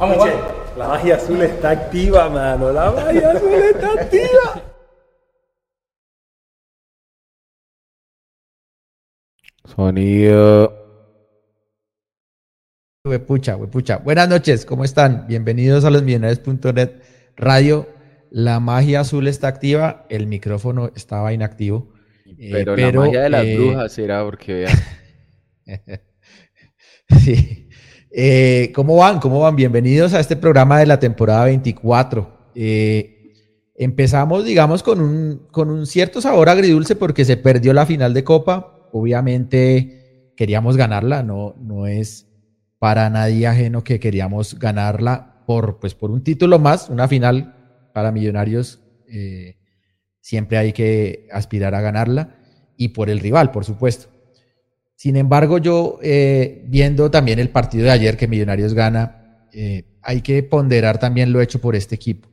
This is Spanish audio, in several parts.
Vamos, La magia azul está activa, mano. La magia azul está activa. Sonido. Huepucha, huepucha. Buenas noches, ¿cómo están? Bienvenidos a los millonarios.net radio. La magia azul está activa, el micrófono estaba inactivo. Eh, pero, la magia de las eh, brujas será porque vean. sí. Eh, ¿Cómo van? ¿Cómo van? Bienvenidos a este programa de la temporada 24. empezamos, digamos, con un, con un cierto sabor agridulce porque se perdió la final de Copa. Obviamente queríamos ganarla, no, no es para nadie ajeno que queríamos ganarla por, pues, por un título más, una final para Millonarios. Eh, siempre hay que aspirar a ganarla y por el rival, por supuesto. Sin embargo, yo eh, viendo también el partido de ayer que Millonarios gana, eh, hay que ponderar también lo hecho por este equipo.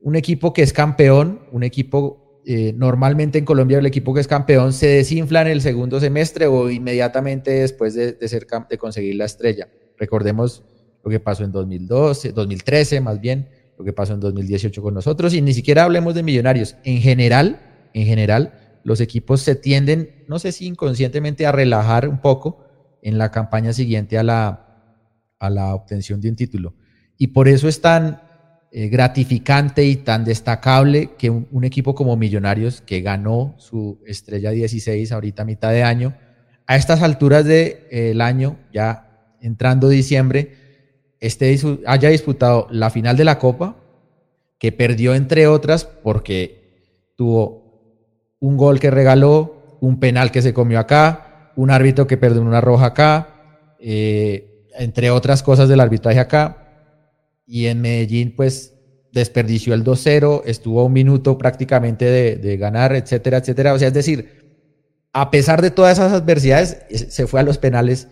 Un equipo que es campeón, un equipo normalmente en Colombia el equipo que es campeón se desinfla en el segundo semestre o inmediatamente después de, de conseguir la estrella. Recordemos lo que pasó en 2012, 2013 más bien, lo que pasó en 2018 con nosotros y ni siquiera hablemos de millonarios. En general, en general, los equipos se tienden, no sé si inconscientemente, a relajar un poco en la campaña siguiente a la, a la obtención de un título. Y por eso es tan eh, gratificante y tan destacable que un, equipo como Millonarios, que ganó su estrella 16 ahorita a mitad de año, a estas alturas del de, eh, año, ya entrando diciembre, este haya disputado la final de la Copa, que perdió entre otras porque tuvo un gol que regaló, un penal que se comió acá, un árbitro que perdió una roja acá, eh, entre otras cosas del arbitraje acá. Y en Medellín, pues desperdició el 2-0, estuvo un minuto prácticamente de, de, ganar, etcétera, etcétera. O sea, es decir, a pesar de todas esas adversidades, se fue a los penales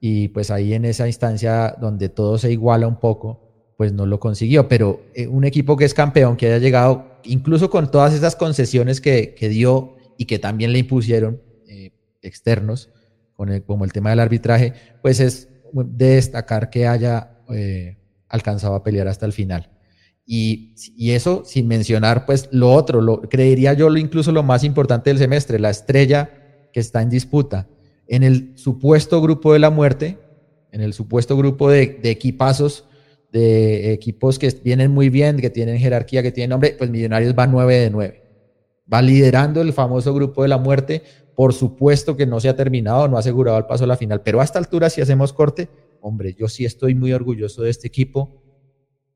y pues ahí en esa instancia donde todo se iguala un poco, pues no lo consiguió. Pero eh, un equipo que es campeón, que haya llegado, incluso con todas esas concesiones que, que dio y que también le impusieron eh, externos, con el, como el tema del arbitraje, pues es de destacar que haya eh, alcanzado a pelear hasta el final. Y, y, eso sin mencionar pues lo otro, lo, creería yo incluso lo más importante del semestre, la estrella que está en disputa en el supuesto grupo de la muerte, en el supuesto grupo de, equipazos, de equipos que vienen muy bien, que tienen jerarquía, que tienen nombre, pues Millonarios va 9 de 9. Va liderando el famoso grupo de la muerte. Por supuesto que no se ha terminado, no ha asegurado el paso a la final, pero a esta altura, si hacemos corte, hombre, yo sí estoy muy orgulloso de este equipo.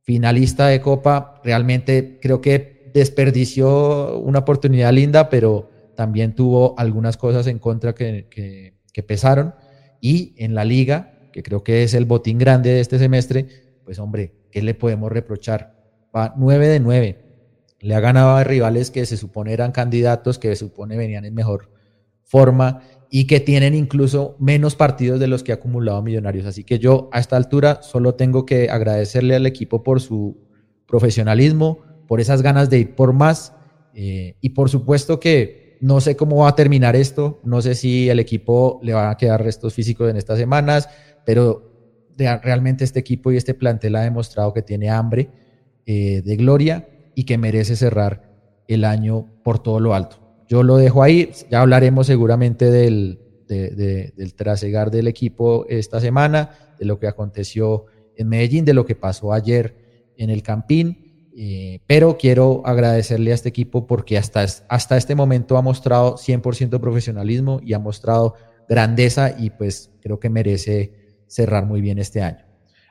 Finalista de Copa, realmente creo que desperdició una oportunidad linda, pero también tuvo algunas cosas en contra que, que pesaron. Y en la liga, que creo que es el botín grande de este semestre, pues hombre, ¿qué le podemos reprochar? Va 9 de 9. Le ha ganado a rivales que se supone eran candidatos, que se supone venían en mejor forma y que tienen incluso menos partidos de los que ha acumulado Millonarios. Así que yo a esta altura solo tengo que agradecerle al equipo por su profesionalismo, por esas ganas de ir por más eh, y por supuesto que no sé cómo va a terminar esto, no sé si el equipo le va a quedar restos físicos en estas semanas, pero realmente este equipo y este plantel ha demostrado que tiene hambre eh, de gloria y que merece cerrar el año por todo lo alto. Yo lo dejo ahí, ya hablaremos seguramente del, del trasegar del equipo esta semana, de lo que aconteció en Medellín, de lo que pasó ayer en el Campín eh, pero quiero agradecerle a este equipo porque hasta, hasta este momento ha mostrado 100% profesionalismo y ha mostrado grandeza y pues creo que merece cerrar muy bien este año.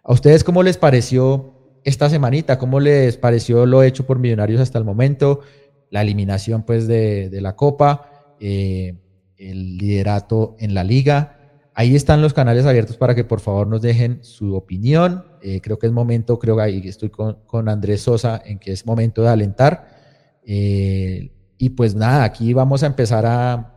¿A ustedes cómo les pareció esta semanita? ¿Cómo les pareció lo hecho por Millonarios hasta el momento? La eliminación pues de, de la Copa, eh, el liderato en la liga Ahí están los canales abiertos para que por favor nos dejen su opinión. Eh, creo que es momento, creo que ahí estoy con, Andrés Sosa en que es momento de alentar. Eh, y pues nada, aquí vamos a empezar a,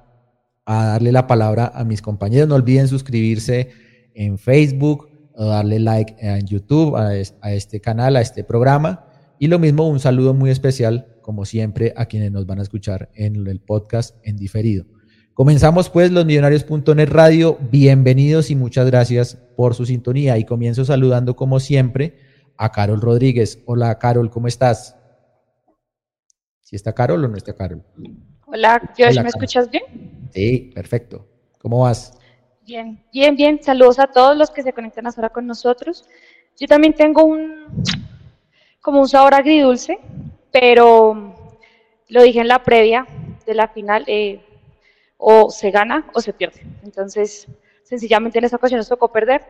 a, darle la palabra a mis compañeros. No olviden suscribirse en Facebook, o darle like en YouTube a, a este canal, a este programa. Y lo mismo, un saludo muy especial, como siempre, a quienes nos van a escuchar en el podcast en diferido. Comenzamos pues los millonarios.net radio. Bienvenidos y muchas gracias por su sintonía. Y comienzo saludando como siempre a Carol Rodríguez. Hola Carol, ¿cómo estás? ¿Si está Carol o no está Carol? Hola, Josh, ¿me escuchas bien? Sí, perfecto. ¿Cómo vas? Bien, bien, bien. Saludos a todos los que se conectan ahora con nosotros. Yo también tengo un, como un sabor agridulce, pero lo dije en la previa de la final, eh, o se gana o se pierde. Entonces, sencillamente en esta ocasión nos tocó perder,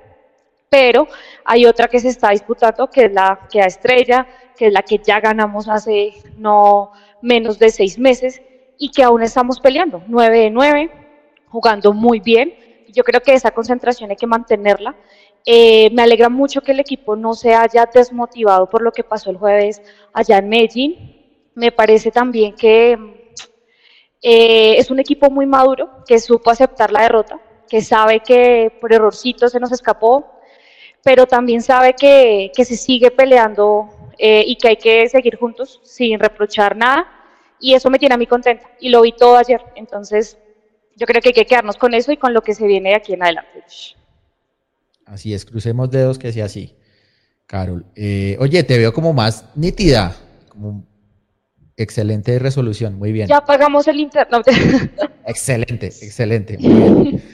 pero hay otra que se está disputando, que es la que da estrella, que es la que ya ganamos hace no menos de seis meses y que aún estamos peleando, 9 de 9, jugando muy bien. Yo creo que esa concentración hay que mantenerla. Eh, me alegra mucho que el equipo no se haya desmotivado por lo que pasó el jueves allá en Medellín. Me parece también que eh, es un equipo muy maduro, que supo aceptar la derrota, que sabe que por errorcito se nos escapó, pero también sabe que, se sigue peleando eh, y que hay que seguir juntos sin reprochar nada. Y eso me tiene a mí contenta. Y lo vi todo ayer. Entonces, yo creo que hay que quedarnos con eso y con lo que se viene de aquí en adelante. Así es, crucemos dedos que sea así, Carol. Eh, oye, te veo como más nítida, como excelente resolución, muy bien. Ya pagamos el internet. excelente, excelente. Muy.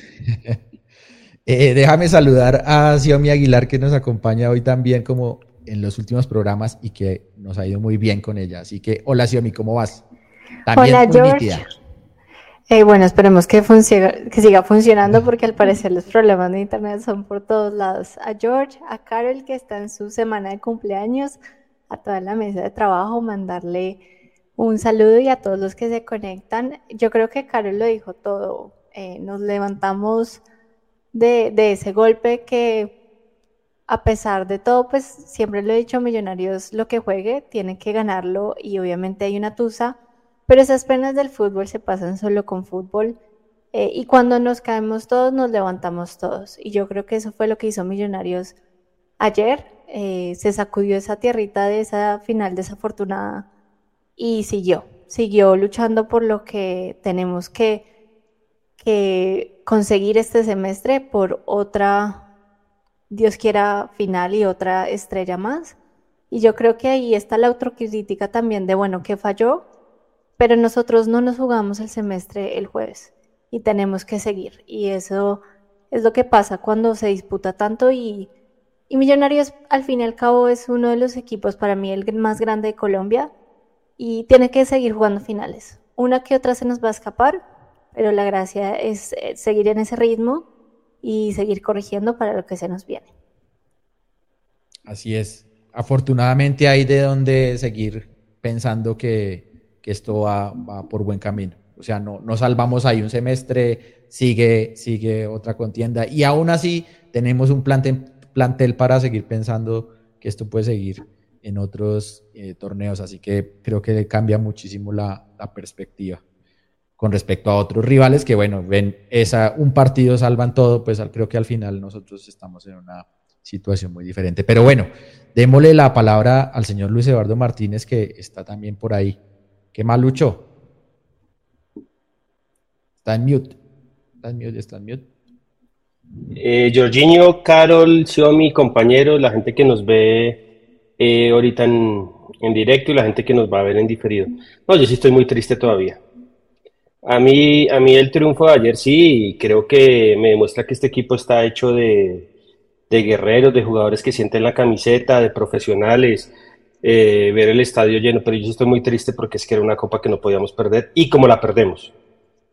Eh, déjame saludar a Xiaomi Aguilar que nos acompaña hoy también como en los últimos programas y que nos ha ido muy bien con ella. Así que, hola Xiaomi, ¿cómo vas? hola George. Eh, bueno, esperemos que, que siga funcionando porque al parecer los problemas de internet son por todos lados. A George, a Carol que está en su semana de cumpleaños, a toda la mesa de trabajo, mandarle un saludo y a todos los que se conectan. Yo creo que Carol lo dijo todo. Eh, nos levantamos de, de ese golpe que a pesar de todo, pues siempre lo he dicho, Millonarios lo que juegue tiene que ganarlo y obviamente hay una tusa, pero esas penas del fútbol se pasan solo con fútbol eh, y cuando nos caemos todos nos levantamos todos y yo creo que eso fue lo que hizo Millonarios ayer, eh, se sacudió esa tierrita de esa final desafortunada y siguió, siguió luchando por lo que tenemos que que conseguir este semestre por otra, Dios quiera, final y otra estrella más. Y yo creo que ahí está la autocrítica también de, bueno, que falló, pero nosotros no nos jugamos el semestre el jueves y tenemos que seguir. Y eso es lo que pasa cuando se disputa tanto y, y Millonarios al fin y al cabo es uno de los equipos para mí el más grande de Colombia y tiene que seguir jugando finales. Una que otra se nos va a escapar, pero la gracia es eh, seguir en ese ritmo y seguir corrigiendo para lo que se nos viene. Así es. Afortunadamente hay de donde seguir pensando que, esto va, por buen camino. O sea, no, no salvamos ahí un semestre, sigue, sigue otra contienda y aún así tenemos un plantel, plantel para seguir pensando que esto puede seguir en otros eh, torneos. Así que creo que cambia muchísimo la perspectiva con respecto a otros rivales que, bueno, ven esa, un partido salvan todo, pues creo que al final nosotros estamos en una situación muy diferente. Pero bueno, démosle la palabra al señor Luis Eduardo Martínez, que está también por ahí. ¿Qué más, Lucho? Está en mute. Está en mute, está en mute. Eh, Jorginho, Carol, Xiomi, compañeros, la gente que nos ve eh, ahorita en, en directo y la gente que nos va a ver en diferido. No, yo sí estoy muy triste todavía. A mí, a mí el triunfo de ayer sí, creo que me demuestra que este equipo está hecho de, guerreros, de jugadores que sienten la camiseta, de profesionales, eh, ver el estadio lleno, pero yo estoy muy triste porque es que era una copa que no podíamos perder y como la perdemos.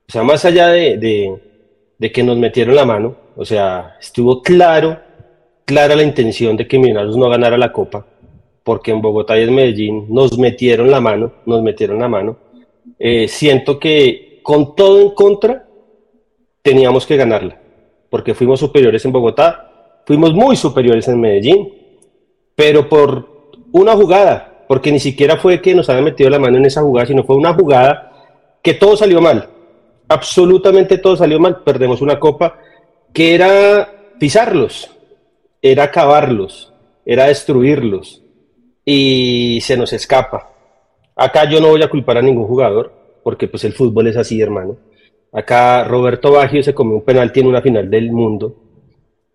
O sea, más allá de, de que nos metieron la mano, o sea, estuvo claro, clara la intención de que Millonarios no ganara la copa, porque en Bogotá y en Medellín nos metieron la mano, nos metieron la mano. Eh, siento que con todo en contra, teníamos que ganarla, porque fuimos superiores en Bogotá, fuimos muy superiores en Medellín, pero por una jugada, porque ni siquiera fue que nos habían metido la mano en esa jugada, sino fue una jugada que todo salió mal, absolutamente todo salió mal, perdemos una copa que era pisarlos, era acabarlos, era destruirlos, y se nos escapa. Acá yo no voy a culpar a ningún jugador, porque pues el fútbol es así, hermano. Acá Roberto Baggio se comió un penal, tiene una final del mundo.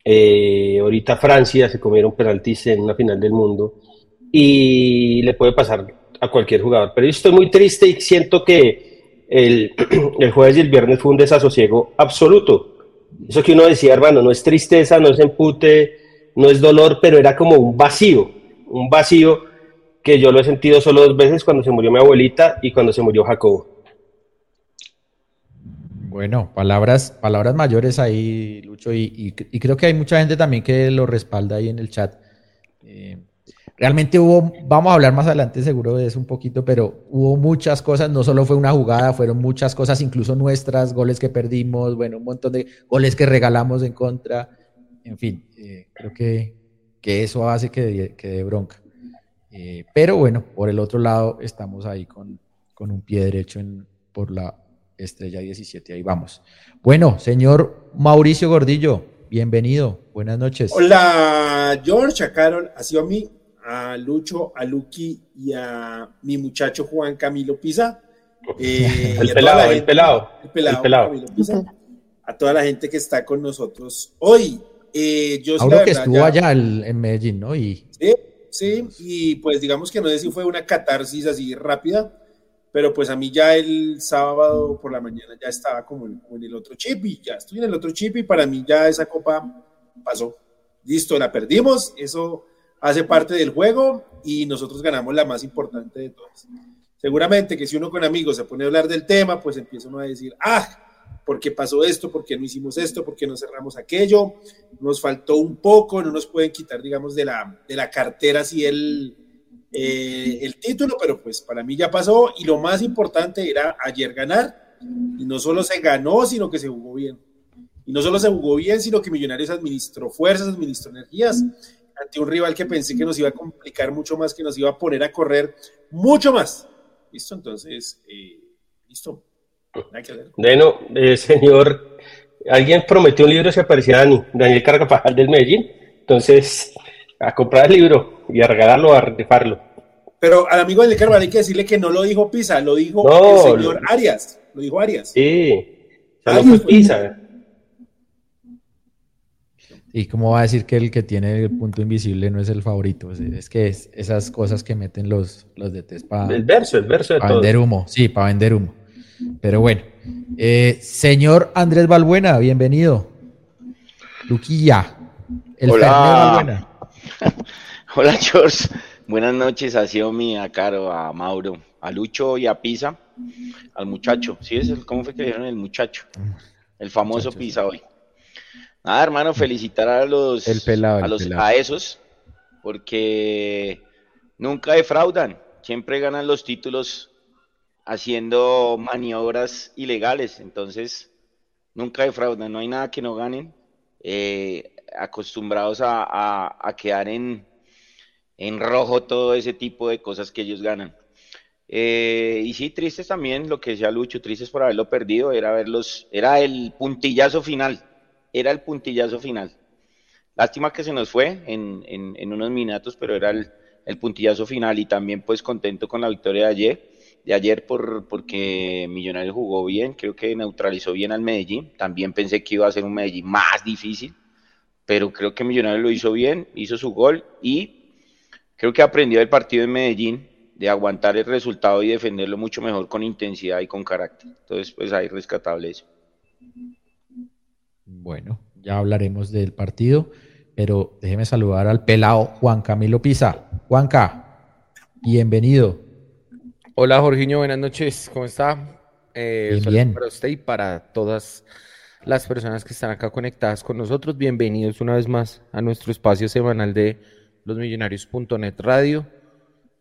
Eh, ahorita Francia se comieron penaltis en una final del mundo y le puede pasar a cualquier jugador. Pero yo estoy muy triste y siento que el, el jueves y el viernes fue un desasosiego absoluto. Eso que uno decía, hermano, no es tristeza, no es empute, no es dolor, pero era como un vacío, un vacío que yo lo he sentido solo dos veces cuando se murió mi abuelita y cuando se murió Jacobo. Bueno, palabras, palabras mayores ahí, Lucho, y, creo que hay mucha gente también que lo respalda ahí en el chat. Eh, realmente hubo, vamos a hablar más adelante seguro de eso un poquito, pero hubo muchas cosas, no solo fue una jugada, fueron muchas cosas, incluso nuestras, goles que perdimos, bueno, un montón de goles que regalamos en contra, en fin, eh, creo que, eso hace que, que bronca. Eh, pero bueno, por el otro lado estamos ahí con, un pie derecho en, por la estrella 17, ahí vamos. Bueno, señor Mauricio Gordillo, bienvenido, buenas noches. Hola George, a Carol, a mí a Lucho, a Lucky y a mi muchacho Juan Camilo Pisa. Eh, el, pelado, el, pelado, el pelado, a toda la gente que está con nosotros hoy. Eh, yo Ahora que estuvo allá en Medellín, ¿no? Y... Sí, sí, y pues digamos que no sé si fue una catarsis así rápida, pero pues a mí ya el sábado por la mañana ya estaba como en, en el otro chip y ya estoy en el otro chip y para mí ya esa copa pasó. Listo, la perdimos, eso hace parte del juego y nosotros ganamos la más importante de todas. Seguramente que si uno con amigos se pone a hablar del tema, pues empieza uno a decir, ah, ¿por qué pasó esto? ¿Por qué no hicimos esto? ¿Por qué no cerramos aquello? Nos faltó un poco, no nos pueden quitar, digamos, de la, de la cartera así el, eh, el título, pero pues para mí ya pasó y lo más importante era ayer ganar y no solo se ganó, sino que se jugó bien. Y no solo se jugó bien, sino que Millonarios administró fuerzas, administró energías ante un rival que pensé que nos iba a complicar mucho más, que nos iba a poner a correr mucho más. ¿Listo? Entonces, eh, listo. Bueno, eh, señor, alguien prometió un libro si aparecía Dani, Daniel Cargapajal del Medellín. Entonces, a comprar el libro y a regalarlo, a rifarlo. Pero al amigo del Carvajal hay que decirle que no lo dijo Pisa, lo dijo el señor Arias. Lo dijo Arias. Sí, o Pisa. ¿Y cómo va a decir que el que tiene el punto invisible no es el favorito? Es, que es esas cosas que meten los, los DTs para... El verso, el verso de Para vender humo, sí, para vender humo. Pero bueno. Eh, señor Andrés Balbuena, bienvenido. Luquilla. El Hola. Hola, George. Buenas noches a Xiaomi, a Caro, a Mauro, a Lucho y a Pisa, al muchacho. ¿Sí es el, cómo fue que dijeron el muchacho? El famoso Pisa hoy. Ah, hermano, felicitar a los, a, los a esos, porque nunca defraudan, siempre ganan los títulos haciendo maniobras ilegales, entonces nunca defraudan, no hay nada que no ganen, eh, acostumbrados a, quedar en, en rojo todo ese tipo de cosas que ellos ganan. Eh, y sí, tristes también, lo que decía Lucho, tristes por haberlo perdido, era verlos, era el puntillazo final era el puntillazo final. Lástima que se nos fue en, unos minutos, pero era el, puntillazo final y también pues contento con la victoria de ayer, de ayer por, porque Millonarios jugó bien, creo que neutralizó bien al Medellín, también pensé que iba a ser un Medellín más difícil, pero creo que Millonarios lo hizo bien, hizo su gol y creo que aprendió el partido en Medellín de aguantar el resultado y defenderlo mucho mejor con intensidad y con carácter. Entonces, pues ahí rescatable eso. Bueno, ya hablaremos del partido, pero déjeme saludar al pelado Juan Camilo Pisa. Juanca, bienvenido. Hola Jorginho, buenas noches, ¿cómo está? Eh, bien, Para usted y para todas las personas que están acá conectadas con nosotros, bienvenidos una vez más a nuestro espacio semanal de losmillonarios.net radio.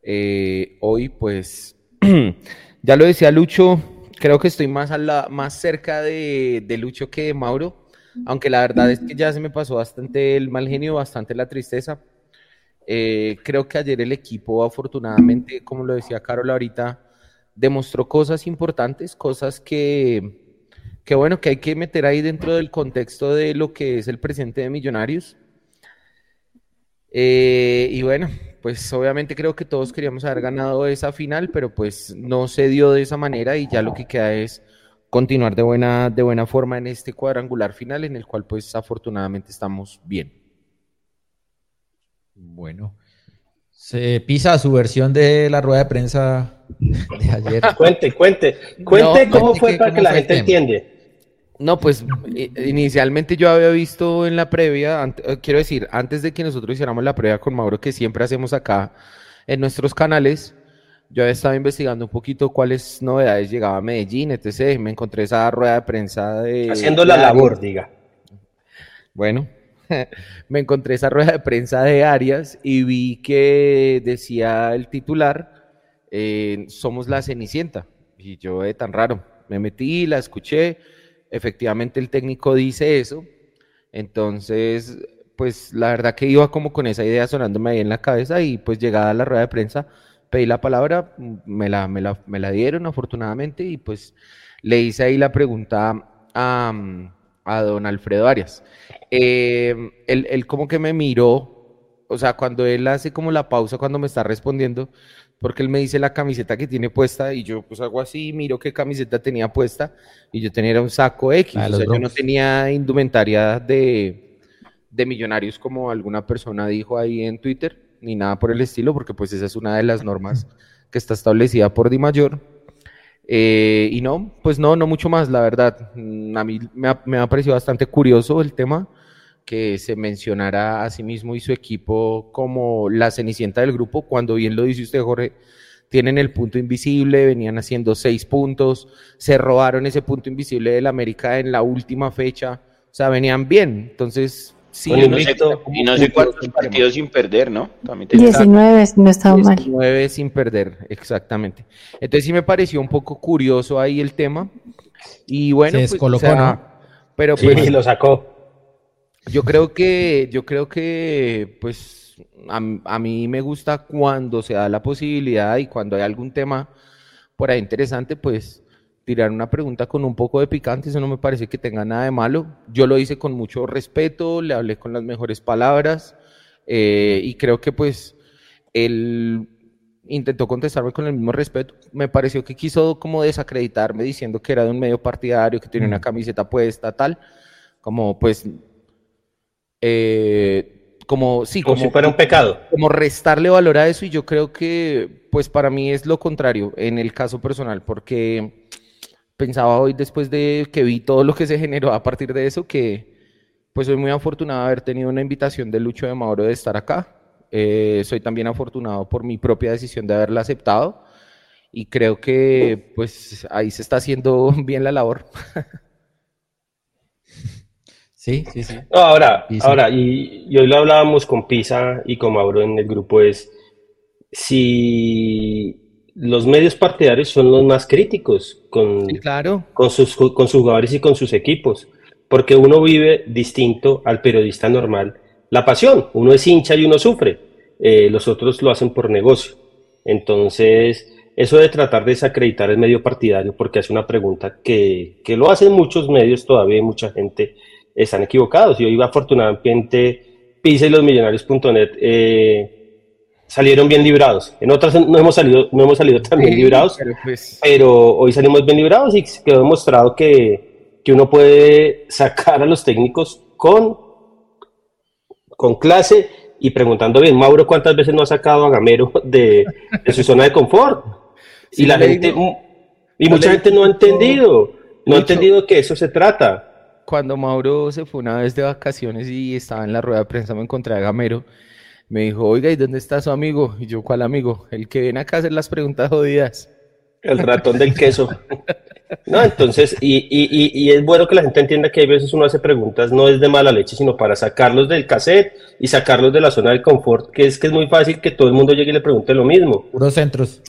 Eh, hoy pues, ya lo decía Lucho, creo que estoy más, a la, más cerca de, de Lucho que de Mauro aunque la verdad es que ya se me pasó bastante el mal genio, bastante la tristeza. Eh, creo que ayer el equipo, afortunadamente, como lo decía Carol ahorita, demostró cosas importantes, cosas que, que, bueno, que hay que meter ahí dentro del contexto de lo que es el presente de Millonarios. Eh, y bueno, pues obviamente creo que todos queríamos haber ganado esa final, pero pues no se dio de esa manera y ya lo que queda es continuar de buena, de buena forma en este cuadrangular final en el cual pues afortunadamente estamos bien. Bueno, se pisa su versión de la rueda de prensa de ayer. cuente, cuente, cuente cómo fue para que la gente entiende. No, pues inicialmente yo había visto en la previa, eh, quiero decir, antes de que nosotros hiciéramos la previa con Mauro, que siempre hacemos acá en nuestros canales, yo estado investigando un poquito cuáles novedades llegaba a Medellín, etc. Me encontré esa rueda de prensa de... Haciendo la labor, diga. Bueno, me encontré esa rueda de prensa de Arias y vi que decía el titular, eh, somos la Cenicienta. Y yo, de tan raro, me metí, la escuché efectivamente el técnico dice eso, entonces, pues la verdad que iba como con esa idea sonándome ahí en la cabeza y pues llegada a la rueda de prensa, pedí la palabra, me la, me la, me la dieron afortunadamente y pues le hice ahí la pregunta a, a don Alfredo Arias. Eh, él, él como que me miró, o sea, cuando él hace como la pausa cuando me está respondiendo, porque él me dice la camiseta que tiene puesta y yo pues hago así, miro qué camiseta tenía puesta y yo tenía un saco X, ah, o sea, yo no tenía indumentaria de, de millonarios como alguna persona dijo ahí en Twitter, ni nada por el estilo, porque pues esa es una de las normas que está establecida por Di Mayor. Eh, y no, pues no, no mucho más, la verdad. Mm, a mí me ha, me ha parecido bastante curioso el tema que se mencionara a sí mismo y su equipo como la cenicienta del grupo, cuando bien lo dice usted, Jorge, tienen el punto invisible, venían haciendo seis puntos, se robaron ese punto invisible del América en la última fecha, o sea, venían bien, entonces... Sí, y no sé cuántos partidos sin perder, ¿no? 19, no estaba mal. 19 sin perder, exactamente. Entonces sí me pareció un poco curioso ahí el tema. Y bueno, se pues, pero pues, lo sacó. Yo creo que, yo creo que, pues, a, a, mí me gusta cuando se da la posibilidad y cuando hay algún tema por ahí interesante, pues, tirar una pregunta con un poco de picante, eso no me parece que tenga nada de malo. Yo lo hice con mucho respeto, le hablé con las mejores palabras eh, y creo que, pues, él intentó contestarme con el mismo respeto. Me pareció que quiso como desacreditarme diciendo que era de un medio partidario, que tenía una camiseta puesta, tal. Como, pues, eh, como, sí, como, si fuera un pecado. Como restarle valor a eso y yo creo que, pues para mí es lo contrario en el caso personal, porque pensaba hoy después de que vi todo lo que se generó a partir de eso, que pues soy muy afortunado de haber tenido una invitación de Lucho de Mauro de estar acá. Eh, soy también afortunado por mi propia decisión de haberla aceptado y creo que pues ahí se está haciendo bien la labor. Sí, sí, sí. ahora, ahora, y, hoy lo hablábamos con Pisa y con Mauro en el grupo, es si los medios partidarios son los más críticos con, claro. con, sus, con sus jugadores y con sus equipos, porque uno vive distinto al periodista normal. La pasión, uno es hincha y uno sufre, eh, los otros lo hacen por negocio. Entonces, eso de tratar de desacreditar el medio partidario, porque hace una pregunta que, que lo hacen muchos medios todavía, mucha gente están equivocados. Y hoy afortunadamente Pisa y los millonarios.net eh, salieron bien librados. En otras no hemos salido, no hemos salido tan bien librados, pues, pero, hoy salimos bien librados y quedó demostrado que, que uno puede sacar a los técnicos con, con clase y preguntando bien, Mauro, ¿cuántas veces no ha sacado a Gamero de, de su zona de confort? y la gente, y mucha gente no ha entendido, no ha entendido que eso se trata cuando Mauro se fue una vez de vacaciones y estaba en la rueda de prensa, me encontré a Gamero. Me dijo, oiga, ¿y dónde está su amigo? Y yo, ¿cuál amigo? El que viene acá a hacer las preguntas jodidas. El ratón del queso. No, entonces, y, y, y, es bueno que la gente entienda que hay veces uno hace preguntas, no es de mala leche, sino para sacarlos del cassette y sacarlos de la zona del confort, que es que es muy fácil que todo el mundo llegue y le pregunte lo mismo. Puros centros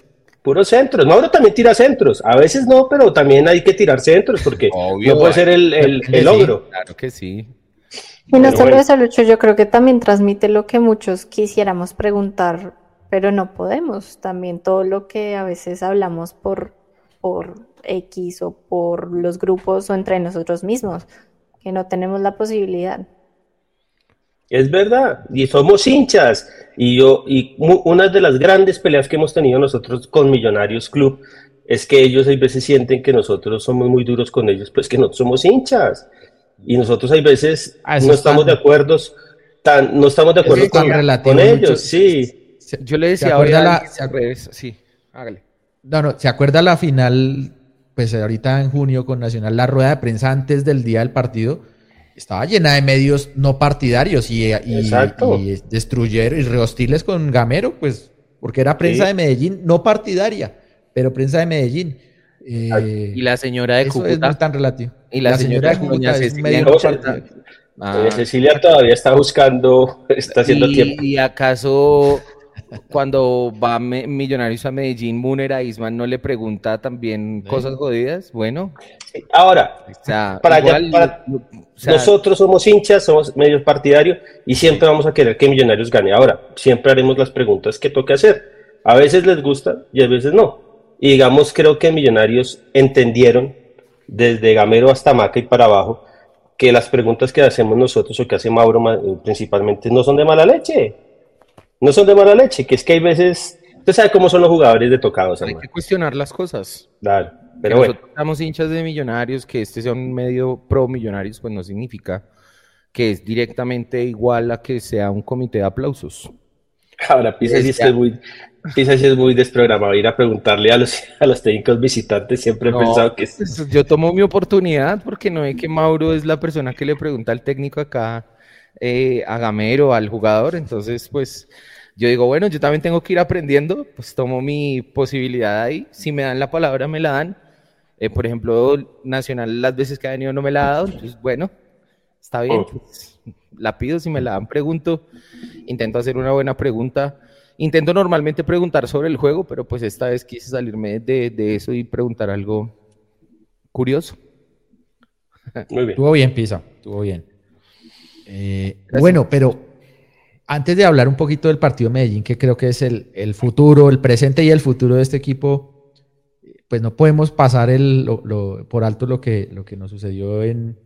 puros centros. Mauro también tira centros. A veces no, pero también hay que tirar centros porque no puede ser el, el, Claro que sí. Y no solo eso, Lucho, yo creo que también transmite lo que muchos quisiéramos preguntar, pero no podemos. También todo lo que a veces hablamos por, por X o por los grupos o entre nosotros mismos, que no tenemos la posibilidad. Es verdad, y somos hinchas. Y yo, y una de las grandes peleas que hemos tenido nosotros con Millonarios Club es que ellos hay veces sienten que nosotros somos muy duros con ellos, pues que no somos hinchas. Y nosotros hay veces ah, no estamos de acuerdo, tan, no estamos de acuerdo con, ellos, sí. Yo le decía ahora la, sí, hágale. No, no, ¿se acuerda la final, pues ahorita en junio con Nacional, la rueda de prensa antes del día del partido? Estaba llena de medios no partidarios y, y, y destruyeron y rehostiles con Gamero, pues, porque era prensa de Medellín no partidaria pero prensa de Medellín. Eh, y la señora de eso Cúcuta. es tan relativo. Y la, señora, de Cúcuta Cecilia, ah. Cecilia todavía está buscando, está haciendo tiempo. ¿Y acaso cuando va Millonarios a Medellín, Muner a Isman no le pregunta también cosas jodidas? Bueno. Ahora, para, nosotros somos hinchas, somos medios partidarios y siempre vamos a querer que Millonarios gane. Ahora, siempre haremos las preguntas que toque hacer. A veces les gusta y a veces no. Y digamos, creo que Millonarios entendieron desde Gamero hasta Maca y para abajo que las preguntas que hacemos nosotros o que hace Mauro eh, principalmente no son de mala leche. No son de mala leche, que es que hay veces, usted sabe cómo son los jugadores de tocados. Hay que cuestionar las cosas. Claro, pero bueno. Nosotros estamos hinchas de Millonarios, que este sea un medio pro Millonarios, pues no significa que es directamente igual a que sea un comité de aplausos. Ahora, Pisa sí es muy, Pisa es muy desprogramado. Ir a preguntarle a los, a los técnicos visitantes, siempre he pensado que es... Pues, yo tomo mi oportunidad porque no es que Mauro es la persona que le pregunta al técnico acá, eh, a Gamero, al jugador. Entonces, pues yo digo, bueno, yo también tengo que ir aprendiendo, pues tomo mi posibilidad ahí. Si me dan la palabra, me la dan. Eh, por ejemplo, Nacional las veces que ha venido no me la ha dado, entonces bueno, está bien. Oh. Pues, la pido, si me la dan, pregunto, intento hacer una buena pregunta. Intento normalmente preguntar sobre el juego, pero pues esta vez quise salirme de, eso y preguntar algo curioso. Muy bien. Estuvo bien, Pisa, estuvo bien. Eh, bueno, pero antes de hablar un poquito del partido de Medellín, que creo que es el, futuro, el presente y el futuro de este equipo, pues no podemos pasar el, por alto lo que, lo que nos sucedió en,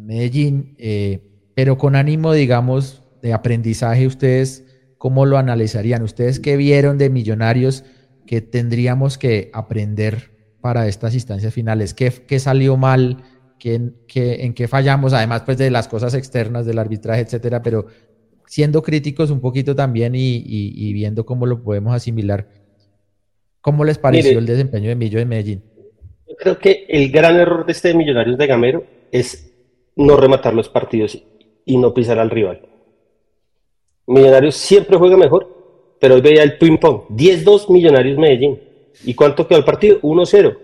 Medellín. Eh, pero con ánimo, digamos, de aprendizaje, ustedes, ¿cómo lo analizarían? ¿Ustedes qué vieron de millonarios que tendríamos que aprender para estas instancias finales? ¿Qué, qué salió mal? ¿Qué, ¿En qué fallamos? Además, pues de las cosas externas, del arbitraje, etcétera, pero siendo críticos un poquito también y, viendo cómo lo podemos asimilar. ¿Cómo les pareció el desempeño de Millo de Medellín? Yo creo que el gran error de este Millonarios de Gamero es no rematar los partidos y no pisar al rival. Millonarios siempre juega mejor, pero hoy veía el ping-pong. 10-2 Millonarios Medellín. ¿Y cuánto quedó el partido? 1-0.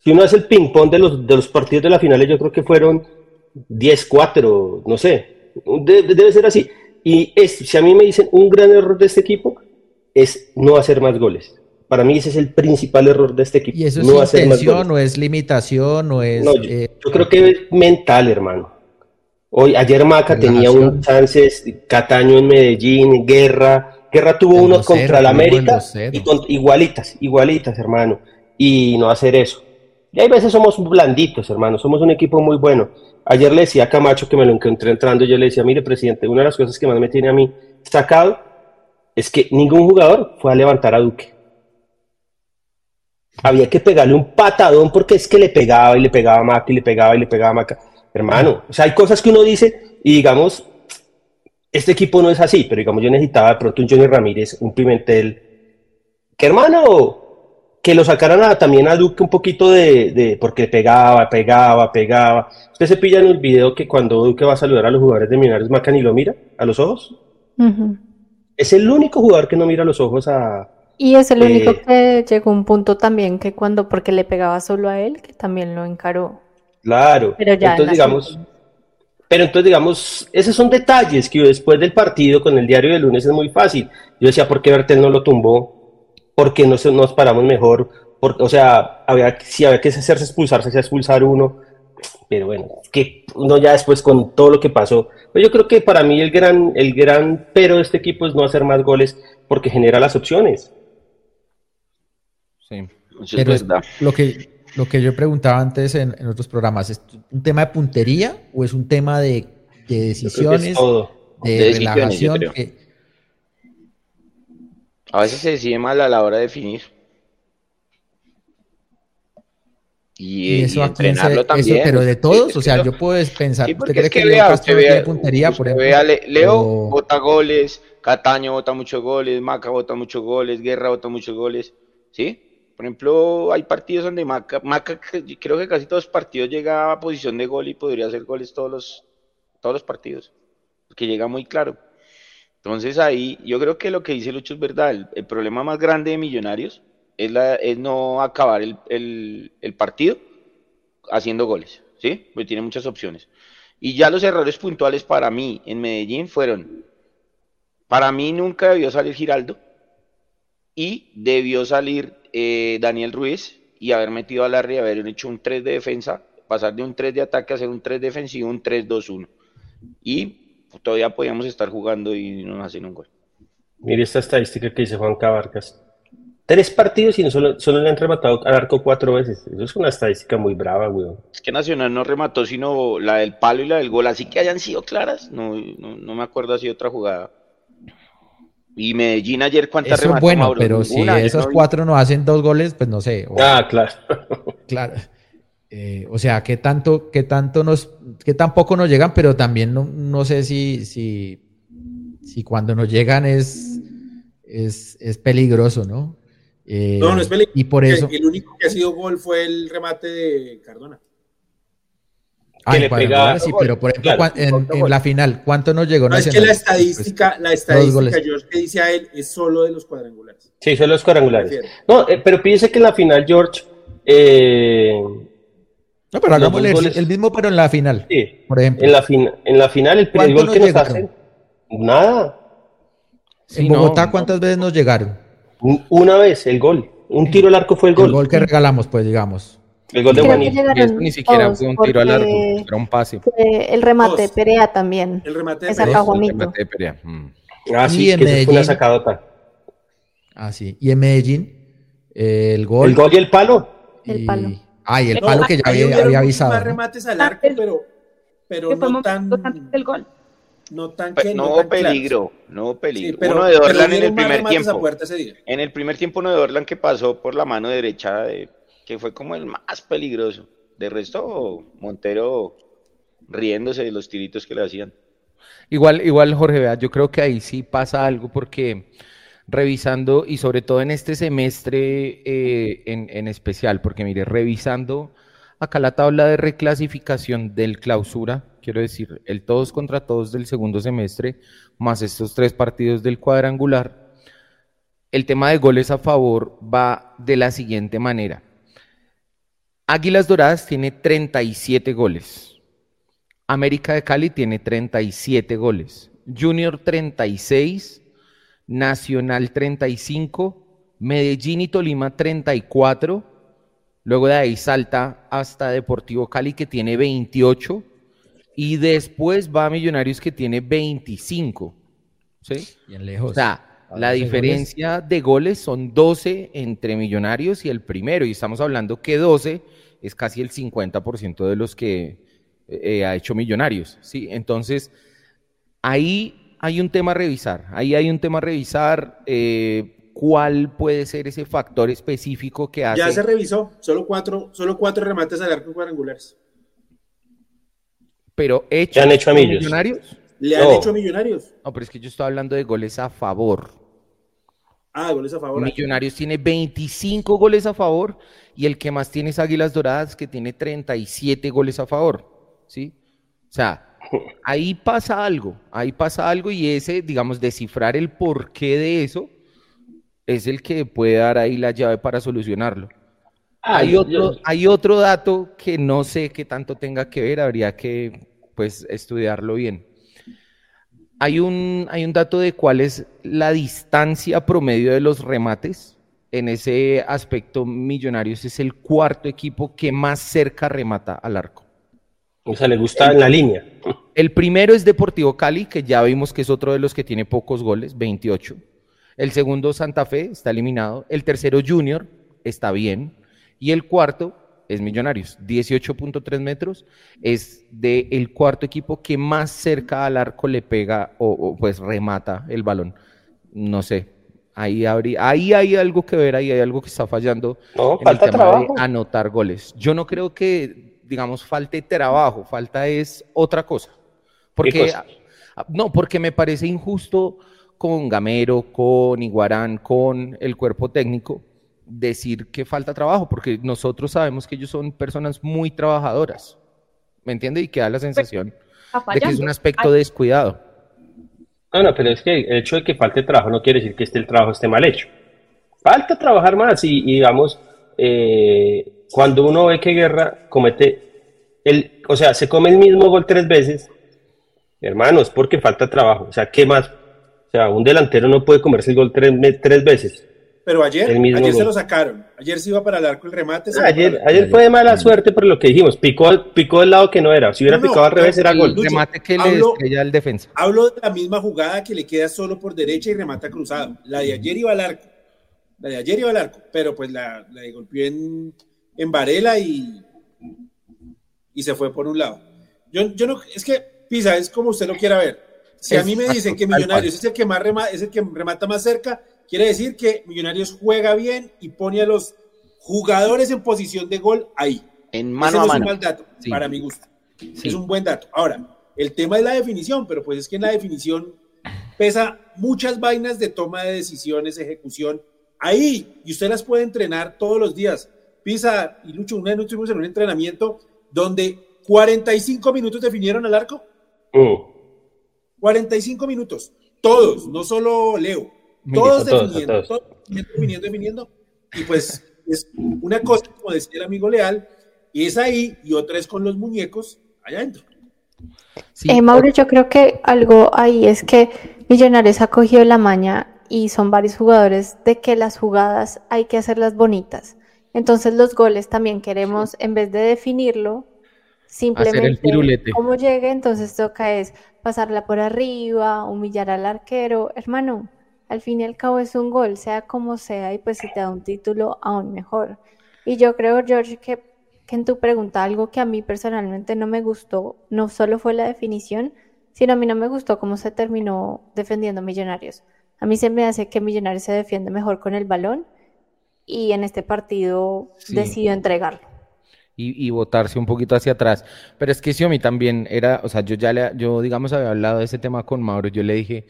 Si uno hace el ping-pong de los, de los partidos de la final, yo creo que fueron 10-4, no sé. debe ser así. Y es, si a mí me dicen un gran error de este equipo, es no hacer más goles. Para mí ese es el principal error de este equipo. ¿Y eso no es intención, no es limitación, no es... Eh, yo creo que es mental, hermano. Hoy, ayer Maca tenía un chance, Cataño en Medellín, Guerra. Guerra tuvo uno contra la América y con, igualitas, igualitas, hermano. Y no hacer eso. Y hay veces somos blanditos, hermano. Somos un equipo muy bueno. Ayer le decía a Camacho que me lo encontré entrando. Yo le decía, mire, presidente, una de las cosas que más me tiene a mí sacado es que ningún jugador fue a levantar a Duque. Había que pegarle un patadón porque es que le pegaba y le pegaba a Maca y le pegaba y le pegaba a Maca. Hermano, o sea, hay cosas que uno dice y digamos, este equipo no es así, pero digamos, yo necesitaba de pronto un Johnny Ramírez, un Pimentel, que hermano, que lo sacaran también a Duque un poquito de, porque pegaba, pegaba, pegaba. Usted se pilla en el video que cuando Duque va a saludar a los jugadores de Minares Macan y lo mira a los ojos. Es el único jugador que no mira a los ojos a... Y es el único eh, que llegó a un punto también que cuando, porque le pegaba solo a él, que también lo encaró. Claro. Pero ya entonces, digamos, pero entonces, digamos, esos son detalles que después del partido con el diario de lunes es muy fácil. Yo decía, ¿por qué Bertel no lo tumbó? ¿Por qué no nos paramos mejor? o sea, había, si había que hacerse expulsar, se hacía expulsar uno. Pero bueno, que uno ya después con todo lo que pasó. Pues yo creo que para mí el gran, el gran pero de este equipo es no hacer más goles porque genera las opciones. Sí, pero es lo que lo que yo preguntaba antes en, otros programas, ¿es un tema de puntería o es un tema de, decisiones, de, relajación? A veces se decide mal a la hora de definir. Y, eso entrenarlo también. pero de todos, o sea, yo puedo pensar, ¿usted cree que, Leo Castro tiene puntería, por ejemplo? Leo bota goles, Cataño bota muchos goles, Maca bota muchos goles, Guerra bota muchos goles, ¿sí? Por ejemplo, hay partidos donde Maca, Maca creo que casi todos los partidos llega a posición de gol y podría hacer goles todos los, todos los partidos, porque llega muy claro. Entonces ahí yo creo que lo que dice Lucho es verdad, el problema más grande de Millonarios es, la, es no acabar el, partido haciendo goles, ¿sí? Porque tiene muchas opciones. Y ya los errores puntuales para mí en Medellín fueron, para mí nunca debió salir Giraldo y debió salir eh, Daniel Ruiz y haber metido a Larry, haber hecho un 3 de defensa, pasar de un 3 de ataque a hacer un 3 defensivo, un 3-2-1. Y todavía podíamos estar jugando y no nos hacen un gol. Mire esta estadística que dice Juan Cabarcas. Tres partidos y no solo, solo le han rematado al arco cuatro veces. Eso es una estadística muy brava, weón. Es que Nacional no remató sino la del palo y la del gol, así que hayan sido claras. No, no, me acuerdo así otra jugada. Y Medellín ayer, ¿cuántas remató? bueno, pero si esos cuatro no hacen dos goles, pues no sé. ah, claro. claro. Eh, o sea, ¿qué tanto, qué tanto nos, qué tampoco nos llegan, pero también no, no sé si, si, si cuando nos llegan es, es, es peligroso, ¿no? Eh, no, no es peligroso. Y por eso. El, único que ha sido gol fue el remate de Cardona. Que le pega, sí, pero por ejemplo, en, la final, ¿cuánto nos llegó? No, es que la estadística, pues, la estadística, George, que dice a él, es solo de los cuadrangulares. Sí, solo los cuadrangulares. No, eh, pero piense que en la final, George. Eh, no, pero hagámosle el, mismo, pero en la final. Sí, por ejemplo. En la, en la final, el primer gol que nos hacen, nada. en Bogotá, ¿cuántas veces nos llegaron? Una vez, el gol. Un tiro al arco fue el gol. El gol que regalamos, pues, digamos. El gol de Juanito. ni siquiera fue un tiro al arco, era un pase. El remate de Perea también. El remate de Perea. El remate de Perea. Mm. Ah, sí, en que Medellín, fue una sacadota. Ah, sí. Y en Medellín, el gol. El gol y el palo. El palo. Ah, y el palo que ya había, había avisado. Más remates al arco, pero, pero no tan. El gol no tan que no, peligro, no peligro. uno de Orlan en el primer tiempo. En el primer tiempo uno de Orlan que pasó por la mano derecha, de, que fue como el más peligroso. De resto, Montero riéndose de los tiritos que le hacían. Igual, igual Jorge, vea, yo creo que ahí sí pasa algo porque revisando, y sobre todo en este semestre eh, en, en especial, porque mire, revisando acá la tabla de reclasificación del clausura, quiero decir, el todos contra todos del segundo semestre, más estos tres partidos del cuadrangular, el tema de goles a favor va de la siguiente manera. Águilas Doradas tiene 37 goles. América de Cali tiene 37 goles. Junior 36. Nacional 35. Medellín y Tolima 34. Luego de ahí salta hasta Deportivo Cali que tiene 28. Y después va a Millonarios que tiene 25. ¿Sí? Bien lejos. O sea, la diferencia de goles son 12 entre Millonarios y el primero. Y estamos hablando que 12 es casi el 50% de los que eh, ha hecho Millonarios. ¿sí? Entonces, ahí hay un tema a revisar. Ahí hay un tema a revisar. Eh, ¿Cuál puede ser ese factor específico que hace? Ya se revisó. Solo cuatro, solo cuatro remates al arco cuadrangulares pero hecho, han hecho a Millonarios? ¿Le han hecho a Millonarios? No, pero es que yo estoy hablando de goles a favor. Ah, goles a favor. Millonarios tiene 25 goles a favor y el que más tiene es Águilas Doradas, que tiene 37 goles a favor. ¿Sí? O sea, ahí pasa algo, ahí pasa algo y ese, digamos, descifrar el porqué de eso es el que puede dar ahí la llave para solucionarlo hay, otro, hay otro dato que no sé qué tanto tenga que ver, habría que pues estudiarlo bien. Hay un, hay un dato de cuál es la distancia promedio de los remates. En ese aspecto, Millonarios es el cuarto equipo que más cerca remata al arco. O sea, le gusta en la línea. El primero es Deportivo Cali, que ya vimos que es otro de los que tiene pocos goles, 28. El segundo, Santa Fe, está eliminado. El tercero, Junior, está bien. Y el cuarto es Millonarios, 18.3 metros, es del el cuarto equipo que más cerca al arco le pega o, pues remata el balón. No sé, Ahí, habría, ahí hay algo que ver, ahí hay algo que está fallando no, falta el tema trabajo. de anotar goles. Yo no creo que, digamos, falte trabajo, falta es otra cosa. Porque, no, porque me parece injusto con Gamero, con Iguarán, con el cuerpo técnico, decir que falta trabajo, porque nosotros sabemos que ellos son personas muy trabajadoras, ¿me entiende? Y que da la sensación de que es un aspecto descuidado. No, no, pero es que el hecho de que falte trabajo no quiere decir que este, el trabajo esté mal hecho. Falta trabajar más y, digamos, eh, cuando uno ve que Guerra comete, el, o sea, se come el mismo gol tres veces, hermanos, porque falta trabajo. O sea, ¿qué más? O sea, un delantero no puede comerse el gol tres, tres veces. Pero ayer, ayer se lo sacaron. Ayer se iba para el arco el remate. ayer, ayer fue de mala suerte por lo que dijimos. Picó, picó del lado que no era. Si hubiera picado al revés, era gol. El remate que le estrella al defensa. Hablo de la misma jugada que le queda solo por derecha y remata cruzado. La de ayer iba al arco. La de ayer iba al arco. Pero pues la, la golpeó en, en Varela y, y se fue por un lado. Yo, yo no, es que Pisa es como usted lo quiera ver. Si a mí me dicen que Millonarios es el que más remata, es el que remata más cerca, Quiere decir que Millonarios juega bien y pone a los jugadores en posición de gol ahí. En mano a mano. Es un mal dato, para mi gusto. Es un buen dato. Ahora, el tema es la definición, pero pues es que en la definición pesa muchas vainas de toma de decisiones, ejecución. Ahí, y usted las puede entrenar todos los días. Pisa y Lucho, una vez estuvimos en un entrenamiento donde 45 minutos definieron al arco. 45 mm. minutos. Todos, no solo Leo. Todos definiendo, todos, definiendo, definiendo. Y pues es una cosa, como decía el amigo Leal, y es ahí, y otra es con los muñecos allá adentro. Eh, Mauro, yo creo que algo ahí es que Millonarios ha cogido la maña y son varios jugadores de que las jugadas hay que hacerlas bonitas. Entonces los goles también queremos, en vez de definirlo, simplemente cómo llegue, entonces toca es pasarla por arriba, humillar al arquero. Hermano, al fin y al cabo es un gol, sea como sea, y pues si te da un título, aún mejor. Y yo creo, George, que, en tu pregunta algo que a mí personalmente no me gustó, no solo fue la definición, sino a mí no me gustó cómo se terminó defendiendo Millonarios. A mí se me hace que Millonarios se defiende mejor con el balón y en este partido decidió entregarlo. Y, y, botarse un poquito hacia atrás. Pero es que mí también era, o sea, yo ya le, yo digamos había hablado de ese tema con Mauro, yo le dije,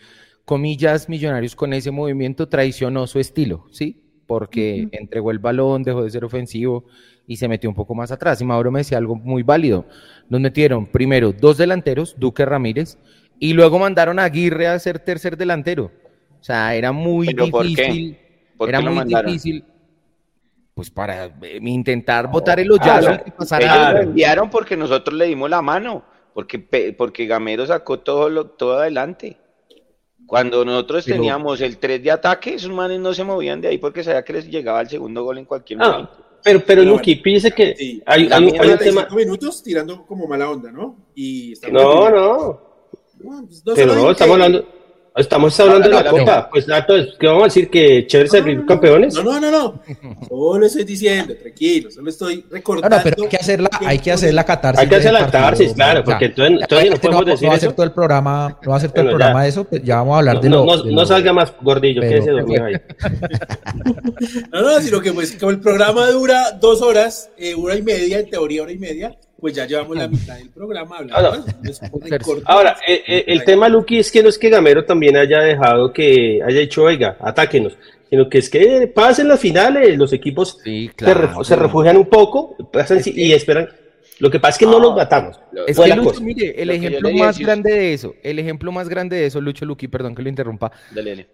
comillas, Millonarios con ese movimiento traicionó su estilo, ¿sí? Porque entregó el balón, dejó de ser ofensivo y se metió un poco más atrás. Y Mauro me decía algo muy válido. Nos metieron primero dos delanteros, Duque Ramírez, y luego mandaron a Aguirre a ser tercer delantero. O sea, era muy difícil. era muy difícil. Pues para eh, intentar botar el hoyazo y pasar Ellos enviaron porque nosotros le dimos la mano, porque, porque Gamero sacó todo, lo, todo adelante. Cuando nosotros teníamos el 3 de ataque, esos manes no se movían de ahí porque sabía que les llegaba el segundo gol en cualquier ah, momento. Pero, pero Luqui, fíjese que hay, hay, hay un tema. minutos tirando como mala onda, ¿no? Y no, no. Pues, pero no, estamos hablando Estamos hablando de la Copa. Pues Nato, ¿qué vamos a decir? ¿Que chévere ser campeones? No, no, no, no. Solo estoy diciendo, tranquilo, solo estoy recordando. No, no, pero hay que hacerla, hay que hacer la catarsis. Hay que hacer la catarsis, claro, porque entonces, entonces no podemos decir no va a hacer todo el programa, no va a hacer todo el programa de eso, pues ya vamos a hablar de lo... No, no salga más gordillo, que ese dormido ahí. no, no, sino que pues como el programa dura dos horas, eh, hora y media, en teoría hora y media, pues ya llevamos la mitad del programa hablando. Ahora, eh, eh, el tema, Luqui, es que no es que Gamero también haya dejado que haya dicho, oiga, atáquenos, sino que es que pasen las finales, los equipos se, refugian un poco pasan y esperan. Lo que pasa es que no, los matamos. Es que Lucho, mire, el ejemplo más grande de eso, el ejemplo más grande de eso, Lucho Luqui, perdón que lo interrumpa. Dale,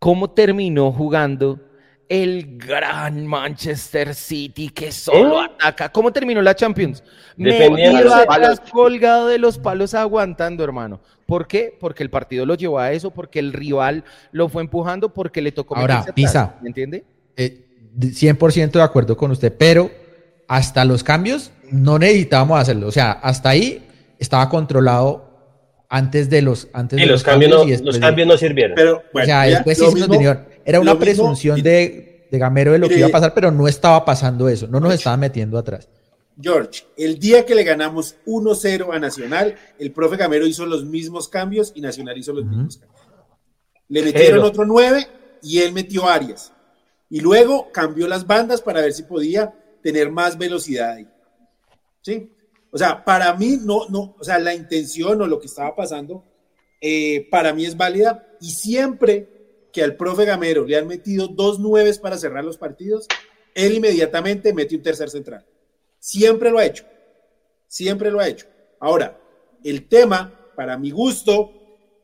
¿Cómo terminó jugando el gran Manchester City que solo ¿Eh? ataca. ¿Cómo terminó la Champions? Metido atrás, colgado de los palos, aguantando, hermano. ¿Por qué? Porque el partido lo llevó a eso, porque el rival lo fue empujando, porque le tocó. Ahora, Pisa, ¿me entiende? 100% eh, de acuerdo con usted, pero hasta los cambios no necesitábamos hacerlo. O sea, hasta ahí estaba controlado antes de los antes y los, cambios, no, los cambios no sirvieron. Pero bueno, ya, después sí mismo, era una presunción de, de, Gamero de lo que iba a pasar, pero no estaba pasando eso, no nos estaba metiendo atrás. George, el día que le ganamos 1-0 a Nacional, el profe Gamero hizo los mismos cambios y Nacional hizo los mismos cambios. Le metieron otro 9 y él metió Arias. Y luego cambió las bandas para ver si podía tener más velocidad ahí. ¿Sí? O sea, para mí no, no, o sea, la intención o lo que estaba pasando, eh, para mí es válida y siempre que al profe Gamero le han metido dos nueves para cerrar los partidos, él inmediatamente mete un tercer central. Siempre lo ha hecho. Siempre lo ha hecho. Ahora, el tema, para mi gusto,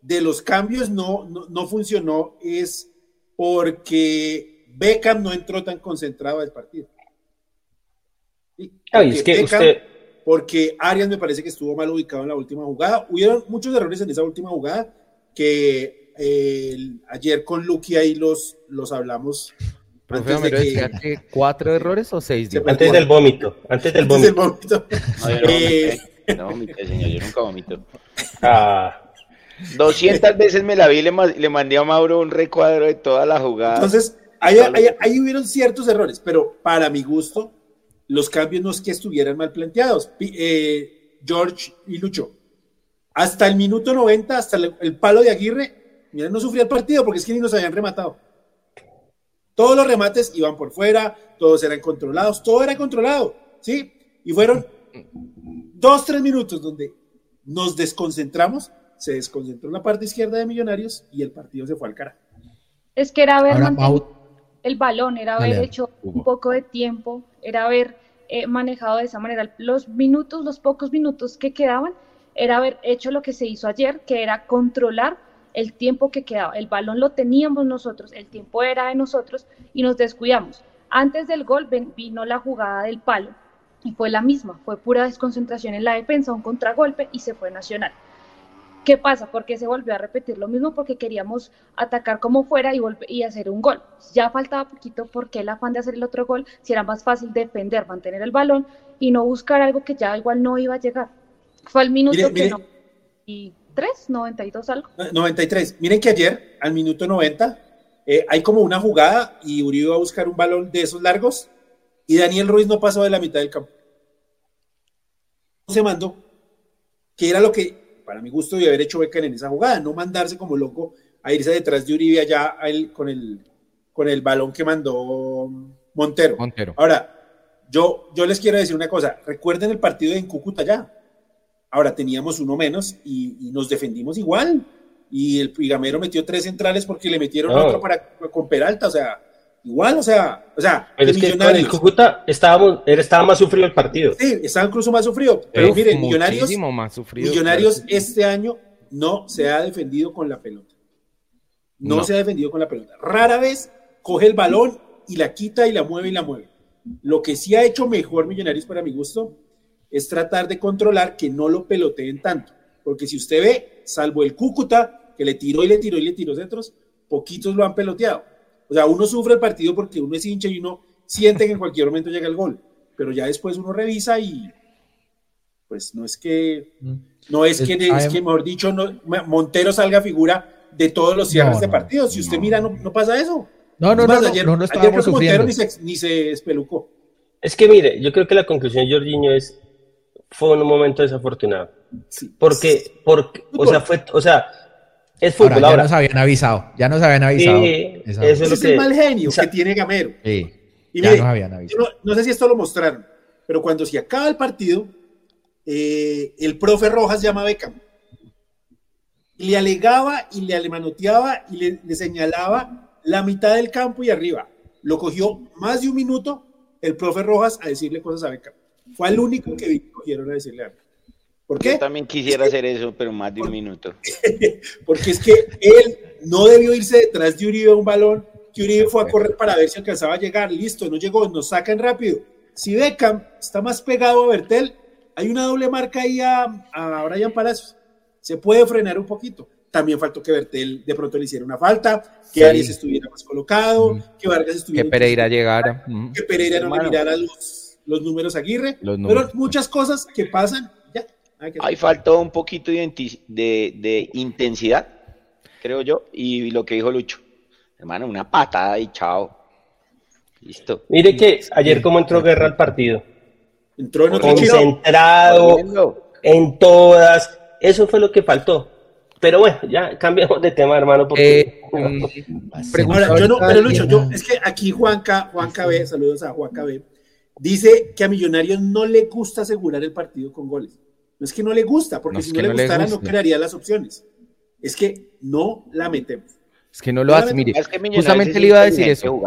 de los cambios no, no, funcionó es porque Beckham no entró tan concentrado al partido. es que usted porque Arias me parece que estuvo mal ubicado en la última jugada. Hubieron muchos errores en esa última jugada que eh, ayer con Lucky ahí los, los hablamos. antes de que... cuatro errores o seis. Antes del vómito. Antes del vómito. No, yo no, eh... no señor, yo nunca vomito. Ah. 200 veces me la vi y le, le, mandé a Mauro un recuadro de toda la jugada. Entonces, ahí, ahí, ahí hubieron ciertos errores, pero para mi gusto, los cambios no es que estuvieran mal planteados. Eh, George y Lucho, hasta el minuto 90, hasta el, palo de Aguirre, mira, no sufría el partido porque es que ni nos habían rematado. Todos los remates iban por fuera, todos eran controlados, todo era controlado, ¿sí? Y fueron dos, tres minutos donde nos desconcentramos, se desconcentró la parte izquierda de Millonarios y el partido se fue al cara. Es que era haber mantenido el balón, era haber hecho un poco de tiempo, era haber eh, manejado de esa manera los minutos, los pocos minutos que quedaban, era haber hecho lo que se hizo ayer, que era controlar el tiempo que quedaba. El balón lo teníamos nosotros, el tiempo era de nosotros y nos descuidamos. Antes del gol vino la jugada del palo y fue la misma, fue pura desconcentración en la defensa, un contragolpe y se fue Nacional. ¿Qué pasa? Porque se volvió a repetir lo mismo porque queríamos atacar como fuera y, y hacer un gol. Ya faltaba poquito porque el afán de hacer el otro gol, si era más fácil defender, mantener el balón y no buscar algo que ya igual no iba a llegar. Fue al minuto que no. ¿Y 3? ¿92 algo? 93. Miren que ayer, al minuto 90, eh, hay como una jugada y Uribe va a buscar un balón de esos largos y Daniel Ruiz no pasó de la mitad del campo. Se mandó, que era lo que para mi gusto, de haber hecho Becan en esa jugada, no mandarse como loco a irse detrás de Uribe allá con, el, con el balón que mandó Montero. Montero. Ahora, yo, yo les quiero decir una cosa, recuerden el partido en Cúcuta ya. Ahora teníamos uno menos y, nos defendimos igual. Y el Pigamero metió tres centrales porque le metieron otro para, con Peralta, o sea, Igual, o sea, o sea, pero es que el Cúcuta estaba, estaba más sufrido el partido. Sí, estaba incluso más sufrido. Pero miren, Millonarios, Millonarios este año no se ha defendido con la pelota. No, se ha defendido con la pelota. Rara vez coge el balón y la quita y la mueve y la mueve. Lo que sí ha hecho mejor Millonarios para mi gusto es tratar de controlar que no lo peloteen tanto. Porque si usted ve, salvo el Cúcuta, que le tiró y le tiró y le tiró centros, poquitos lo han peloteado o sea, uno sufre el partido porque uno es hincha y uno siente que en cualquier momento llega el gol, pero ya después uno revisa y pues no es que, mm. no es, que, es que mejor dicho, no, Montero salga figura de todos los cierres de partidos. Si usted mira, no, no, pasa eso. No, no, no, ayer, no, no ayer Montero ni se, ni se espelucó. Es que mire, yo creo que la conclusión de Jorginho es fue un momento desafortunado. Sí. Porque, porque, o sea, fue, o sea, es fútbol. ya nos habían avisado. Ya nos habían avisado. Sí, ese es, el mal genio que tiene Gamero. Sí, y ya nos habían avisado. No, sé si esto lo mostraron, pero cuando se acaba el partido, eh, el profe Rojas llama a Beckham. Y le alegaba y le alemanoteaba y le, le señalaba la mitad del campo y arriba. Lo cogió más de un minuto el profe Rojas a decirle cosas a Beckham. Fue el único que vi, cogieron a decirle a. ¿Por qué? Yo también quisiera hacer eso, pero más de un minuto. Porque es que él no debió irse detrás de Uribe a un balón, que Uribe fue a correr para ver si alcanzaba a llegar, listo, no llegó, nos sacan rápido. Si Beckham está más pegado a Bertel, hay una doble marca ahí a, a Brian Palacios. Se puede frenar un poquito. También faltó que Bertel de pronto le hiciera una falta, que Arias estuviera más colocado, que Vargas estuviera. Que Pereira llegara. Que Pereira no mirara los, los números Aguirre. pero muchas cosas que pasan Ahí faltó un poquito de, intensidad, creo yo, y lo que dijo Lucho. Hermano, una patada y chao. Listo. Mire que ayer cómo entró Guerra al partido. Entró en Concentrado, en todas. Eso fue lo que faltó. Pero bueno, ya cambiamos de tema, hermano. Porque... Eh, mm, Ahora, yo no, pero Lucho, yo, es que aquí Juanca, Juanca B, saludos a Juanca B, dice que a Millonarios no le gusta asegurar el partido con goles. No es que no le gusta, porque si no, le gustara no crearía las opciones. Es que no la metemos. Es que no lo hace, mire, justamente le iba a decir eso.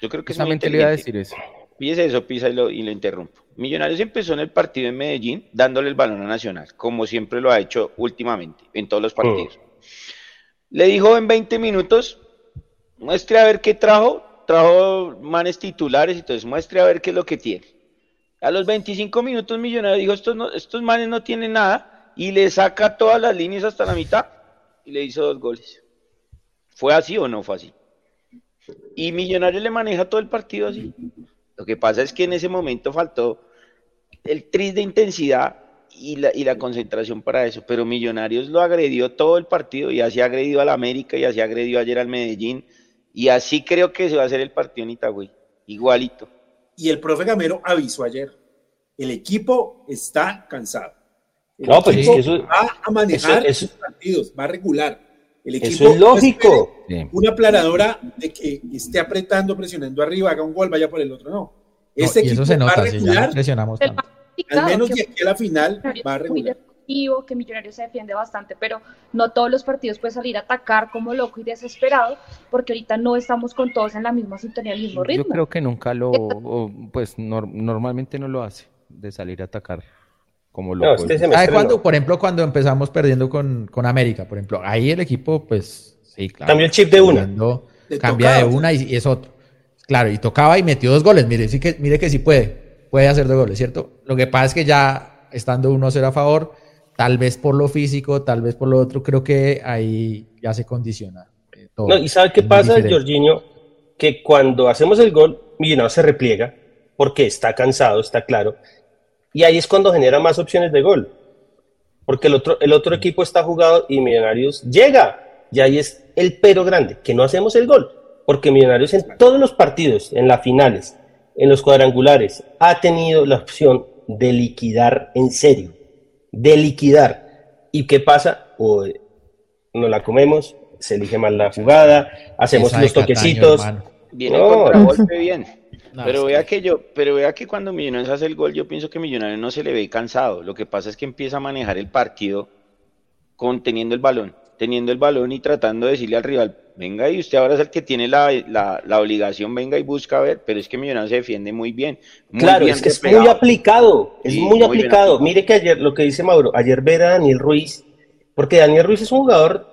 Yo creo que justamente le iba a decir eso. Fíjese eso, Pisa, y lo, y lo interrumpo. Millonarios empezó en el partido en Medellín dándole el balón a Nacional, como siempre lo ha hecho últimamente, en todos los partidos. Le dijo en 20 minutos, muestre a ver qué trajo, trajo manes titulares, entonces muestre a ver qué es lo que tiene. A los 25 minutos Millonarios dijo, estos, estos manes no tienen nada, y le saca todas las líneas hasta la mitad, y le hizo dos goles. ¿Fue así o no fue así? Y Millonarios le maneja todo el partido así. Lo que pasa es que en ese momento faltó el tris de intensidad y la, y la concentración para eso, pero Millonarios lo agredió todo el partido y así agredió al América y así agredió ayer al Medellín y así creo que se va a hacer el partido en Itagüí, igualito. Y el profe Gamero avisó ayer, el equipo está cansado. no, pues es que eso, va a manejar esos partidos, va a regular. El equipo Eso es lógico. Una planadora de que esté apretando, presionando arriba, haga un gol, vaya por el otro, no. Este equipo se nota, va a regular, presionamos al menos de aquí a la final va a regular. Que Millonarios se defiende bastante, pero no todos los partidos pueden salir a atacar como loco y desesperado, porque ahorita no estamos con todos en la misma sintonía, el mismo ritmo. Yo creo que nunca lo, pues normalmente no lo hace, de salir a atacar como lo cuando, por ejemplo, cuando empezamos perdiendo con, América, por ejemplo, ahí el equipo, pues, sí, claro. Cambia el chip de una. cambia de una y, es otro. Claro, y tocaba y metió dos goles. Mire, sí que, mire que sí puede, puede hacer dos goles, ¿cierto? Lo que pasa es que ya estando 1-0 a favor, tal vez por lo físico, tal vez por lo otro, creo que ahí ya se condiciona. Eh, todo. No, y ¿sabe qué pasa, Jorginho? Que cuando hacemos el gol, Millonarios se repliega porque está cansado, está claro y ahí es cuando genera más opciones de gol. Porque el otro, el otro equipo está jugado y Millonarios llega. Y ahí es el pero grande, que no hacemos el gol. Porque Millonarios en todos los partidos, en las finales, en los cuadrangulares, ha tenido la opción de liquidar en serio. De liquidar. ¿Y qué pasa? O no la comemos, se elige mal la jugada, hacemos los toquecitos. Viene contragolpe bien pero vea que yo, pero vea que cuando Millonarios hace el gol, yo pienso que Millonarios no se le ve cansado. Lo que pasa es que empieza a manejar el partido conteniendo el balón, teniendo el balón y tratando de decirle al rival, venga y usted ahora es el que tiene la, la, obligación, venga y busca a ver, pero es que Millonarios se defiende muy bien. claro, es que es muy aplicado, es muy, aplicado. Mire que ayer, lo que dice Mauro, ayer ver a Daniel Ruiz, porque Daniel Ruiz es un jugador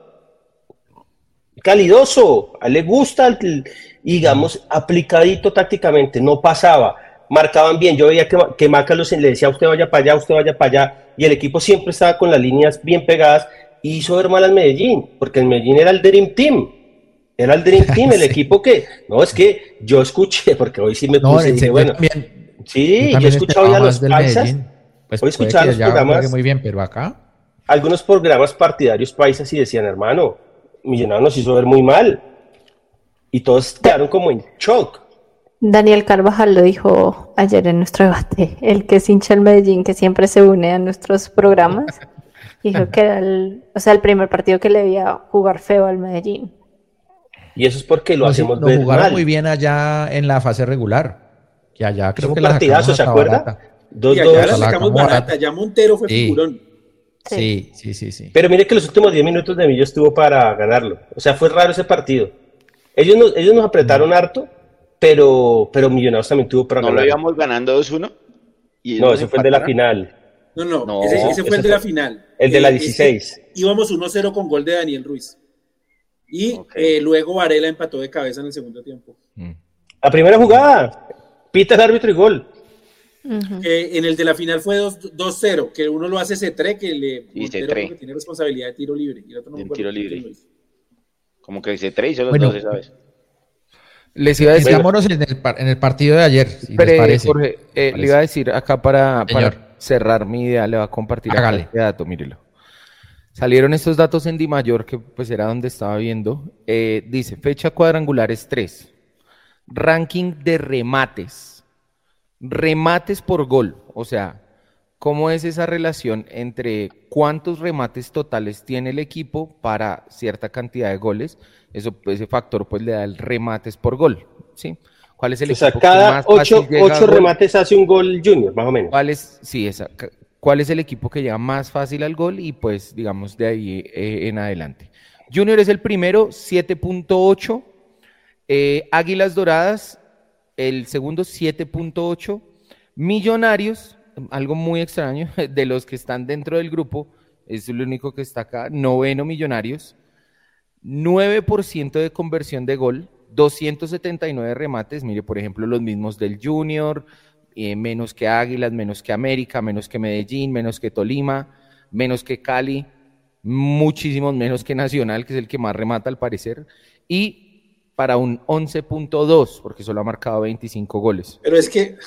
calidoso, a él le gusta el, digamos, aplicadito tácticamente, no pasaba, marcaban bien, yo veía que, que Maca le decía, usted vaya para allá, usted vaya para allá, y el equipo siempre estaba con las líneas bien pegadas, y hizo ver mal al Medellín, porque el Medellín era el Dream Team, era el Dream Team, el equipo que, no, es que yo escuché, porque hoy sí me puse, bueno, sí, yo, he escuchado ya los paisas, pues hoy escuchaba los programas, muy bien, pero acá, algunos programas partidarios paisas y decían, hermano, Millonarios nos hizo ver muy mal, y todos quedaron como en shock. Daniel Carvajal lo dijo ayer en nuestro debate, el que es hincha el Medellín, que siempre se une a nuestros programas, dijo que era el, o sea, el primer partido que le veía jugar feo al Medellín. Y eso es porque lo hacemos ver jugaron muy bien allá en la fase regular, que allá creo que la partidazo, ¿se acuerda? Dos, y allá la sacamos barata, ya Montero fue sí. Sí. sí, sí, sí, Pero mire que los últimos 10 minutos de Millo estuvo para ganarlo. O sea, fue raro ese partido. Ellos nos, ellos nos apretaron harto, pero, pero Millonarios también tuvo para ¿No ganar. ¿No lo íbamos ganando 2-1? No, ese fue el de la final. No, no, ese, fue el de la final. El de la 16. Eh, íbamos 1-0 con gol de Daniel Ruiz. Y eh, luego Varela empató de cabeza en el segundo tiempo. Mm. La primera jugada, pita el árbitro y gol. Eh, en el de la final fue 2-0, que uno lo hace C3, que le y porque tiene responsabilidad de tiro libre. Y el otro no tiro libre. Como que dice tres y solo bueno, ¿sabes? Les iba a decir. en el, en el partido de ayer, si les parece. Jorge, eh, le iba a decir acá para, cerrar mi idea, le va a compartir este dato, mírelo. Salieron estos datos en Di Mayor, que pues era donde estaba viendo. Eh, dice, fecha cuadrangular es 3. Ranking de remates. Remates por gol. O sea, ¿Cómo es esa relación entre cuántos remates totales tiene el equipo para cierta cantidad de goles? Eso, ese factor pues le da el remates por gol, ¿sí? ¿Cuál es el o sea, cada ocho, ocho remates hace un gol Junior, más o menos. ¿Cuál es, sí, esa, ¿Cuál es el equipo que llega más fácil al gol? Y pues, digamos, de ahí eh, en adelante. Junior es el primero, 7.8. Eh, Águilas Doradas, el segundo, 7.8. Millonarios, algo muy extraño, de los que están dentro del grupo, es el único que está acá, noveno Millonarios. 9% de conversión de gol, 279 remates, mire por ejemplo los mismos del Junior, eh, menos que Águilas, menos que América, menos que Medellín, menos que Tolima, menos que Cali, muchísimos menos que Nacional, que es el que más remata al parecer, y para un 11.2, porque solo ha marcado 25 goles. Pero es que,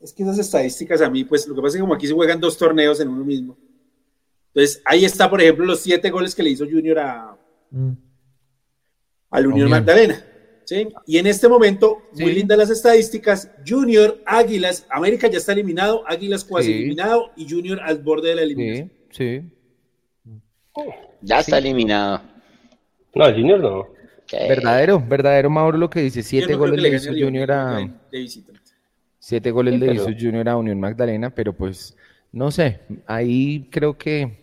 es que esas estadísticas a mí, pues lo que pasa es que como aquí se juegan dos torneos en uno mismo. Entonces, ahí está, por ejemplo, los siete goles que le hizo Junior a, mm al Unión Magdalena. ¿Sí? Y en este momento, muy lindas las estadísticas, Junior, Águilas, América ya está eliminado, Águilas cuasi eliminado y Junior al borde de la eliminación. Sí, Ya está eliminado. No, Junior no. Verdadero, verdadero Mauro lo que dice, siete goles le hizo Junior a... Siete goles le hizo Junior a Unión Magdalena, pero pues, no sé, ahí creo que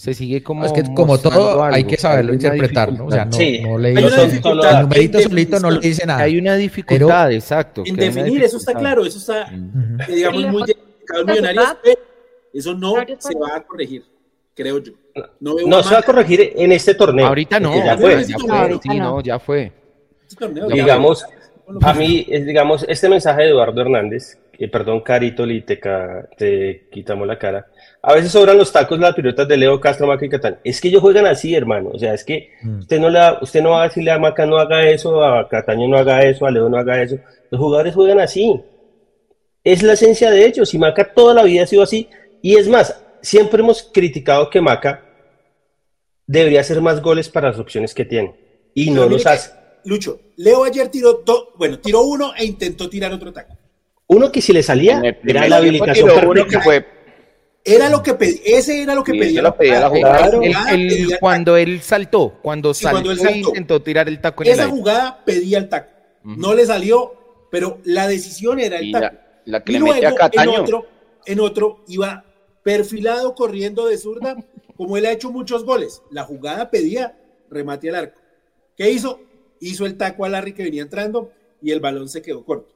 se sigue como. Es que como todo hay que saberlo interpretar, ¿no? O sea, no, no le dice, el numerito solito no le dice nada. Hay una dificultad, exacto. En definir, eso está claro, eso está, eh, digamos, muy identificado millonario, eso no se va a corregir, creo yo. No, no se va a corregir en este torneo. Ahorita no, ya fue. Ya fue, sí, no, ya fue. digamos, a mí, digamos, este mensaje de Eduardo Hernández, que perdón, Carito, te, te quitamos la cara a veces sobran los tacos las piruetas de Leo Castro, Maca y Catán. Es que ellos juegan así, hermano. O sea, es que mm. usted no la, usted no va a decirle a Maca no haga eso, a Cataño no haga eso, a Leo no haga eso. Los jugadores juegan así. Es la esencia de ellos. Y Maca toda la vida ha sido así. Y es más, siempre hemos criticado que Maca debería hacer más goles para las opciones que tiene. Y no los hace. Lucho, Leo ayer tiró dos, bueno, tiró uno e intentó tirar otro taco. Uno que si le salía era la habilitación uno que fue era lo que pedía, ese era lo que pedía. la, jugada. cuando él saltó, cuando saltó, intentó tirar el taco en Esa jugada pedía el taco. No le salió, pero la decisión era el taco. La, que y luego, En otro, en otro iba perfilado corriendo de zurda, como él ha hecho muchos goles. La jugada pedía remate al arco. ¿Qué hizo? Hizo el taco a Larry que venía entrando y el balón se quedó corto.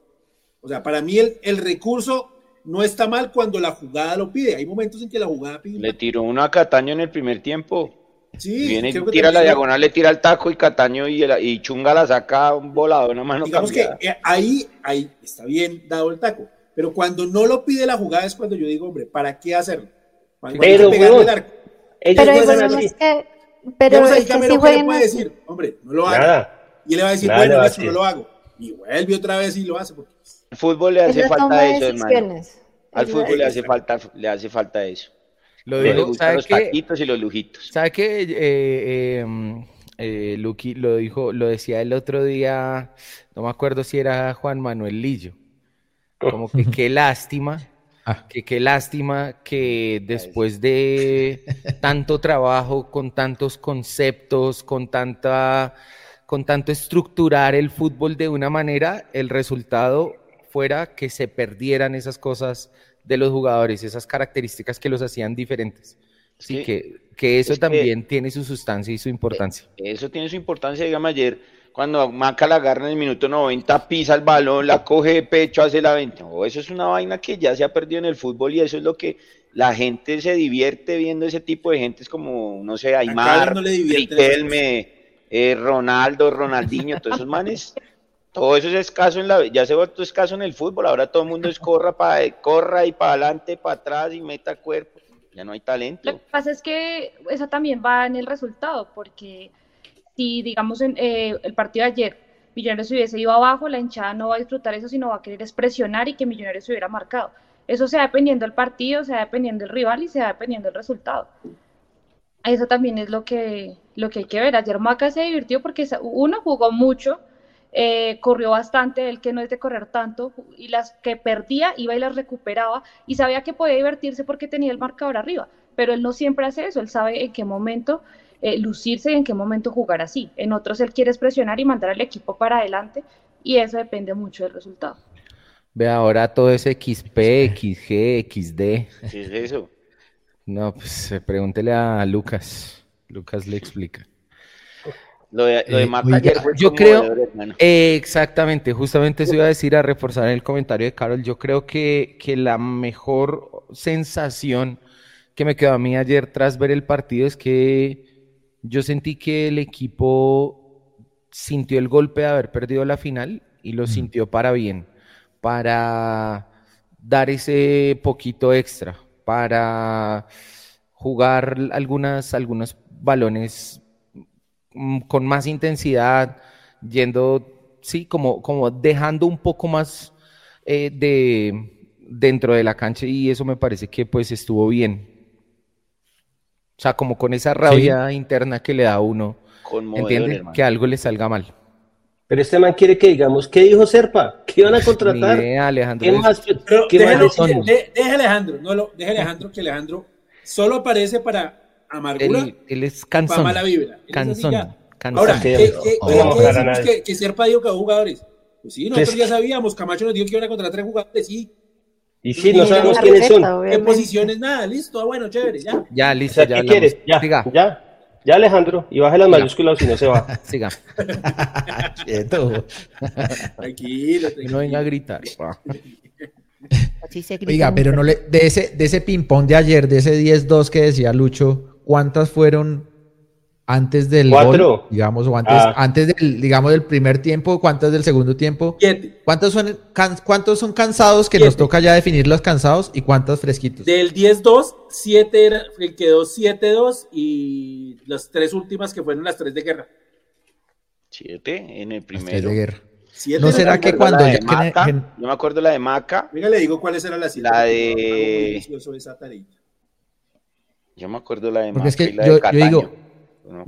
O sea, para mí el, el recurso no está mal cuando la jugada lo pide. Hay momentos en que la jugada pide. Le tiró uno a Cataño en el primer tiempo. Sí, Viene, tira la diagonal, le tira el taco y Cataño y, y Chunga la saca un volado, una mano Digamos que eh, ahí, ahí está bien dado el taco. Pero cuando no lo pide la jugada es cuando yo digo, hombre, ¿para qué hacerlo? ¿Para pero, pegarle el arco? pero es que, pero es que si puede decir, hombre, no lo hago. Y él le va a decir, bueno, eso no lo hago. Y vuelve otra vez y lo hace. Porque al fútbol le hace falta eso, hermano. Al fútbol le hace falta, le hace falta eso. Lo digo, los taquitos y los lujitos. ¿Sabe qué? Eh, em, eh, Luqui lo dijo, lo decía el otro día, no me acuerdo si era Juan Manuel Lillo. Como que qué lástima, ah. que qué lástima que después de tanto trabajo, con tantos conceptos, con tanta, con tanto estructurar el fútbol de una manera, el resultado fuera que se perdieran esas cosas de los jugadores, esas características que los hacían diferentes. Así que, que eso también tiene su sustancia y su importancia. Eh, eso tiene su importancia, digamos ayer, cuando Maca la agarra en el minuto 90, pisa el balón, la coge de pecho, hace la 20. eso es una vaina que ya se ha perdido en el fútbol y eso es lo que la gente se divierte viendo ese tipo de gentes como, no sé, Aymar, no Riquelme, eh, Ronaldo, Ronaldinho, todos esos manes todo eso es escaso en la ya se ha vuelto escaso en el fútbol, ahora todo el mundo es corra para corra y para adelante, para atrás y meta cuerpo. Ya no hay talento. Lo que pasa es que eso también va en el resultado, porque si digamos eh, el partido de ayer Millonarios hubiese ido abajo, la hinchada no va a disfrutar eso, sino va a querer expresionar y que Millonarios hubiera marcado. Eso se va dependiendo del partido, se va dependiendo del rival y se va dependiendo del resultado. Eso también es lo que, lo que hay que ver. Ayer Maca se divirtió porque uno jugó mucho, eh, corrió bastante, él que no es de correr tanto, y las que perdía iba y las recuperaba, y sabía que podía divertirse porque tenía el marcador arriba, pero él no siempre hace eso, él sabe en qué momento eh, lucirse y en qué momento jugar así. En otros él quiere presionar y mandar al equipo para adelante, y eso depende mucho del resultado. Ve ahora todo ese XP, XG, XD. ¿Qué es eso? No, pues pregúntele a Lucas. Lucas le explica. Lo de, lo de Eh, ayer fue yo creo-. Eh, exactamente, justamente eso iba a decir a reforzar el comentario de Carol. Yo creo que, que la mejor sensación que me quedó a mí ayer tras ver el partido es que yo sentí que el equipo sintió el golpe de haber perdido la final y lo sintió para bien, para dar ese poquito extra, para jugar algunas, algunos balones con más intensidad, yendo, sí, como, como dejando un poco más eh, de dentro de la cancha y eso me parece que pues estuvo bien. O sea, como con esa rabia interna que le da a uno, ¿entiende? Que algo le salga mal. Pero este man quiere que digamos, ¿qué dijo Serpa? ¿Qué iban a Ni contratar? idea, Alejandro. ¿Qué es- más? Pero ¿Qué más de- deje a Alejandro, no lo, deje a Alejandro, que Alejandro solo aparece para amargura, Él, él es para cansón. mala vibra. Él así ya. cansón. Ahora, ¿qué, qué- no qué- decimos que, que Serpa dijo que jugadores? Pues sí, nosotros ya sabíamos, Camacho nos dijo que iban a contratar tres jugadores, sí. Y sí, no sabemos quiénes son. O ¿Qué posiciones? Nada, listo, ah, bueno, chévere, ya. Ya, listo, sea, ya ¿qué quieres? Ya, Siga, ya, ya Alejandro, y baje las Siga. mayúsculas si no se va. siga. Quieto. Tranquilo, Y tranquilo. no venga a gritar. Oiga, pero no le, de ese, de ese ping-pong de ayer, de ese 10-2 que decía Lucho, ¿cuántas fueron antes del Cuatro. gol? Digamos, o antes, Ah. antes del, digamos, del primer tiempo, ¿cuántas del segundo tiempo? Siete. ¿Cuántos son, can- cuántos son cansados que Siete. nos toca ya definir los cansados y cuántos fresquitos? Del 10-2, 7 era, quedó 7-2 y las tres últimas que fueron las tres de guerra. Siete en el Las tres primero. de guerra. Siete ¿No será que cuando ya Maca, que- yo me acuerdo la de Maca, Venga, le digo cuáles eran las siete. La de- esa. Yo me acuerdo la de Porque es que la yo- de yo Cataño. digo,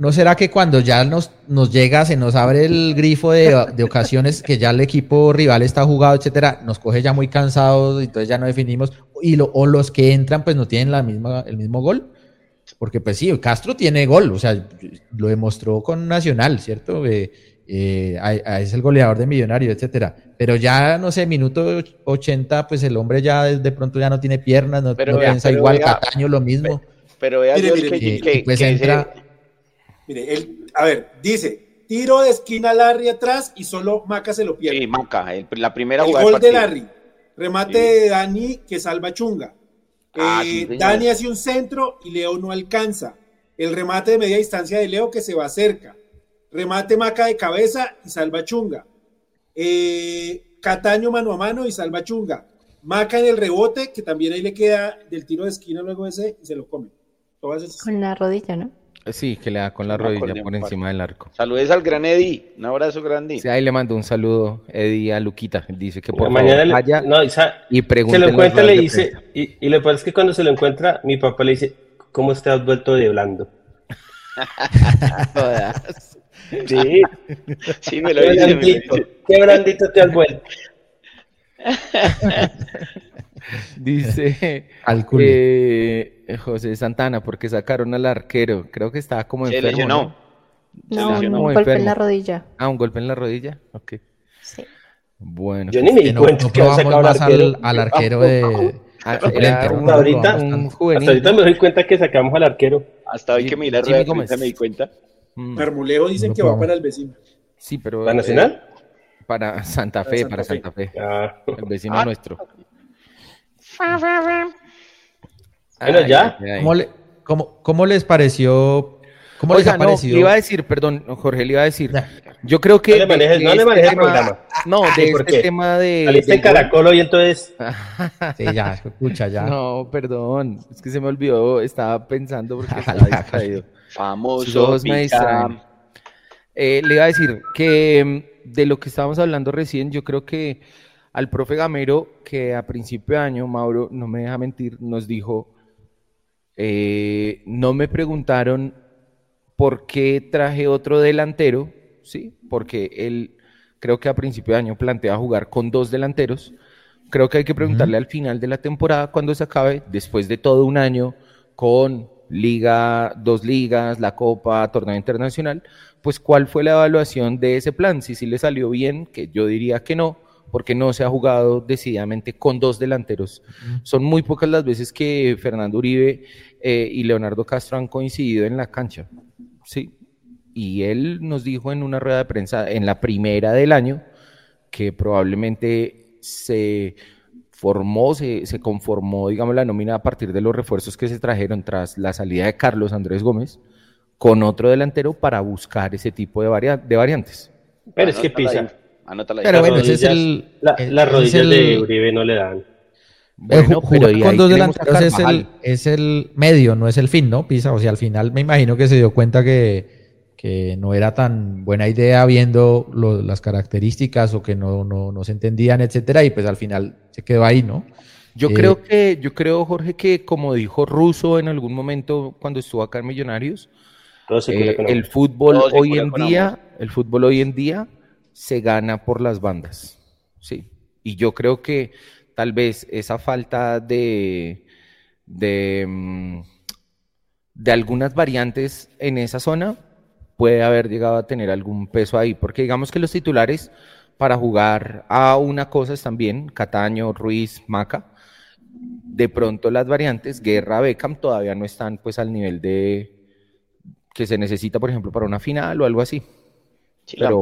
¿No será que cuando ya nos, nos llega, se nos abre el grifo de, de ocasiones que ya el equipo rival está jugado, etcétera, nos coge ya muy cansados y entonces ya no definimos? Y lo, o los que entran pues no tienen la misma, el mismo gol. Porque pues sí, Castro tiene gol, o sea, lo demostró con Nacional, ¿cierto? Eh, eh, es el goleador de Millonario, etcétera. Pero ya, no sé, minuto 80, pues el hombre ya de, pronto ya no tiene piernas, no, Pero no vea, piensa igual, vea, Cataño lo mismo. Pero vea Mire, Dios mire, que, y- que- y pues que ese- entra- Mire, él, a ver, dice, tiro de esquina Larry atrás y solo Maca se lo pierde. sí, Maca, el- la primera el jugada gol de. Larry, remate Sí. de Dani que salva Chunga. Ah, Eh, sí. Dani hace un centro y Leo no alcanza. El remate de media distancia de Leo que se va cerca. Remate Maca de cabeza y salva Chunga. Eh, Cataño mano a mano y salva Chunga. Maca en el rebote, que también ahí le queda del tiro de esquina luego ese y se lo come. Todas esas- Con la rodilla, ¿no? Sí, que le da con la No me rodilla por encima del arco. Saludes al gran Eddie, un abrazo grande. Sí, ahí le mando un saludo, Eddie, a Luquita. Dice que por Mañana favor le- vaya no, y y se lo encuentra le dice, y, y lo peor es que cuando se lo encuentra, mi papá le dice, ¿cómo te has vuelto de blando? Sí, Sí, me lo dice, qué blandito te has vuelto. Dice eh, José Santana, porque sacaron al arquero. Creo que estaba como Se enfermo. lesionó. ¿no? No, lesionó. un golpe en la rodilla. Ah, un golpe en la rodilla. Ok. Sí. Bueno. Yo ni me di no, cuenta no que sacado más al arquero. al, al arquero de... Ah, un, Hasta ahorita- un Hasta juvenil. ahorita me doy cuenta que sacamos al arquero. Hasta hoy que me di la rueda me di cuenta. Mm, Marmolejo dicen No que va para el vecino. Sí, pero. ¿Para eh, Nacional? para Santa Para Fe, Santa para Fe. Santa Fe. Ah. El vecino Ah. nuestro. Bueno, ya. ¿Cómo, le- cómo- cómo les pareció? ¿Cómo les ha no, parecido? le iba a decir, perdón, Jorge, le iba a decir. Yo creo que. No le manejes- de no le este manejes el programa. No, de ¿por este qué? tema de. Saliste en Caracol y entonces, Sí, ya, escucha, ya. No, perdón, es que se me olvidó, estaba pensando porque estaba distraído. Famoso me. Eh, le iba a decir que mm, de lo que estábamos hablando recién, yo creo que al profe Gamero, que a principio de año, Mauro, no me deja mentir, nos dijo, eh, no me preguntaron por qué traje otro delantero, ¿sí? Porque él creo que a principio de año plantea jugar con dos delanteros. Creo que hay que preguntarle al final de la temporada, cuando se acabe, después de todo un año con liga, dos ligas, la Copa, torneo internacional, pues cuál fue la evaluación de ese plan, si sí le salió bien, que yo diría que no, porque no se ha jugado decididamente con dos delanteros. Son muy pocas las veces que Fernando Uribe eh, y Leonardo Castro han coincidido en la cancha. Sí. Y él nos dijo en una rueda de prensa, en la primera del año, que probablemente se formó, se, se conformó, digamos, la nómina a partir de los refuerzos que se trajeron tras la salida de Carlos Andrés Gómez con otro delantero para buscar ese tipo de, de variantes. Pero es que pisa. Pero bueno, ese es el. las rodillas de Uribe no le dan. Bueno, pero con dos delanteros es el, es el medio, no es el fin, ¿no? Pisa, o sea, al final me imagino que se dio cuenta que, que no era tan buena idea viendo las características o que no, no, no, se entendían, etcétera, y pues al final se quedó ahí, ¿no? Yo creo eh, que, yo creo, Jorge, que como dijo Russo en algún momento cuando estuvo acá en Millonarios, eh, el fútbol hoy en día, el fútbol hoy en día se gana por las bandas. Sí. Y yo creo que tal vez esa falta de, de, mm, de algunas variantes en esa zona puede haber llegado a tener algún peso ahí, porque digamos que los titulares para jugar a una cosa están bien, Cataño, Ruiz, Maca, de pronto las variantes, Guerra, Beckham, todavía no están pues al nivel de que se necesita, por ejemplo, para una final o algo así. Pero,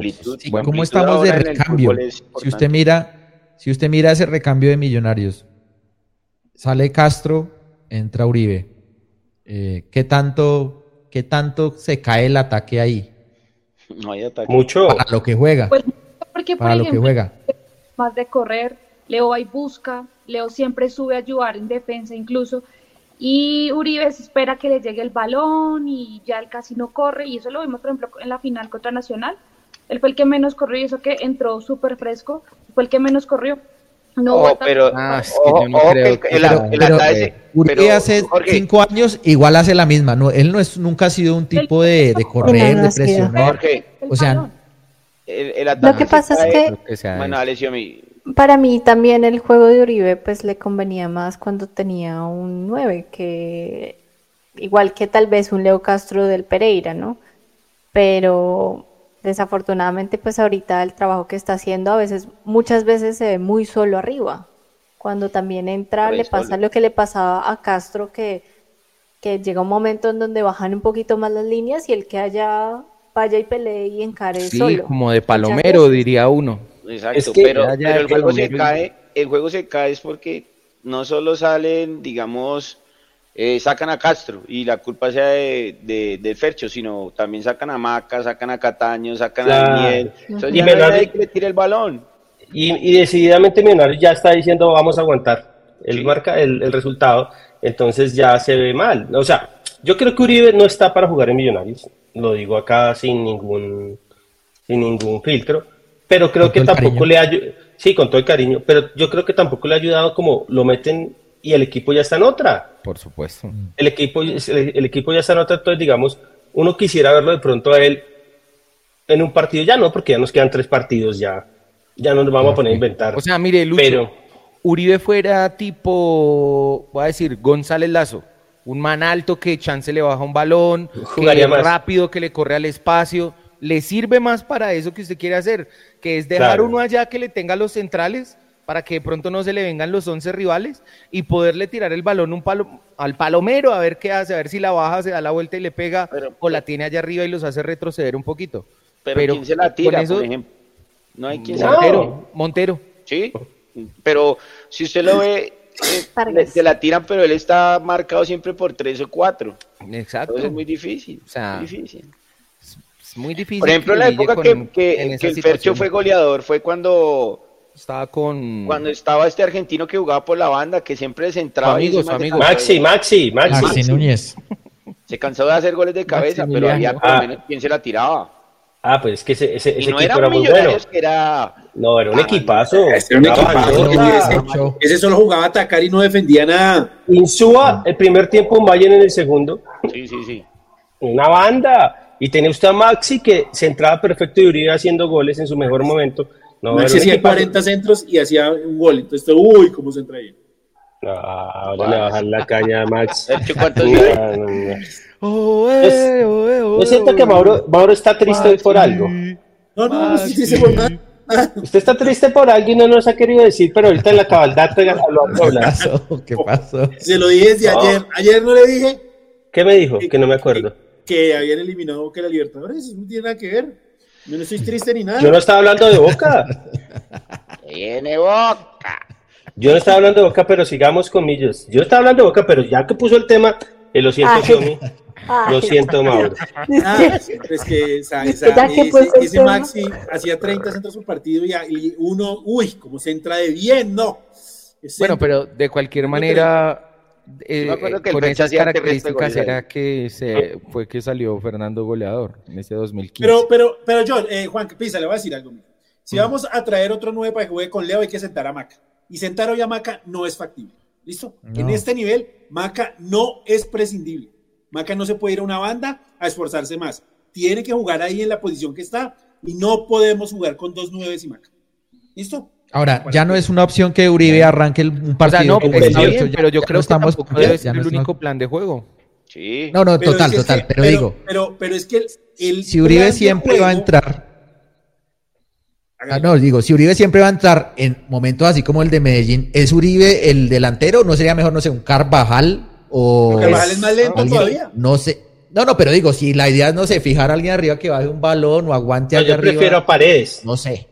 ¿cómo estamos de recambio? Si usted mira, si usted mira ese recambio de millonarios, sale Castro, entra Uribe. Eh, ¿qué tanto, qué tanto se cae el ataque ahí? No hay ataque. Mucho. Para lo que juega. Pues, porque, para lo que juega. Más de correr, Leo va y busca, Leo siempre sube a ayudar en defensa incluso. Y Uribe se espera que le llegue el balón y ya él casi no corre. Y eso lo vimos, por ejemplo, en la final contra Nacional. Él fue el que menos corrió y eso que entró súper fresco, fue el que menos corrió. No, pero, ah, es que yo no creo que Uribe hace cinco años igual hace la misma. No, él no es nunca ha sido un tipo de, de correr, de presionar. o sea, lo que pasa es que, bueno, Alessio, para mí también el juego de Uribe pues le convenía más cuando tenía un 9 que igual que tal vez un Leo Castro del Pereira, ¿no? Pero desafortunadamente pues ahorita el trabajo que está haciendo a veces, muchas veces se ve muy solo arriba. Cuando también entra le pasa lo que le pasaba a Castro que, que llega un momento en donde bajan un poquito más las líneas y el que haya vaya y pelee y encare sí, solo. como de palomero diría uno. Exacto, pero, el juego se cae, el juego se cae es porque no solo salen, digamos, eh, sacan a Castro y la culpa sea de, de, Fercho, sino también sacan a Maca, sacan a Cataño, sacan a Daniel. Entonces y ya hay que le tire el balón. Y, decididamente Millonarios ya está diciendo vamos a aguantar. el marca el, resultado, entonces ya se ve mal. O sea, yo creo que Uribe no está para jugar en Millonarios. Lo digo acá sin ningún, sin ningún filtro. Pero creo que tampoco le ha sí, con todo el cariño, pero yo creo que tampoco le ha ayudado como lo meten y el equipo ya está en otra. Por supuesto. El equipo, el, equipo ya está en otra, entonces digamos, uno quisiera verlo de pronto a él en un partido, ya no, porque ya nos quedan tres partidos, ya, ya no nos vamos a poner a inventar. O sea, mire, Lucho, pero, Uribe fuera tipo, voy a decir, González Lazo, un man alto que chance le baja un balón, jugaría más. rápido, que le corre al espacio, le sirve más para eso que usted quiere hacer, que es dejar uno allá que le tenga los centrales para que de pronto no se le vengan los 11 rivales y poderle tirar el balón un palo, al palomero a ver qué hace, a ver si la baja, se da la vuelta y le pega o la tiene allá arriba y los hace retroceder un poquito. Pero, ¿quién se la tira, por ejemplo? No hay quien Montero, Montero. Sí, pero si usted lo ve, eh, se la tiran, pero él está marcado siempre por tres o cuatro. Exacto. Entonces es muy difícil. O sea, muy difícil. Es muy difícil. Por ejemplo, en la época que, que, que el Fercho fue goleador fue cuando estaba con. Cuando estaba este argentino que jugaba por la banda, que siempre se entraba. Amigos, amigos. Maxi, Maxi, Maxi, Maxi. Núñez. Se cansó de hacer goles de cabeza, pero había por lo menos quien se la tiraba. Ah, pues es que ese, ese, ese no equipo era, muy bueno. Que era... No, era un equipazo. Era un equipazo. Ese, ese, solo jugaba a atacar y no defendía nada. Insúa, el primer tiempo, Mayen en el segundo. Sí, sí, sí. Una banda. Y tenía usted a Maxi que se entraba perfecto y Uribe haciendo goles en su mejor momento. No, Maxi hacía 40 centros y hacía un gol. Entonces, uy, cómo se entra ahí. No, ahora le bajar la caña a Max. ¿Cuántos oh, eh, oh, eh, oh, Yo siento que Mauro, Mauro está triste hoy por algo. No, no, no, sí, sí, por nada. Usted está triste por algo y no nos ha querido decir, pero ahorita en la cabaldad lo ¿Qué pasó? ¿Qué pasó? Se lo dije desde ayer. Ayer no le dije. ¿Qué me dijo? Que, no me acuerdo. Que, habían eliminado que la Libertadores. Eso no tiene nada que ver. Yo no estoy triste ni nada. Yo no estaba hablando de Boca. Tiene Boca. Yo no estaba hablando de Boca, pero sigamos con Millos. Yo estaba hablando de Boca, pero ya que puso el tema, eh, lo siento, Xiaomi. Lo siento, Mauro. Ah, es que esa, esa, ese, Maxi hacía 30 centros por partido y, uno, uy, como se entra de bien, no. bueno, pero de cualquier manera, eh, con esas características era que se, fue que salió Fernando goleador en ese 2015. Pero, pero, pero John, eh, Juan, Pisa, le voy a decir algo. Si mm. vamos a traer otro nueve para que juegue con Leo, hay que sentar a Maca. Y sentar hoy a Maca no es factible. ¿Listo? En este nivel, Maca no es prescindible. Maca no se puede ir a una banda a esforzarse más. Tiene que jugar ahí en la posición que está y no podemos jugar con dos nueves y Maca. ¿Listo? Ahora, ya no es una opción que Uribe arranque un partido. O sea, no, pero yo creo que estamos, debe ser el único plan de juego. Sí. No, no, total, total, pero, digo. Pero, pero es que el, si Uribe siempre va a entrar. Ah, no, digo, si Uribe siempre va a entrar en momentos así como el de Medellín, ¿es Uribe el delantero? ¿No sería mejor, no sé, un Carvajal o. Carvajal es más lento todavía. No sé. No, no, pero digo, si la idea es, no sé, fijar a alguien arriba que baje un balón o aguante no, allá yo prefiero a Paredes. No sé.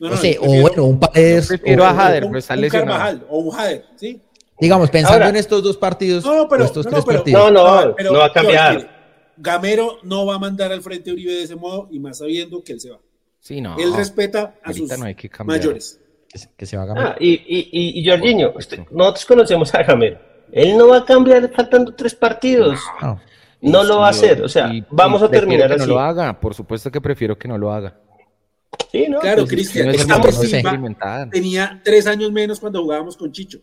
No, sé, o bueno, un Paredes. prefiero a Jader, pero está lesionado. o un Jader, ¿sí? Digamos, pensando en estos dos partidos. No, pero, estos no, tres pero, partidos. no, no, no va a cambiar. Gamero no va a mandar al frente a Uribe de ese modo y más sabiendo que él se va. Sí, no. Él respeta a sus mayores. Que, se va a cambiar. Ah, y, y, y, Jorginho, nosotros conocemos a Gamero. Él no va a cambiar faltando tres partidos. No, lo va a hacer. O sea, vamos a terminar que así. no lo haga. Por supuesto que prefiero que no lo haga. Sí, no, claro, pues, Cristian. No tenía tres años menos cuando jugábamos con Chicho.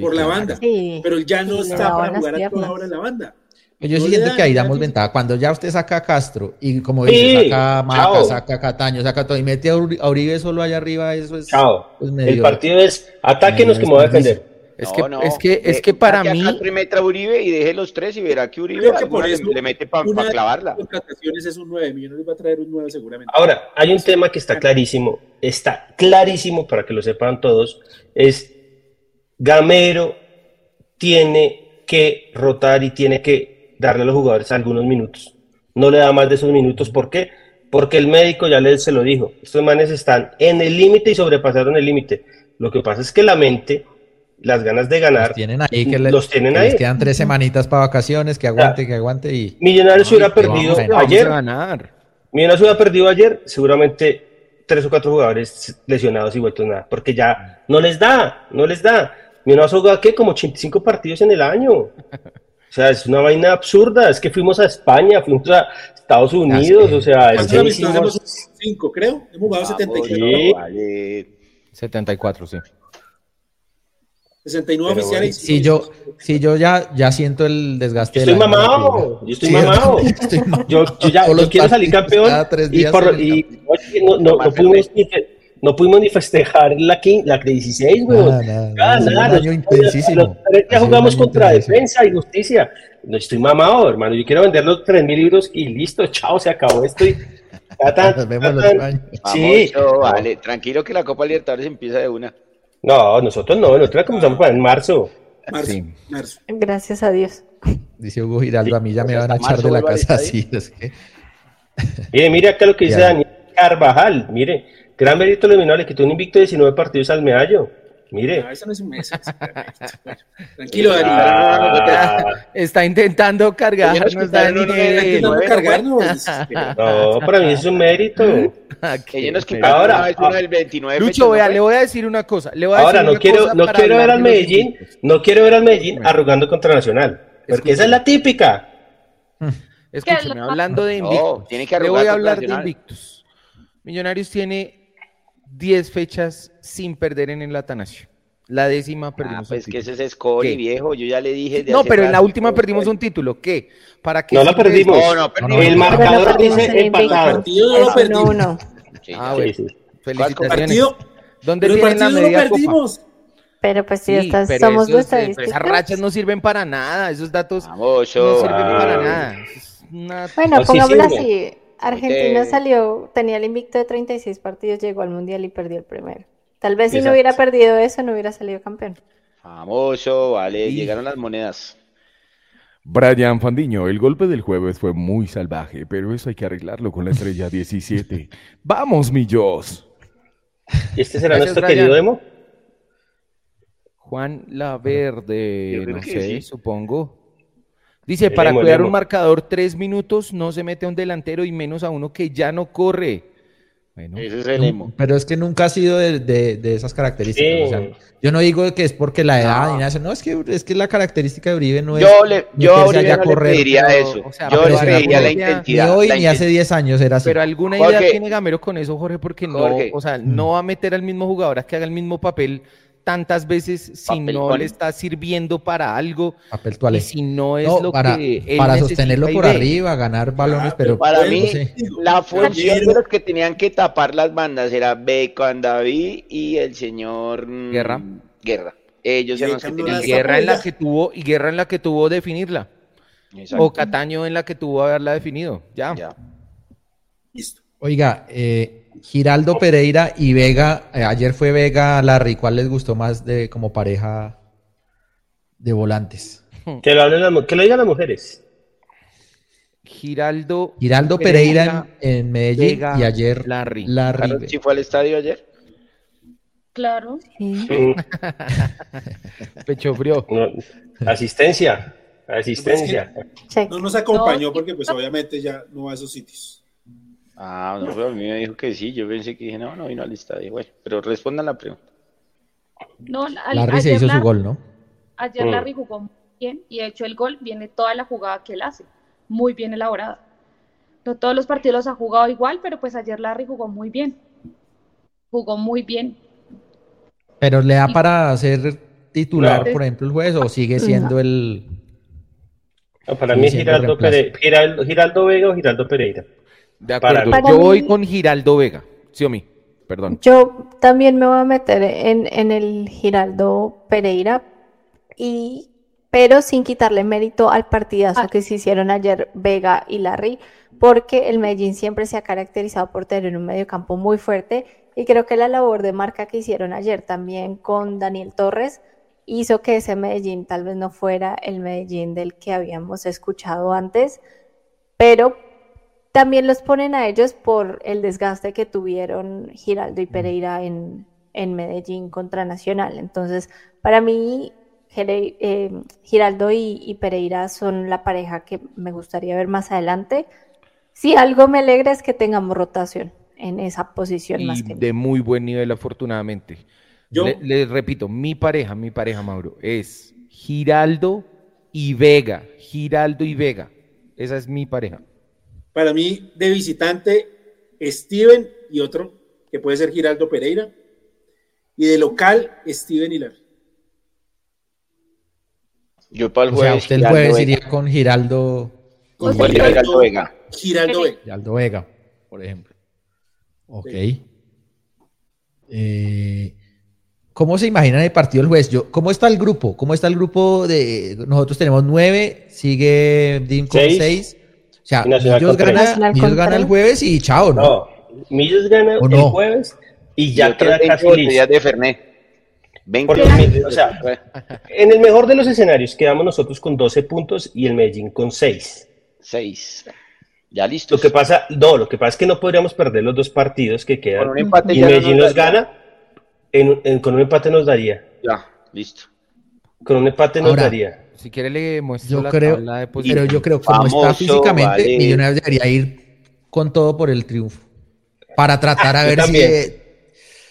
por la banda. pero él ya no está para jugar a toda hora en la banda. Yo siento que ahí damos ventaja. Cuando ya usted saca a Castro y como dice, saca a Maca, saca a Cataño, saca todo y mete a Uribe solo allá arriba, eso es. Chao. Pues el partido es atáquenos que me voy a defender. Es que, es que, es que para mí. Castro meta Uribe y deje los tres y verá que Uribe que por eso le, mete para pa clavarla. contrataciones es un 9 millones, va a traer un 9 seguramente. Ahora, hay un tema que está clarísimo, está clarísimo para que lo sepan todos, es Gamero tiene que rotar y tiene que darle a los jugadores algunos minutos. No le da más de esos minutos. ¿Por qué? Porque el médico ya les se lo dijo. Estos manes están en el límite y sobrepasaron el límite. Lo que pasa es que la mente, las ganas de ganar, los tienen ahí. Que los tienen ahí. Les quedan tres semanitas para vacaciones, que aguante, que aguante. y Millonarios hubiera perdido ayer. Millonarios hubiera perdido ayer, seguramente tres o cuatro jugadores lesionados y vueltos nada, porque ya no les da, no les da. Millonarios jugado, ¿qué? Como 85 partidos en el año. O sea, es una vaina absurda. Es que fuimos a España, fuimos a Estados Unidos, o sea, es hicimos... cinco, creo. Hemos jugado 74. Sí. Vale. 74, sí. 69 oficiales. Si yo, si yo ya, ya siento el desgaste. Yo estoy mamado, yo estoy mamado. Yo, yo, ya yo quiero salir campeón. Y, por, y no, no, no, pudimos ni, no pudimos ni festejar la, la 16, weón. Nada, nada. Los tres ya jugamos contra defensa y justicia. No estoy mamado, hermano. Yo quiero vender los 3.000 libros y listo, chao, se acabó esto. Y... Nos vemos los años. Sí. vale, tranquilo que la Copa Libertadores empieza de una. No, nosotros no, nosotros la comenzamos en marzo. Marzo, sí. marzo. Gracias a Dios. Dice Hugo Giraldo, a mí ya me van a echar de la casa así. Es que... Mire, mire acá lo que dice Daniel Carvajal, mire, Gran mérito eliminó, le quitó un invicto de 19 partidos al medallo. Mire. No, eso no es un mes. Tranquilo, Darío. Ah, está intentando cargar. Está intentando cargarnos. No, para mí es un mérito. Ella nos quitó ahora el 29 Lucho, vea, le voy a decir una cosa. Le voy a ahora, no quiero, no quiero ver al Medellín, no quiero ver al Medellín arrugando contra Nacional. Porque esa es la típica. Escúcheme, hablando de invictos. le voy a hablar de invictos. Millonarios tiene 10 fechas sin perder en el Atanasio. La décima Ah, perdimos pues un que título. ese es Scori, viejo. Yo ya le dije. de No, pero en la última perdimos un título. ¿Qué? ¿Para qué No la perdimos. No, no, perdimos. El no marcador dice el empatado. Partido no lo perdimos. 1-1. Sí, Ah, bueno. Sí, sí. Felicitaciones. Partido, ¿Dónde pero el tienen la partido no lo media copa? perdimos. Pero pues si Sí, estas pero somos esos, vuestra eh, pero esas rachas no sirven para nada. Esos datos Vamos, no sirven ah. para nada. Es una- Bueno, No, pongámoslo así. Argentina salió, tenía el invicto de 36 partidos, llegó al Mundial y perdió el primero. Tal vez si no hubiera perdido eso, no hubiera salido campeón. Famoso, vale. Sí. Llegaron las monedas. Brian Fandiño, el golpe del jueves fue muy salvaje, pero eso hay que arreglarlo con la estrella 17. ¡Vamos, mi Joss! ¿Y este será Gracias, nuestro Brian. querido Emo? Juan Laverde, no que sé, sí. supongo. Dice, para cuidar un marcador tres minutos no se mete a un delantero y menos a uno que ya no corre. Bueno, Ese es el emo. Pero es que nunca ha sido de, de- de esas características. Sí. o sea, yo no digo que es porque la edad ni nada. No, es que, es que la característica de Uribe no es. Yo, le, yo a Uribe no correr, le pediría pero, eso. o sea, yo le pediría la ni intensidad. hoy ni hace inten- 10 años era así. pero alguna Jorge. idea tiene Gamero con eso, Jorge, porque no, Jorge. o sea, no va a meter al mismo jugador a que haga el mismo papel tantas veces si Papel no le está sirviendo para algo Papel y si no es No, lo para, que él para sostenerlo por arriba, ganar balones, pero Para mí, no sé. la función de los que tenían que tapar las bandas era Bacon David y el señor mm, Guerra. Guerra. Ellos eran los que tenían Guerra en la que tuvo y guerra en la que tuvo definirla Exacto. o Cataño en la que tuvo haberla definido. Ya. Ya. Listo. Oiga, eh, Giraldo Pereira y Vega, eh, ayer fue Vega Larry, ¿cuál les gustó más de como pareja de volantes? Que lo, hablen que lo digan las mujeres. Giraldo Giraldo Pereira en, en Medellín Vega, y ayer Larry. ¿sí fue al estadio ayer? Claro. Sí. Pecho frío. no, asistencia. Asistencia. Check. No nos acompañó porque pues obviamente ya no va a esos sitios. Ah, no, pero a mí me dijo que sí. Yo pensé que dije, no, no vino al estadio. Bueno, pero respondan la pregunta. No, al- Larry se ayer hizo su Larry- gol, ¿no? Ayer Mm. Larry jugó muy bien y de hecho el gol viene toda la jugada que él hace, muy bien elaborada. No todos los partidos los ha jugado igual, pero pues ayer Larry jugó muy bien. Jugó muy bien. Pero le da para ser titular, por ejemplo, el juez o sigue siendo el... No, para Sí, mí es Giraldo, Giraldo, Giraldo Vega o Giraldo Pereira. De acuerdo. Para Yo voy con Giraldo Vega. Sí o mí. Perdón. Yo también me voy a meter en, en el Giraldo Pereira, y, pero sin quitarle mérito al partidazo Ah. que se hicieron ayer Vega y Larry, porque el Medellín siempre se ha caracterizado por tener un mediocampo muy fuerte y creo que la labor de marca que hicieron ayer también con Daniel Torres hizo que ese Medellín tal vez no fuera el Medellín del que habíamos escuchado antes, pero también los ponen a ellos por el desgaste que tuvieron Giraldo y Pereira en, en Medellín contra Nacional. Entonces, para mí, Gere- eh, Giraldo y, y Pereira son la pareja que me gustaría ver más adelante. Si algo me alegra es que tengamos rotación en esa posición más Y que de muy buen nivel, afortunadamente. Yo- Le, les repito, mi pareja, mi pareja, Mauro, es Giraldo y Vega. Giraldo y Vega. Esa es mi pareja. Para mí, de visitante, Steven y otro, que puede ser Giraldo Pereira. Y de local, Steven y Larry. Yo para el O sea, jueves. usted el Giraldo jueves iría con Giraldo, Con Con Giraldo Vega. Giraldo Vega. Giraldo Vega, por ejemplo. Ok. Eh, ¿Cómo se imaginan el partido del juez? Yo, ¿Cómo está el grupo? ¿Cómo está el grupo de... Nosotros tenemos nueve, sigue Dim con Seis. seis. O sea, Millos con gana, Millos con gana el jueves y chao, ¿no? No, Millos gana ¿O el no? jueves y ya queda 20 casi listo. de Fernet. 20 Porque, botellas o sea. En el mejor de los escenarios quedamos nosotros con 12 puntos y el Medellín con 6. Seis. Ya listo. Lo que pasa, no, lo que pasa es que no podríamos perder los dos partidos que Con quedan un empate y ya Medellín nos los gana, en- en- con un empate nos daría, Ya, listo. con un empate nos Ahora, daría. Si quiere le muestro Yo la creo, tabla de pero yo creo como está físicamente, vale. Millonarios debería ir con todo por el triunfo. Para tratar a Yo ver también. si...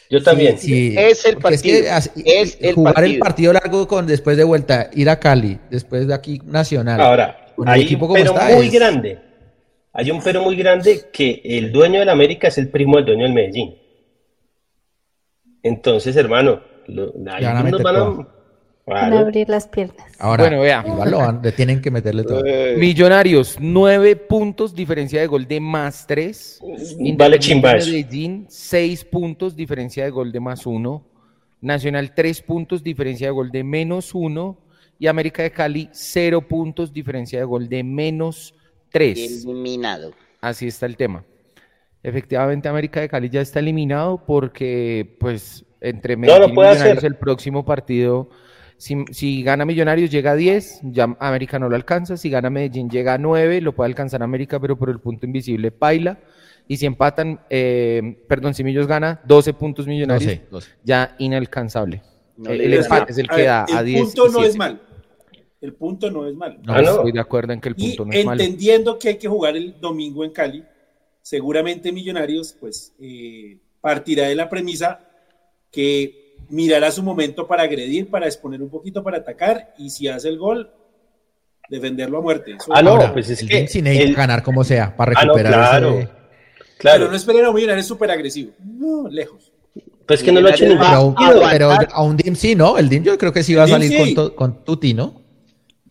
Yo también. si- si- Es el porque partido, es el jugar el partido. largo con después de vuelta, ir a Cali, después de aquí Nacional. Ahora, hay equipo un como pero está, muy es- grande. Hay un pero muy grande que el dueño del América es el primo del dueño del Medellín. Entonces, hermano, van a abrir las piernas. Ahora, bueno, vea. igual lo van, le tienen que meterle todo. Eh. Millonarios, nueve puntos, diferencia de gol de más tres. Vale chimbas. Medellín, seis puntos, diferencia de gol de más uno. Nacional, tres puntos, diferencia de gol de menos uno. Y América de Cali, cero puntos, diferencia de gol de menos tres. Eliminado. Así está el tema. Efectivamente, América de Cali ya está eliminado porque, pues, entre Medellín y Millonarios el próximo partido si, gana Millonarios llega a 10, ya América no lo alcanza. Si gana Medellín llega a 9, lo puede alcanzar América, pero por el punto invisible paila. Y si empatan, eh, perdón, si Millos gana 12 puntos Millonarios, ya inalcanzable. el, empate es el que da a, 10. El punto no es mal. El punto no es mal. No, estoy de acuerdo en que el punto no es mal. Entendiendo que hay que jugar el domingo en Cali, seguramente Millonarios pues eh, partirá de la premisa que mirará su momento para agredir, para exponer un poquito, para atacar y si hace el gol, defenderlo a muerte. ah, no, pues es que sin el... ganar como sea, para ah, recuperar. claro, ese... claro. Pero no esperen a un millonario súper agresivo. No, lejos. Pues que no lo ha hecho pero, pero, a un DIM sí, ¿no? El DIM yo creo que sí va a salir con, to, con Tuti, ¿no?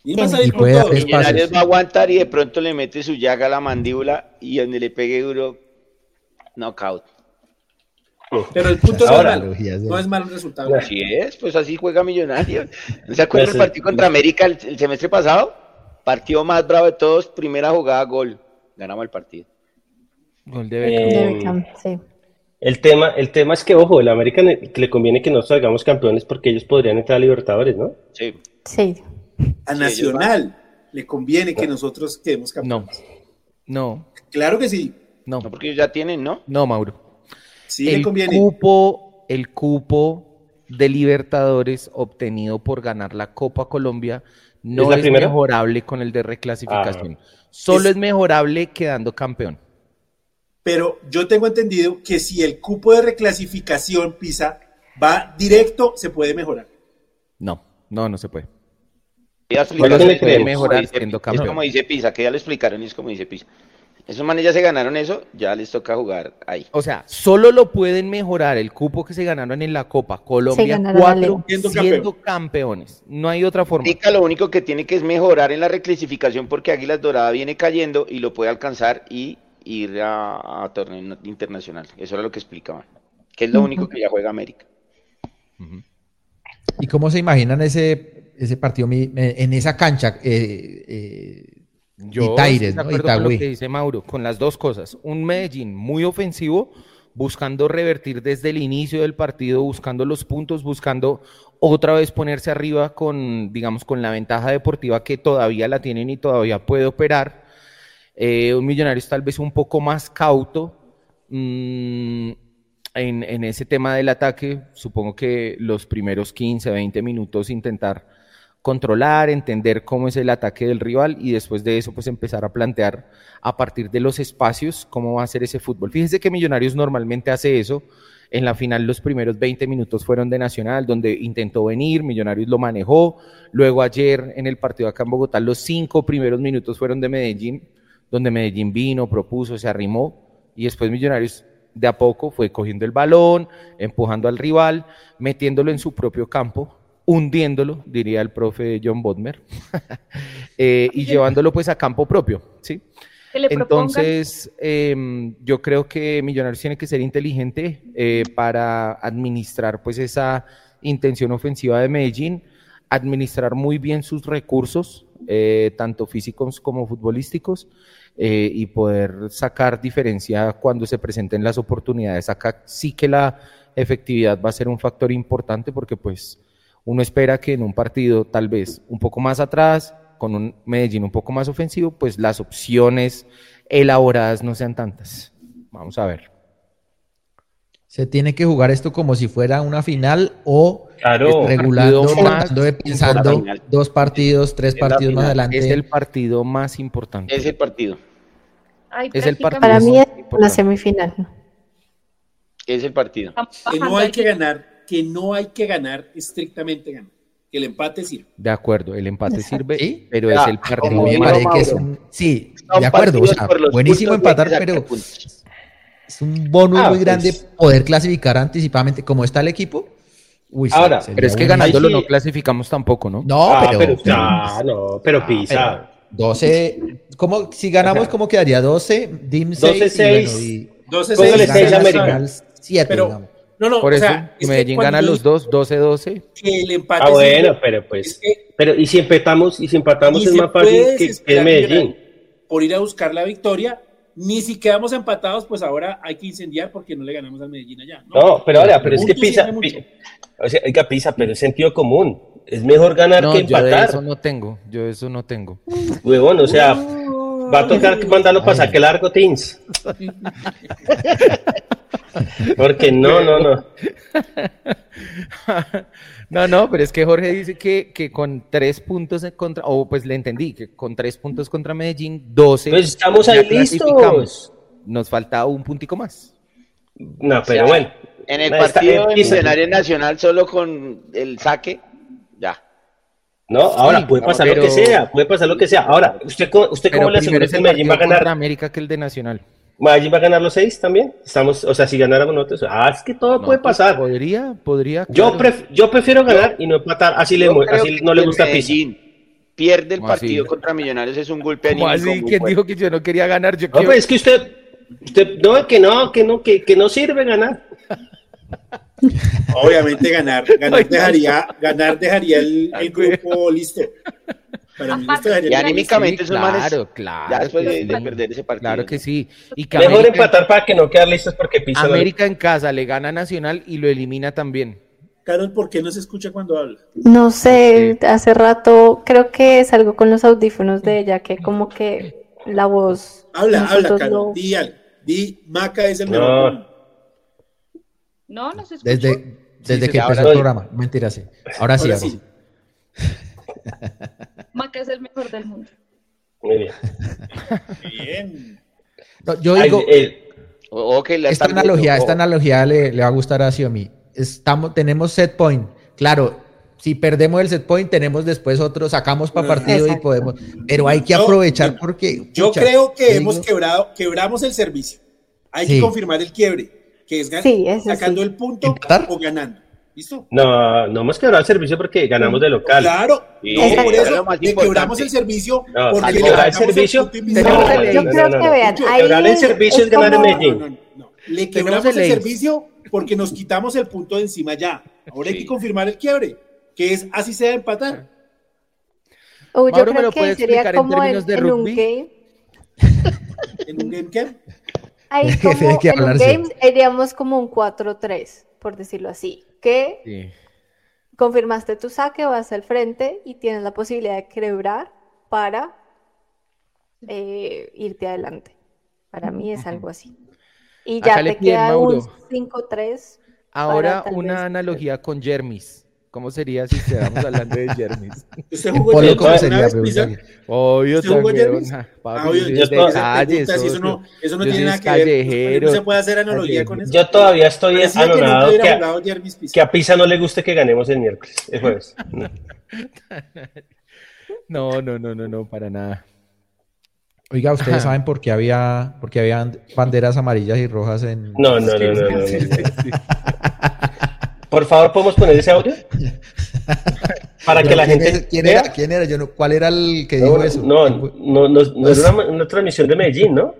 Y va a salir con todo. Millonarios va a aguantar y de pronto le mete su llaga a la mandíbula y donde le pegue duro, knockout. Pero el punto no, es malo, el resultado. Así es, pues así juega Millonarios. ¿No se acuerdan del partido contra América el, semestre pasado? Partido más bravo de todos, primera jugada, gol. Ganamos el partido. Gol de Beckham. sí. El tema, el tema es que, ojo, el América le conviene que no salgamos campeones porque ellos podrían entrar a Libertadores, ¿no? Sí. Sí. A Nacional le conviene que nosotros quedemos campeones. No. No. Claro que sí. No. no porque ellos ya tienen, ¿no? No, Mauro el cupo, el cupo de Libertadores obtenido por ganar la Copa Colombia no es, mejorable con el de reclasificación. Ah. Solo es... mejorable quedando campeón. Pero yo tengo entendido que si el cupo de reclasificación pisa va directo, se puede mejorar. No, no, no se puede. Ya se puede mejorar siendo campeón. Es como dice Pisa, que ya lo explicaron y es como dice Pisa. Esos manes ya se ganaron eso, ya les toca jugar ahí. O sea, solo lo pueden mejorar el cupo que se ganaron en la Copa Colombia 4 siendo, campeones. No hay otra forma. lo único que tiene que es mejorar en la reclasificación porque Águilas Dorada viene cayendo y lo puede alcanzar y ir a, torneo internacional. Eso era lo que explicaban. Que es lo único que ya juega América. ¿Y cómo se imaginan ese, ese partido en esa cancha? Eh, eh, yo con lo que dice Mauro, con las dos cosas. Un Medellín muy ofensivo, buscando revertir desde el inicio del partido, buscando los puntos, buscando otra vez ponerse arriba con, digamos, con la ventaja deportiva que todavía la tienen y todavía puede operar. Eh, un millonario tal vez un poco más cauto mm, en, en ese tema del ataque. Supongo que los primeros 15, 20 minutos intentar controlar, entender cómo es el ataque del rival y después de eso pues empezar a plantear a partir de los espacios cómo va a ser ese fútbol. Fíjense que Millonarios normalmente hace eso. En la final los primeros 20 minutos fueron de Nacional, donde intentó venir, Millonarios lo manejó. Luego ayer en el partido acá en Bogotá los cinco primeros minutos fueron de Medellín, donde Medellín vino, propuso, se arrimó y después Millonarios de a poco fue cogiendo el balón, empujando al rival, metiéndolo en su propio campo hundiéndolo, diría el profe John Bodmer, eh, y llevándolo pues a campo propio, ¿sí? Entonces, em, yo creo que Millonarios tiene que ser inteligente eh, para administrar pues esa intención ofensiva de Medellín, administrar muy bien sus recursos, eh, tanto físicos como futbolísticos, y poder sacar diferencia cuando se presenten las oportunidades. Acá sí que la efectividad va a ser un factor importante porque pues uno espera que en un partido tal vez un poco más atrás, con un Medellín un poco más ofensivo, pues las opciones elaboradas no sean tantas. Vamos a ver. Se tiene que jugar esto como si fuera una final o regulando, más, pensando dos partidos, tres partidos más adelante. Es el partido más importante. Es el partido. es el partido Para mí es la semifinal. Es el partido. Que no hay que ganar que no hay que ganar estrictamente ganar. Que el empate sirve. De acuerdo, el empate sirve, pero es el partido sí, de acuerdo. buenísimo empatar, pero es un bono ah, muy grande pues. poder clasificar anticipadamente como está el equipo. Uy, Ahora, sería Pero es que ganándolo sí. no clasificamos tampoco, ¿no? No, Ah, pero, pero, ah, no, pero Pisa. 12, ¿cómo, si ganamos, Ajá. ¿cómo quedaría? 12, DIM 6 12, y, seis. bueno, y 12 Póngale seis, seis a gana América. Nacional. 7, Pero- digamos. No, no, Por o eso, sea, es que Medellín gana los dos, 12-12. que el empate Ah, bueno, pero es pues. que Pero, y si empatamos, y si empatamos es más fácil que, que Medellín. Por ir a buscar la victoria, ni si quedamos empatados, pues ahora hay que incendiar porque no le ganamos al Medellín allá. No, No, pero ahora, pero es que Pisa, o sea, oiga, Pisa, pero es sentido común. Es mejor ganar No, que yo de empatar. eso no tengo, yo de eso no tengo. Huevón, o sea, va a tocar mandarlo para saque largo, Teams. Porque no, no, no. No, no, pero es que Jorge dice que, que con tres puntos en contra, o pues le entendí, que con tres puntos contra Medellín, 12. Pues estamos ahí clasificamos. listos. Nos falta un puntico más. No, pero O sea, bueno. En el partido Pisa. Millonario Nacional, solo con el saque, ya. No, ahora puede pasar pero- lo que sea, puede pasar lo que sea. Ahora, ¿usted, cómo- usted cómo le asegura que el Medellín va a ganar? América que el de Nacional. ¿Medellín va a ganar los seis también? Estamos, o sea, si ganáramos nosotros. Ah, es que todo No, puede pues, pasar. Podría, podría. Yo, pref- yo prefiero ganar y no empatar. Así, le, así no le gusta a. Medellín pierde el partido contra Millonarios es un golpe ¿Cómo anímico así? ¿Quién fuerte. dijo que yo no quería ganar? Yo No, quiero- pues es que usted, usted, no, que no, que no, que, que no sirve ganar. Obviamente ganar, ganar dejaría, ganar dejaría el, el grupo listo. Para mí Y anímicamente Sí, esos manes, claro, claro. ya después que de, perder ese partido. Claro que sí. Y que Mejor América, empatar para que no quedar listos porque Pisa América en casa le gana a Nacional y lo elimina también. Carol, ¿por qué no se escucha cuando habla? No sé, hace rato creo que es algo con los audífonos de ella, que como que la voz. Habla, habla, Carol. no- Di, Maca es el No. mejor. No, no se escucha. Desde, desde sí, que empezó el programa. Mentira, sí. Ahora sí, Ahora ahora sí. Maca es el mejor del mundo. Muy bien. Bien. No, yo Ay, digo, eh, esta viendo, analogía, esta analogía le, le va a gustar a Xiaomi. Estamos, tenemos set point. Claro, si perdemos el set point, tenemos después otro, sacamos para partido y podemos. Pero hay que aprovechar yo- porque. Yo pucha, creo que hemos digo- quebrado, quebramos el servicio. Hay Sí. que confirmar el quiebre, que es gan- Sí, eso sacando sí. el punto ¿Empatar? o ganando. ¿Listo? no, no hemos quebrado el servicio porque ganamos de local. Claro, Sí, no, por Eso lo le quebramos el servicio No, porque le quebrar el servicio, el- yo no, creo no, que no. vean, quebrar el servicio es ganar en Medellín. No, no, no. Le quebramos el el servicio porque nos quitamos el punto de encima ya. Ahora hay que confirmar el quiebre, que es así sea empatar. Uy, yo Mauro, ¿me creo lo puede que sería explicar en como en, términos de en un rugby? game. En un game que Ahí Jefe, como hay que en un game iríamos como un 4-3, por decirlo así. Que Sí. confirmaste tu saque, vas al frente y tienes la posibilidad de quebrar para eh, irte adelante. Para mí es algo así. Y ya Acá te queda un Mauro. 5-3. Ahora una vez- analogía con Jermis. ¿Cómo sería si estuviéramos hablando de Jermis? ¿Usted jugó Polo, Jermis ¿cómo sería? Obvio, ¿Usted jugó también, Jermis? Ah, obvio, yo soy yo de toda- esa calle, pregunta, si eso no, eso no Yo tiene nada que ver. No se puede hacer analogía con eso. Yo todavía estoy que anonadado que, Jermis Pisa. que a Pisa no le guste que ganemos el miércoles, el jueves. No, no, no, no, no, para nada. Oiga, ¿ustedes saben por qué había, por qué habían banderas amarillas y rojas en. No, no, no, no, no, no, no. Por favor, ¿podemos poner ese audio? Para que la ¿quién gente es- ¿Quién vea. era? ¿Quién era? Yo no, ¿Cuál era el que No, dijo eso? no, no, no, no era una, una transmisión de Medellín, ¿no?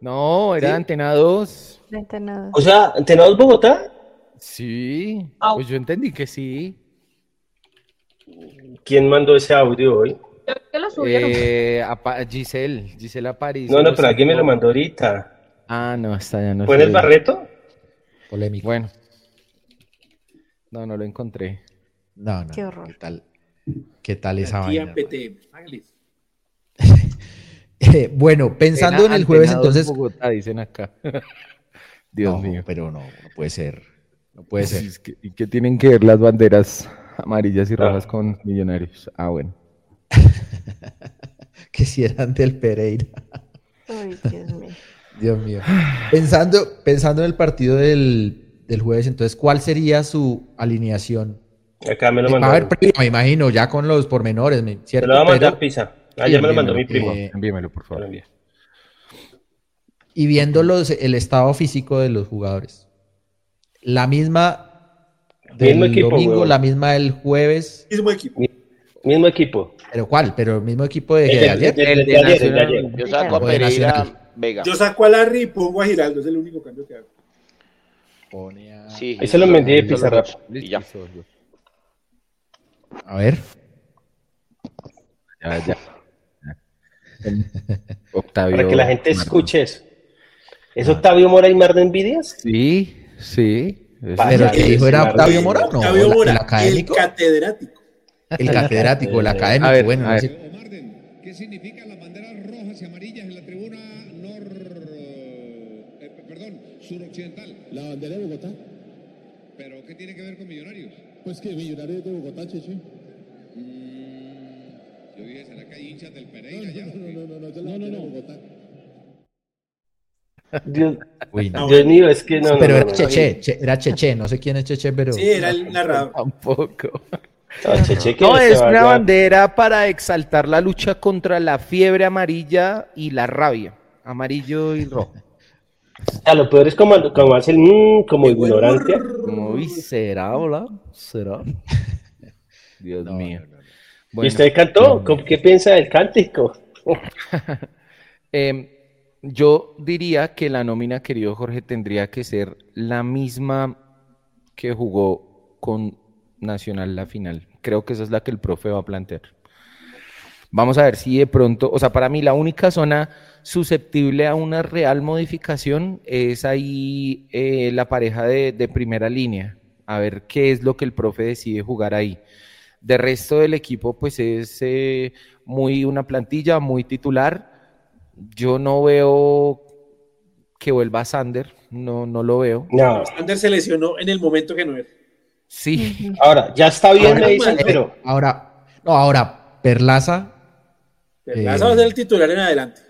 No, era Sí. Antena 2. Vente nada. O sea, ¿Antenados Bogotá? Sí, Au. pues yo entendí que sí. ¿Quién mandó ese audio hoy? Que lo subieron. Eh, Giselle, Giselle Aparicio. No, no, pero alguien me lo mandó ahorita. Ah, no, está ya no ¿Fue en el. Barreto? Polémico. Bueno. No, no lo encontré. No, no. Qué horror. ¿Qué tal? ¿Qué tal esa vaina? Eh, bueno, pensando en el jueves, Antena 2 entonces. Bogotá, dicen acá. Dios No, mío. pero no, no puede ser. No puede ser. Sí, es que- ¿Y qué tienen que ver las banderas amarillas y Ah. rojas con millonarios? Ah, bueno. Que si eran del Pereira. Uy, Dios mío. Dios mío. Pensando, pensando en el partido del, del jueves, entonces, ¿cuál sería su alineación? Acá me lo Va a mandó. haber previa, me imagino, ya con los pormenores, me- Me ¿cierto? lo va a mandar Pero- Pisa. Ayer me lo mandó mi primo. Eh, Envíamelo, por favor. y viendo los, el estado físico de los jugadores, la misma del domingo, la misma del jueves. Mismo equipo. Mismo equipo. ¿Pero cuál? ¿Pero el mismo equipo de, de ayer? El, de, ayer, Yo saco a Pereira Vega. Yo saco a Larry y pongo a Giraldo, es el único cambio que hago. Pone a... Sí, Ahí se lo metí de Pizarrap. Y ya. A ver. Ya, ya. Octavio Para que la gente escuche eso. ¿Es Octavio Mora y Mar de Envidias? Sí, sí. Pero que dijo era Octavio Mora, no, Octavio Mora, el, académico. El catedrático. El catedrático, el académico, a ver, bueno. A ver. ¿Qué significan las banderas rojas y amarillas en suroccidental. La bandera de Bogotá. ¿Pero qué tiene que ver con Millonarios? Pues que Millonarios de Bogotá, Cheche. Mm, yo dije, ¿será que hay hinchas del Pereira no, no, ya? No, no, no, no, no, no, no. Bogotá. Dios, Uy, no. Mío, es que no. Pero era Cheche, era Cheche, no sé quién es Cheche, pero. Sí, era el narrador. Tampoco. Ah, no, no es una bandera para exaltar la lucha contra la fiebre amarilla y la rabia, amarillo y rojo. A lo peor es como, como hacen mmm, como ignorancia. Uy, será, hola, será. Dios mío. Bueno, ¿Y usted cantó? ¿Qué piensa del cántico? eh, yo diría que la nómina, querido Jorge, tendría que ser la misma que jugó con Nacional la final. Creo que esa es la que el profe va a plantear. Vamos a ver si de pronto, o sea, para mí la única zona susceptible a una real modificación es ahí eh, la pareja de, primera línea. A ver qué es lo que el profe decide jugar ahí. De resto del equipo, pues es eh, muy una plantilla, muy titular yo no veo que vuelva Sander, no, no lo veo. No. Sander se lesionó en el momento que no es. Sí. Ahora, ya está bien, ahora, me dicen, pero. Ahora, no, ahora, Perlaza. Perlaza va a ser el titular en adelante.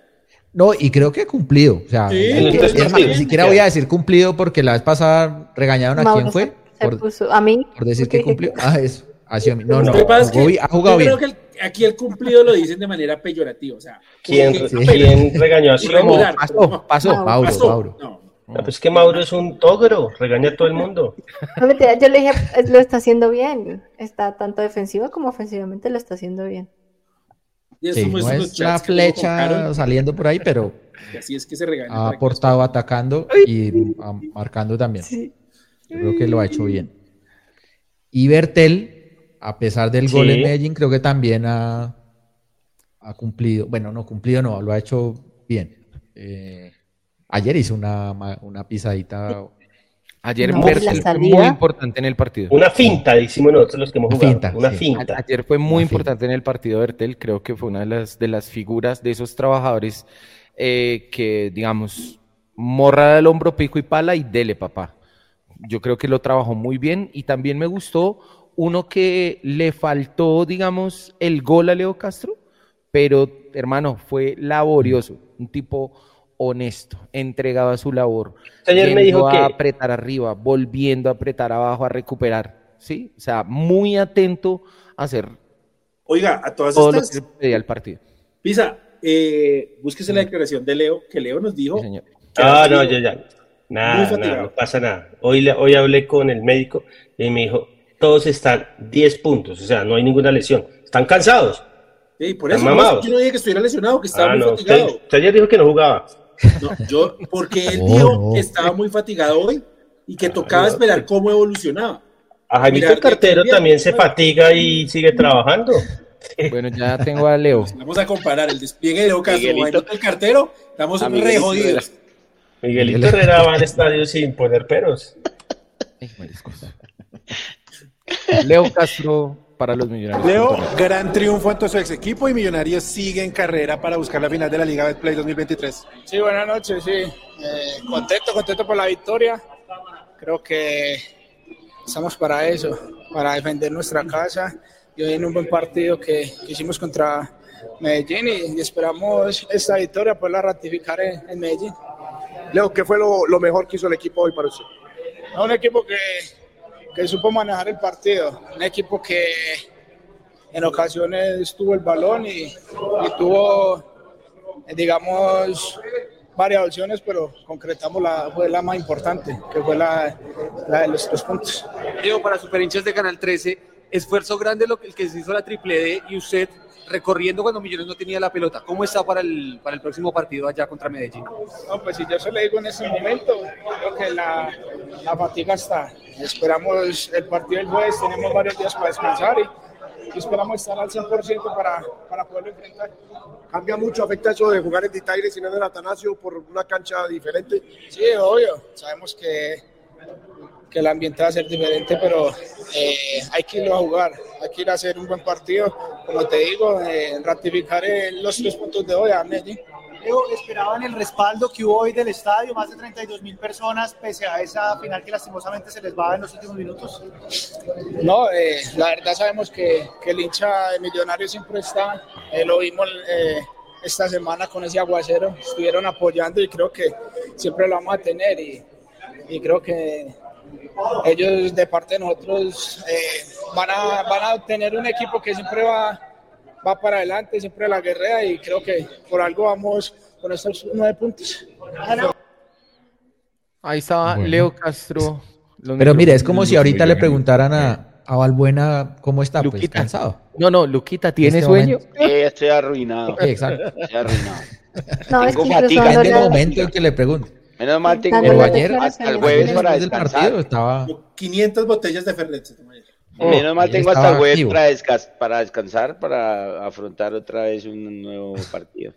No, y creo que ha cumplido. O sea, ni siquiera voy a decir cumplido porque la vez pasada regañaron a quién fue. por, puso, a mí. Por decir que cumplió. Ah, eso. Así, no, no. ha jugado bien. Creo que el, aquí el cumplido lo dicen de manera peyorativa. O sea, ¿quién, ¿quién regañó así? Pasó, pasó, Mauro, Mauro. No. pues es que Mauro es un togro, regaña a todo el mundo. No, yo le dije, lo está haciendo bien. Está tanto defensivo como ofensivamente lo está haciendo bien. Sí, no es la flecha saliendo por ahí, pero así es que se regaña ha aportado atacando y marcando también. Yo creo que lo ha hecho bien. Y Bertel, a pesar del gol en Medellín, creo que también ha, ha, cumplido, bueno, no cumplido, no, lo ha hecho bien. Eh, ayer hizo una, una pisadita. Ayer fue muy importante en el partido. Una finta, decimos nosotros los que hemos jugado. una finta. Ayer fue muy importante en el partido Bertel, creo que fue una de las, de las figuras de esos trabajadores eh, que, digamos, morra del hombro, pico y pala y dele, papá. Yo creo que lo trabajó muy bien y también me gustó uno que le faltó, digamos, el gol a Leo Castro, pero hermano, fue laborioso, un tipo honesto, entregado a su labor. Ayer me dijo a apretar arriba, volviendo a apretar abajo, a recuperar, ¿sí? O sea, muy atento a hacer Oiga, a todas todo estas... lo que pedía el partido. Pisa, eh, búsquese la declaración de Leo, que Leo nos dijo... Ah, no, ya, ya. Nada, nada, no pasa nada. Hoy, hoy hablé con el médico y me dijo, todos están 10 puntos, o sea, no hay ninguna lesión. Están cansados. Sí, por eso no, yo no dije que estuviera lesionado, que estaba ah, muy fatigado. Usted, ayer dijo que no jugaba. No, yo, porque él dijo que estaba muy fatigado hoy y que tocaba esperar cómo evolucionaba. A Jaimito el cartero también se fatiga y sigue trabajando. Bueno, ya tengo a Leo. Vamos a comparar el despliegue de Leo Castro el cartero, estamos re jodidos. Miguelito Herrera va al estadio sin poner peros. Leo Castro para los Millonarios. Leo, gran triunfo ante su ex equipo y Millonarios sigue en carrera para buscar la final de la Liga Betplay 2023. Sí, buenas noches, sí. Eh, contento, contento por la victoria. Creo que estamos para eso, para defender nuestra casa y hoy en un buen partido que, hicimos contra Medellín y, esperamos esta victoria poderla ratificar en, Medellín. Leo, ¿qué fue lo, lo mejor que hizo el equipo hoy para usted? Un equipo que que supo manejar el partido. Un equipo que en ocasiones tuvo el balón y, tuvo, digamos, varias opciones, pero concretamos la, fue la más importante, que fue la, la de los tres puntos. Diego, para super hinchas de Canal 13, esfuerzo grande lo que, el que se hizo la triple D y usted recorriendo cuando Millones no tenía la pelota. ¿Cómo está para el, para el próximo partido allá contra Medellín? No, pues si yo se lo digo en este momento, creo que la, la fatiga está. Esperamos el partido del jueves, tenemos varios días para descansar y, y esperamos estar al 100% para, para poderlo enfrentar. ¿Cambia mucho, afecta eso de jugar en Ditaire y no en el Atanasio por una cancha diferente? Sí, obvio. Sabemos que, que el ambiente va a ser diferente, pero eh, hay que irlo a jugar, hay que ir a hacer un buen partido. Como te digo, eh, ratificar eh, los tres puntos de hoy a Medellín. ¿esperaban el respaldo que hubo hoy del estadio? Más de 32 mil personas, pese a esa final que lastimosamente se les va en los últimos minutos. No, eh, la verdad sabemos que, que, el hincha de Millonarios siempre está, eh, lo vimos eh, esta semana con ese aguacero, estuvieron apoyando y creo que siempre lo vamos a tener y, y creo que ellos de parte de nosotros van, a, van a tener un equipo que siempre va va para adelante, siempre la guerrea y creo que por algo vamos con estos nueve puntos. Ahí estaba bueno. Leo Castro. Pero mire, es como si ahorita le preguntaran a, a Valbuena cómo está, Luquita. pues cansado. No, no, Luquita, ¿tiene Este sueño? Eh, estoy arruinado. Exacto. Estoy arruinado. No, es que Tengo fatiga. En el momento en que le pregunto. Menos mal tengo Dándole Pero ayer, hasta el jueves para descansar. partido, estaba... 500 botellas de Fernet. ayer. Menos mal tengo hasta el jueves para, descas- para descansar, para afrontar otra vez un nuevo partido.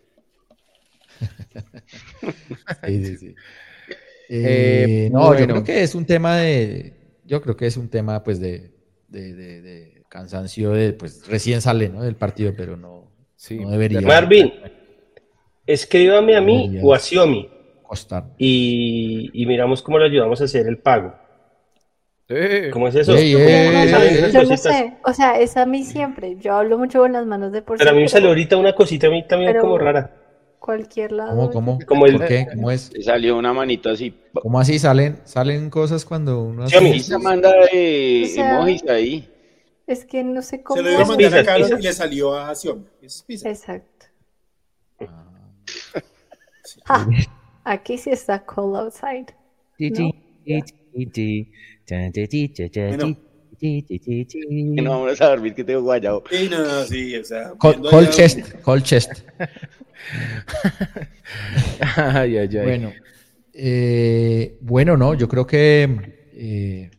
Sí, sí, sí. Eh, Eh, no, yo creo que es un tema de, yo creo que es un tema pues de, de, de- de cansancio de, pues recién sale, ¿no? Del partido, pero no, Sí. no debería Marvin, escríbame a mí o a Xiomi costar. y, y miramos cómo le ayudamos a hacer el pago. Eh, ¿Cómo es eso? Ey, ¿Cómo ey, me ey, salen ey. esas Yo no sé, o sea, es a mí siempre. Yo hablo mucho con las manos de por Pero a mí me sí, salió ahorita una cosita a mí también Pero- como rara. cualquier lado. ¿Cómo, cómo? Como el- ¿Por qué? ¿Cómo es? Le salió una manito así. ¿Cómo así salen, salen cosas cuando uno hace- Xiaomi. Pisa manda de O sea, emojis ahí. Es que no sé cómo. Se lo iba a mandar a Carlos pizza. y le salió a Xiaomi. Es pizza. Exacto. Ah, aquí sí está cold outside. ¿no? Que no vamos a dormir que tengo guayabo. Sí, no, no, sí, o sea. Col- Cold ya- chest, cold chest. ay, ay, ay. Bueno, eh, bueno, no, yo creo que. eh,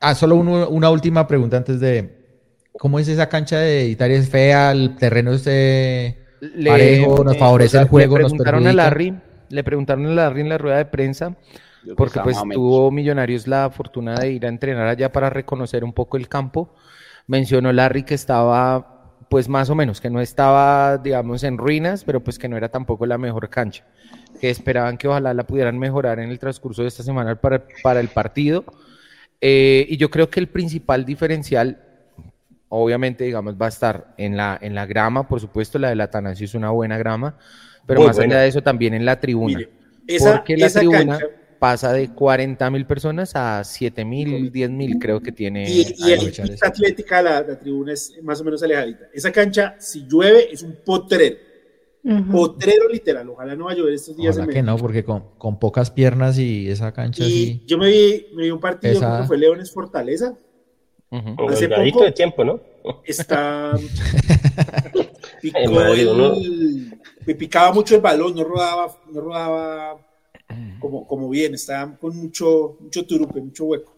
ah, solo uno- una última pregunta antes de. ¿Cómo es esa cancha de Italia? ¿Es fea? ¿El terreno es eh, parejo? ¿Nos favorece o sea, el juego? Le ¿Nos preguntaron a perjudica? Larry, le preguntaron a Larry en la rueda de prensa, porque pues tuvo Millonarios la fortuna de ir a entrenar allá para reconocer un poco el campo. Mencionó Larry que estaba, pues más o menos, que no estaba, digamos, en ruinas, pero pues que no era tampoco la mejor cancha. Que esperaban que ojalá la pudieran mejorar en el transcurso de esta semana para, para el partido. Eh, y yo creo que el principal diferencial, obviamente, digamos, va a estar en la, en la grama, por supuesto, la del Atanasio es una buena grama, pero Muy más buena. allá de eso también en la tribuna. Mire, esa, porque la esa tribuna cancha pasa de 40 mil personas a 7 mil, 10 mil, creo que tiene. y, y el pista atlética, la, la tribuna es más o menos alejadita. Esa cancha, si llueve, es un potrero. Potrero literal. Ojalá no va a llover estos días. Ojalá en que no, porque con, con pocas piernas y esa cancha Y así. yo me vi, me vi un partido, Esa- que fue Leones Fortaleza. Ujú. Como Hace poco- de tiempo, ¿no? Está. Picó el- me picaba mucho el balón, no rodaba, no rodaba como, como bien, estaba con mucho, mucho turupe, mucho hueco.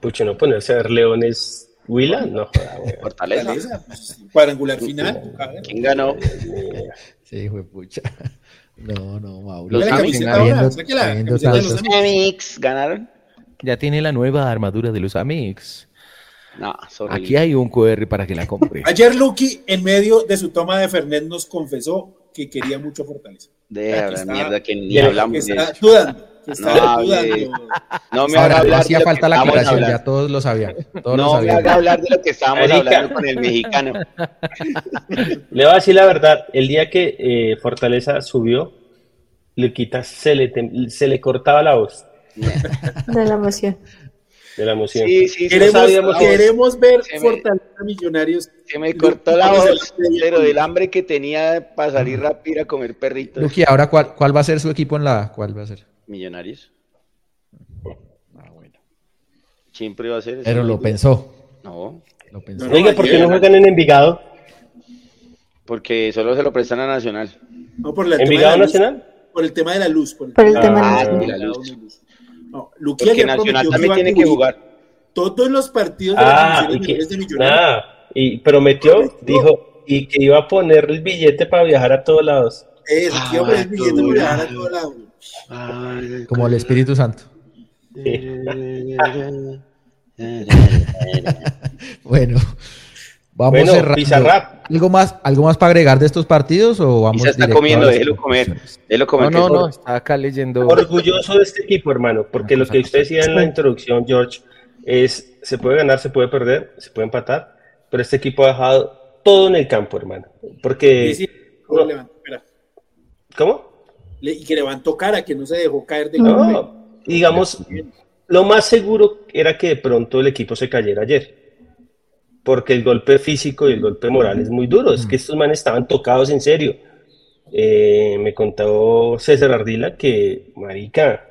Pucho, no ponerse a ver leones Huila, no. Fortaleza. Fortaleza, pues, cuadrangular final. a ver. ¿Quién ganó? Sí, de pucha. No, no, Mauro. Los. Amix ganaron. Ya tiene la nueva armadura de los Amix. No. Aquí hay un QR para que la compre. Ayer Lucky, en medio de su toma de Fernet, nos confesó que quería mucho Fortaleza. De la está- mierda que ni hablamos está dudando. Que está No dudando. No me Ahora, haga no hablar hacía falta la aclaración, ya todos lo sabían. Todos lo No me sabían. haga hablar de lo que estábamos Marica. hablando con el mexicano. Le voy a decir la verdad, el día que eh, Fortaleza subió, Luquita se le, se le cortaba la voz. De la emoción. De la emoción. Sí, sí, sí, Queremos, no queremos ver Se me- fortaleza millonarios. Se me cortó la voz, pero del hambre que tenía para salir rápido ir a comer perritos. Luqui, ahora cuál, cuál va a ser su equipo en la cuál va a ser? Millonarios. Siempre va a ser. Pero lo equipo. pensó. No. Lo pensó. Oiga, ¿por qué no juegan en Envigado? Porque solo se lo prestan a Nacional. No, por la- el tema ¿Envigado de la luz, Nacional? Por el tema de la luz. Por el, Por el tema tema Ah, de la la luz. No, Luqui Porque Nacional prometió también a tiene que jugar. Todos los partidos de las Ah, y divisiones que, de Millonarios. nada, y prometió, dijo, y que iba a poner el billete para viajar a todos lados. Eso, que iba a poner billete para viajar a todos lados. Como el Espíritu Santo. Bueno, vamos Bueno, cerrando. Pizarrap. ¿Algo más, algo más para agregar de estos partidos o vamos Isa está comiendo, déjelo comer. conclusiones? Déjelo comer. No, no, no, estaba acá leyendo. Orgulloso de este equipo, hermano, porque lo que usted decía en la introducción, George, es se puede ganar, se puede perder, se puede empatar, pero este equipo ha dejado todo en el campo, hermano. Porque, Sí, sí, ¿cómo y que levantó cara, que no se dejó caer de. No, digamos, lo más seguro era que de pronto el equipo se cayera ayer. Porque el golpe físico y el golpe moral es muy duro. Es que estos manes estaban tocados en serio. Eh, me contó César Ardila que, marica,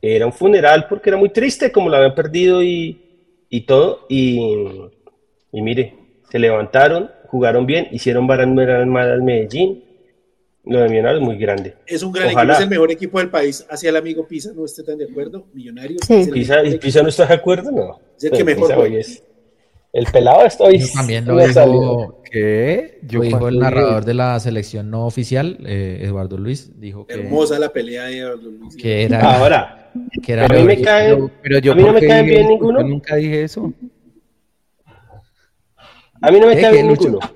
era un funeral porque era muy triste como lo habían perdido y, y todo. Y, y mire, se levantaron, jugaron bien, hicieron varan mal al Medellín. Lo de Millonarios es muy grande. Es un gran Ojalá. equipo, es el mejor equipo del país. Hacia el amigo Pisa no esté tan de acuerdo. Millonarios. Sí. Pisa, Pisa no está de acuerdo, no. Es el que Pero mejor Pisa hoy es- El pelado estoy. Eso también lo me dijo, ¿Qué? lo dijo el narrador de la selección no oficial, eh, Eduardo Luis, dijo que, Hermosa la pelea de Eduardo Luis. que era, Ahora, que era a mí me lo- cae- Pero, pero yo a mí no ¿por me caen dije bien ninguno. Yo nunca dije eso. a mí no me ¿Qué, cae bien Lucho? ninguno.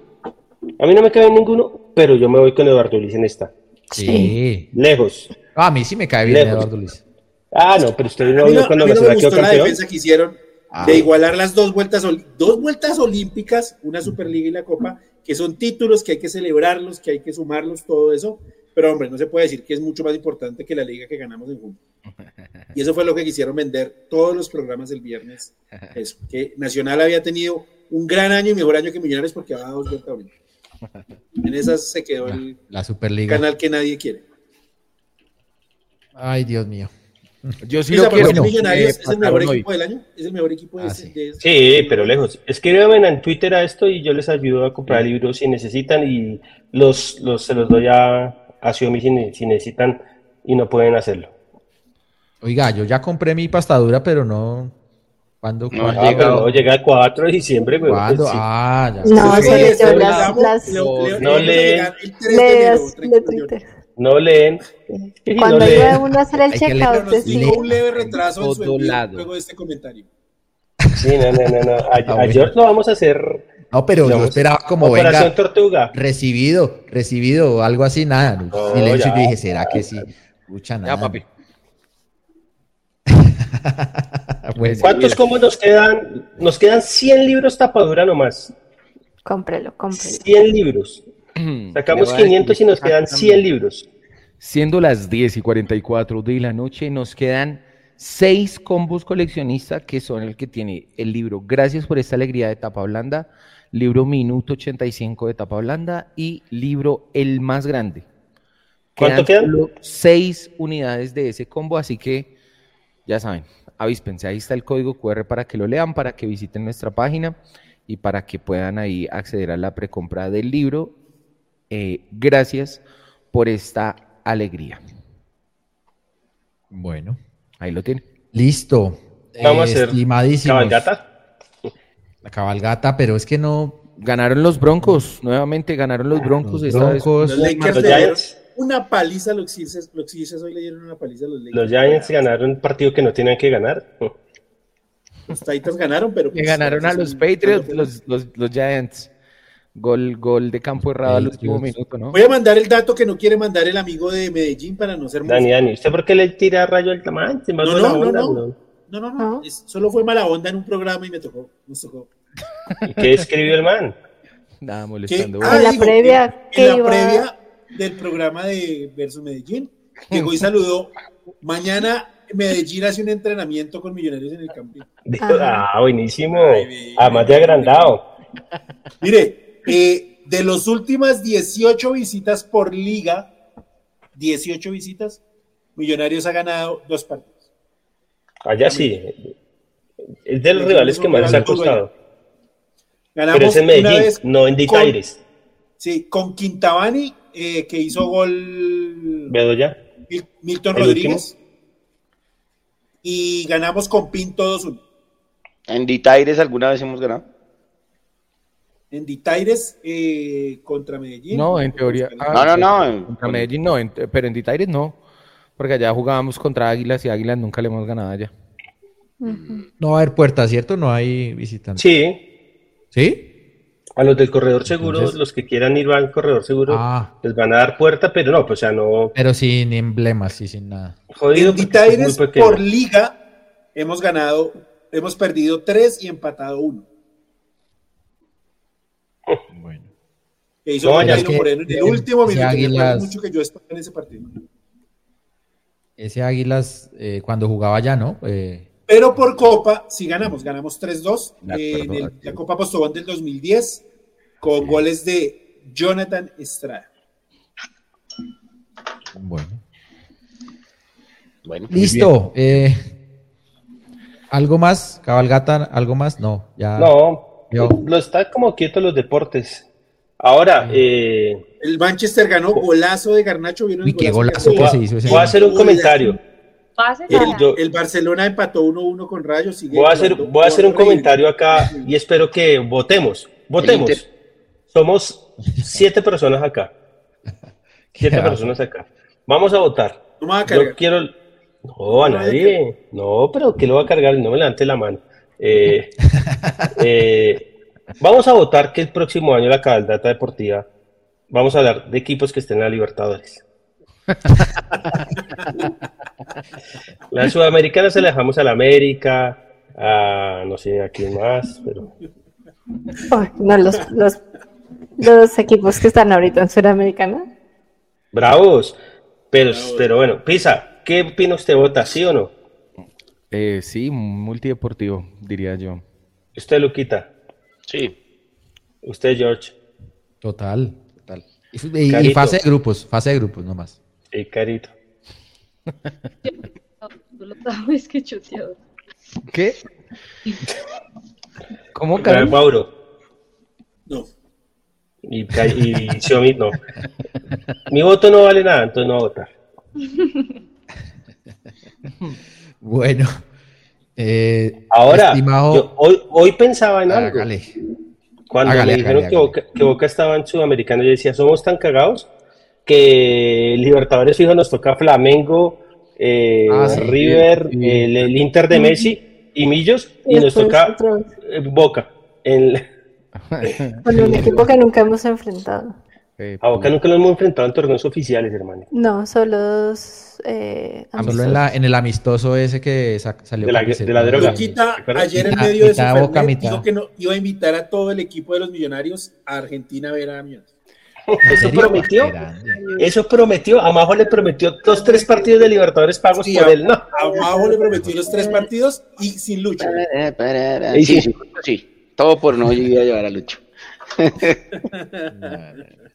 A mí no me cae bien ninguno, pero yo me voy con Eduardo Luis en esta. Sí. Lejos. Ah, a mí sí me cae bien Lejos. Eduardo Luis. Ah, no, pero usted no vio cuando a mí no me gustó la campeón. defensa que hicieron Ah. de igualar las dos vueltas, dos vueltas olímpicas, una Superliga y la Copa, que son títulos que hay que celebrarlos, que hay que sumarlos, todo eso. Pero hombre, no se puede decir que es mucho más importante que la liga que ganamos en junio. Y eso fue lo que quisieron vender todos los programas el viernes. Eso, que Nacional había tenido un gran año y mejor año que Millonarios porque había dos vueltas olímpicas. En esas se quedó el La Superliga. canal que nadie quiere. Ay, Dios mío. Yo sí lo quiero. Millonarios Eh, es el mejor pasaron hoy. equipo del año. Es el mejor equipo Ah, sí. de- Sí, pero lejos. Escríbanme en Twitter a esto y yo les ayudo a comprar libros si necesitan y los, los se los doy a, a Xiaomi si, ne- si necesitan y no pueden hacerlo. Oiga, yo ya compré mi pastadura, pero no. ¿Cuándo? No, ¿cuándo? Ah, pero no, llega el 4 de diciembre, güey. ¿Cuándo? Sí. Ah, ya. No, Sí, le las, las le- le- No le- leen. le- el 3 de enero, leas 30 de millones. Twitter. No leen. Sí, Cuando no iba leen. uno a hacer el Hay que checkout, decía, un leve retraso en su lado. luego de este comentario. Sí, no, no, no. no. A, a bueno. George lo vamos a hacer. No, pero yo esperaba como Operación venga Tortuga. recibido, recibido, algo así, nada. No, Silencio, ya. y yo dije, ¿será que sí? Escucha nada. Ya, papi. Pues, ¿Cuántos como nos quedan? Nos quedan 100 libros tapadura nomás. cómprelo, cómprelo. 100 libros. Sacamos Le voy a 500 y nos quedan 100 libros. Siendo las 10 y 44 de la noche, nos quedan seis combos coleccionistas que son el que tiene el libro Gracias por esta alegría de tapa blanda, libro Minuto 85 de tapa blanda y libro El más grande. ¿Cuánto quedan? solo seis unidades de ese combo, así que ya saben, avíspense, ahí está el código QR para que lo lean, para que visiten nuestra página y para que puedan ahí acceder a la precompra del libro. Eh, gracias por esta alegría. Bueno, Ahí lo tiene. listo. Vamos a Eh, hacer estimadísimos. cabalgata. La cabalgata, pero es que no. Ganaron los Broncos, nuevamente ganaron los Broncos. Los esta vez. Broncos. Los Lakers Los le dieron Giants. una paliza a los Sixers. Los hoy le dieron una paliza a los Lakers. Los Giants ganaron un partido que no tenían que ganar. Los Titans ganaron, pero. Que pues, ganaron a los un- Patriots, los, los, los Giants. Gol, gol de campo errado al último minuto, ¿no? Voy a mandar el dato que no quiere mandar el amigo de Medellín para no ser Dani, Dani, ¿usted por qué le tira rayo al tamaño? No, no, no, no. No, no, no. es- solo fue mala onda en un programa y me tocó. Nos tocó. ¿Y qué escribió el man? Nada molestando. Ah, En la previa, en- que en la previa del programa de Versus Medellín, llegó y saludó. Mañana Medellín hace un entrenamiento con Millonarios en el campín. Ah, buenísimo. Además de agrandado. Mire, eh, de las últimas 18 visitas por liga, 18 visitas, Millonarios ha ganado dos partidos. Allá sí. Es de los rivales que más les ha costado. Ganamos Pero es en una Medellín, vez no en con- Ditaires. Sí, con Quintabani, eh, que hizo gol Bedoya. Mil- Milton ¿El Rodríguez. Y ganamos con Pinto 2-1. ¿En Ditaires alguna vez hemos ganado? En Ditaires eh, contra Medellín. No, en teoría. ah, No, no, no, en- Contra Medellín no, en- pero en Ditaires no. Porque allá jugábamos contra Águilas y Águilas nunca le hemos ganado allá. No va a haber puerta, ¿cierto? No hay visitantes. Sí. ¿Sí? A los del corredor seguro, Entonces- los que quieran ir al corredor seguro, Ah. les van a dar puerta, pero no, pues o sea, no. Pero sin emblemas y sin nada. Jodido En Ditaires por liga hemos ganado, hemos perdido 3 y empatado 1. Que hizo ya Jairo es que- Moreno en el último minuto. Me acuerdo Águilas- mucho que yo estaba en ese partido. Ese Águilas, eh, cuando jugaba allá, ¿no? Eh, Pero por Copa, sí ganamos, ganamos 3-2 De eh, en el- la Copa Postobón del 2010 con goles de Jonathan Estrada. bueno. Bueno, Listo. eh, ¿Algo más? ¿Cabalgata? ¿Algo más? No, ya. No, Yo. lo está como quieto los deportes. Ahora, eh, El Manchester ganó golazo de Garnacho. ¿vieron Uy, qué golazo golazo que se hizo ese. voy a hacer un Golazo. comentario. El- a- yo- El Barcelona empató 1-1 con Rayos. sigue Voy a hacer, jugando voy a hacer un comentario acá y espero que votemos. Votemos. Somos siete personas acá. Siete Qué personas acá. Vamos a votar. No me va a Yo cargar. quiero. No, a nadie. No, pero que lo va a cargar? No me levante la mano. Eh, eh, vamos a votar que el próximo año la Cabaldata Deportiva vamos a hablar de equipos que estén en la Libertadores. La Sudamericana se la dejamos a la América, a no sé a quién más, pero no, los, los, los equipos que están ahorita en Suramericana. bravos. Pero, pero bueno, Pisa, ¿qué opina usted? ¿Vota sí o no? Eh, sí, multideportivo, diría yo. Usted, Luquita. Sí. Usted, George. Total, total. Y, y- y Carito. fase de grupos, fase de grupos nomás. Sí, Carito. Tú lo sabes que. ¿Qué? ¿Cómo, Carlos? Mauro. No. Y, y Xiaomi no. Mi voto no vale nada, entonces no voy a votar. Bueno. Eh, Ahora, estimado- yo hoy, hoy pensaba en algo. Hágale. Cuando Hágale, me dijeron hágale, que. Boca, que Boca estaba en Sudamericano, yo decía, somos tan cagados que Libertadores fijo nos toca Flamengo, eh, Ah, sí, River, sí, sí. el, el Inter de Messi y Millos, y nos toca eh, Boca. En, Con un equipo que nunca hemos enfrentado. A Boca nunca lo hemos enfrentado en torneos oficiales, hermano. No, solo dos, eh, Solo en, la, en el amistoso ese que sa- salió De la- camiseta. de la droga. Ayer en medio de su Boca, dijo que no, iba a invitar a todo el equipo de los millonarios a Argentina a ver a Millonarios. Eso serio? prometió. Eso prometió. A Majo le prometió dos, tres partidos de Libertadores pagos Sí, por a- él. No. A Majo le prometió los tres partidos y sin lucha. Sí, sí, sí, sí. Todo por no ir a llevar a Lucho.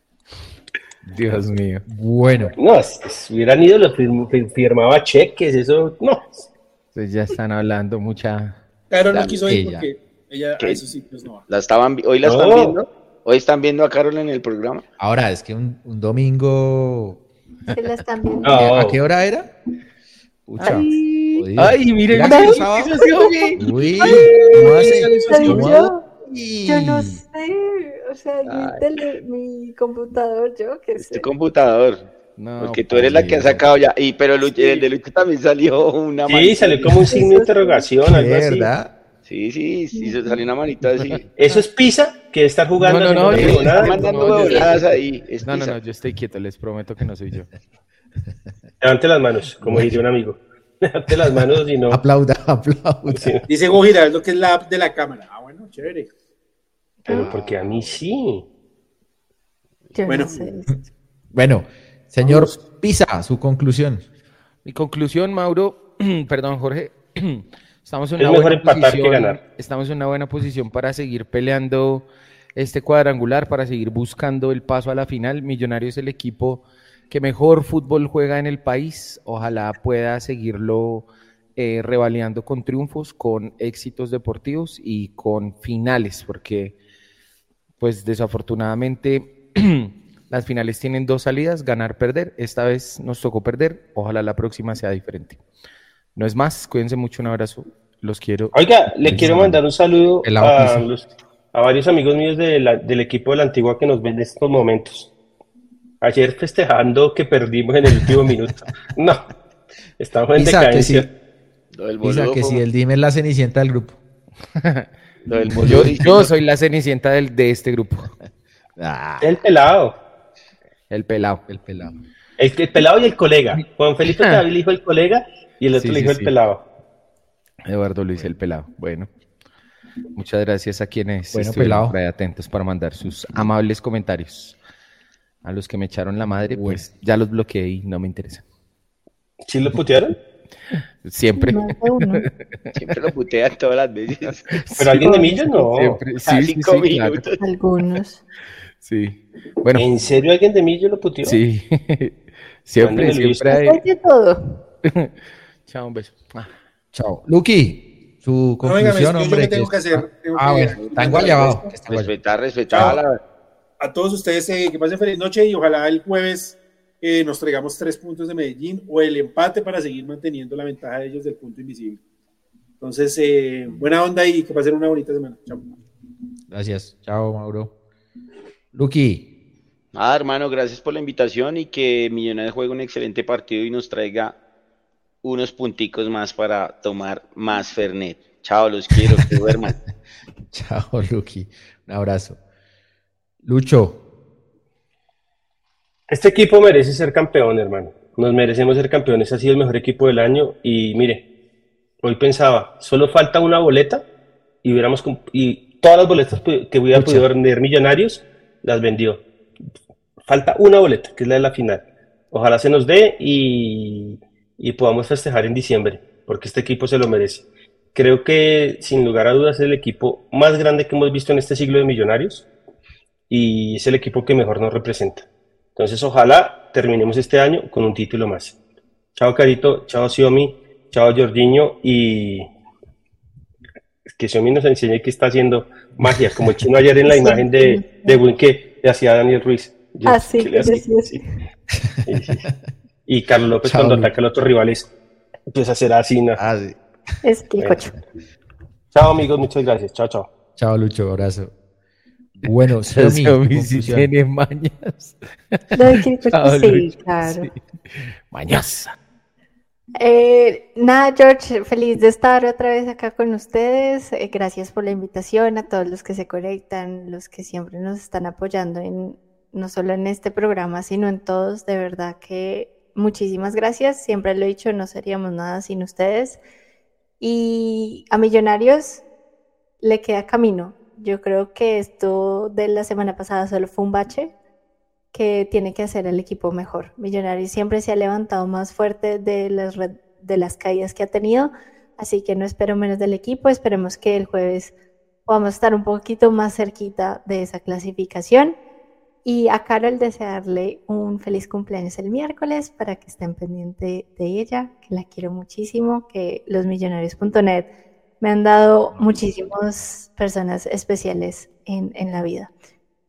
Dios mío. Bueno, No, es- es- hubieran ido, lo firm- fir- firmaba cheques, eso. No. Entonces ya están hablando mucha. Carol no quiso ir ella. porque ella a ¿Qué? esos sitios no va. La estaban, hoy la están viendo. Hoy están viendo a Carol en el programa. ahora es que un, un domingo. se la están viendo. No. ¿A qué hora era? Pucha. Ay, jodido. Ay, miren, ay. Uy, ¿cómo hace? ¿Cómo yo. Uy. Yo no sé, o sea, mi, tele- mi computador, yo qué sé. Tu computador. No, Porque tú eres la que ha sacado ya. Y pero Lucho- el de Lucho también salió una Sí, manita. salió como un signo de interrogación, ¿De algo así. verdad? Sí, sí, sí, se salió una manita así. Eso es Pisa, que está jugando. No, no, no, yo-. Están mandando no, voladas ahí. es No, no, no, yo estoy quieto, les prometo que no soy yo. Levante las manos, como diría un amigo. Levante las manos y no. Aplauda, aplauda. Sí, Dice Hugo Giraldo que es la app de la cámara. Ah, bueno, chévere. Pero porque a mí sí. Yo Bueno. no sé. Bueno, señor Pisa, su conclusión. Mi conclusión, Mauro, perdón, Jorge. Estamos en, Es una mejor buena empatar que posición, ganar. estamos en una buena posición para seguir peleando este cuadrangular, para seguir buscando el paso a la final. Millonarios es el equipo que mejor fútbol juega en el país. Ojalá pueda seguirlo eh, revalidando con triunfos, con éxitos deportivos y con finales, porque pues desafortunadamente las finales tienen dos salidas, ganar, perder. Esta vez nos tocó perder, ojalá la próxima sea diferente. No es más, cuídense mucho, un abrazo, los quiero. Oiga, le quiero mandar un saludo a, los- a varios amigos míos de la- del equipo de la Antigua que nos ven en estos momentos. Ayer festejando que perdimos en el último minuto. No, estamos en Isa, que sí. decadencia. Lo del Isa, boludo que fue- si el Dime es la cenicienta del grupo. Lo del Yo, soy la cenicienta del, de este grupo. El pelado. El pelado. El pelado. El, el pelado y el colega. Juan Felipe David le dijo el colega y el otro Sí, le sí, dijo el sí. pelado. Eduardo Luis el pelado. Bueno, muchas gracias a quienes Bueno, estuvieron pelado. por ahí atentos para mandar sus amables comentarios. A los que me echaron la madre, pues ya los bloqueé y no me interesa. ¿Sí lo putearon? Siempre. Siempre lo putean todas las veces. Pero alguien de Millos no. Siempre. Sí, A sí, cinco sí, claro. minutos. Algunos. Sí. Bueno, ¿En serio alguien de Millos lo puteó? sí. siempre, siempre hay- todo. Chao, un beso. Ah. Chao. Lucky, su No, venga, conclusión, yo- yo hombre. qué tengo que hacer. Tengo Ah, que- bueno, está que. Respetar, respetar. A todos ustedes eh, que pasen feliz noche y ojalá el jueves eh, nos traigamos tres puntos de Medellín o el empate para seguir manteniendo la ventaja de ellos del punto invisible. Entonces, eh, buena onda y que pasen una bonita semana. Chao. Gracias. Chao, Mauro. Lucky, Ah, hermano, gracias por la invitación y que Millonarios juegue un excelente partido y nos traiga unos punticos más para tomar más Fernet. Chao, los quiero, que duerman. chao, Lucky. Un abrazo. Lucho, Este equipo merece ser campeón, hermano. Nos merecemos ser campeones. Ha sido el mejor equipo del año. Y mire, hoy pensaba, solo falta una boleta y hubiéramos y todas las boletas que hubiera podido vender Millonarios las vendió. Falta una boleta, que es la de la final. Ojalá se nos dé y, y podamos festejar en diciembre, porque este equipo se lo merece. Creo que sin lugar a dudas es el equipo más grande que hemos visto en este siglo de Millonarios y es el equipo que mejor nos representa. Entonces, ojalá terminemos este año con un título más. Chao, Carito. Chao, Xiomi. Chao, Jorginho. Y que Xiomi nos enseñe que está haciendo magia, como el chino ayer en la Sí. imagen de, de Win que le hacía Daniel Ruiz. Yo- Ah, sí, le hacía, sí. Sí, sí. Y Carlos López Chao, cuando ataca a los otros rivales empieza a hacer así. ¿no? Es que cocho. Chao, amigos. Muchas gracias. Chao, chao. chao, Lucho. Abrazo. Bueno, Xiaomi Xiaomi, tiene mañas. Lo de que Chao, sí, claro. Sí. Mañosa. Eh, nada, George, feliz de estar otra vez acá con ustedes. Eh, gracias por la invitación a todos los que se conectan, los que siempre nos están apoyando en no solo en este programa, sino en todos. De verdad que muchísimas gracias. Siempre lo he dicho, no seríamos nada sin ustedes. Y a Millonarios le queda camino. Yo creo que esto de la semana pasada solo fue un bache que tiene que hacer el equipo mejor. Millonarios siempre se ha levantado más fuerte de las, de las caídas que ha tenido, así que no espero menos del equipo. Esperemos que el jueves podamos estar un poquito más cerquita de esa clasificación. Y a Carol desearle un feliz cumpleaños el miércoles para que estén pendientes de ella, que la quiero muchísimo, que los millonarios.net me han dado muchísimas personas especiales en, en la vida.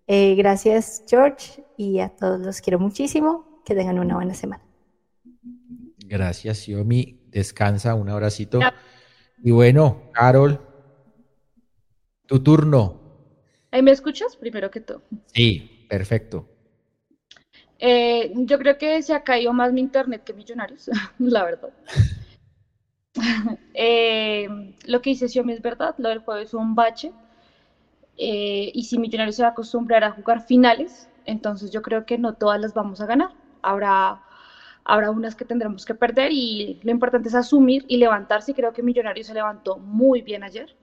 Eh, gracias, George, y a todos los quiero muchísimo. Que tengan una buena semana. Gracias, Xiaomi. Descansa, un abracito. Y bueno, Carol, tu turno. ¿Ahí me escuchas? Primero que todo. Sí, perfecto. Eh, yo creo que se ha caído más mi internet que Millonarios, la verdad. Eh, lo que dice Xiaomi es verdad, lo del jueves fue un bache. Eh, y si Millonarios se va a acostumbrar a jugar finales, entonces yo creo que no todas las vamos a ganar. Habrá, habrá unas que tendremos que perder y lo importante es asumir y levantarse. Creo que Millonarios se levantó muy bien ayer.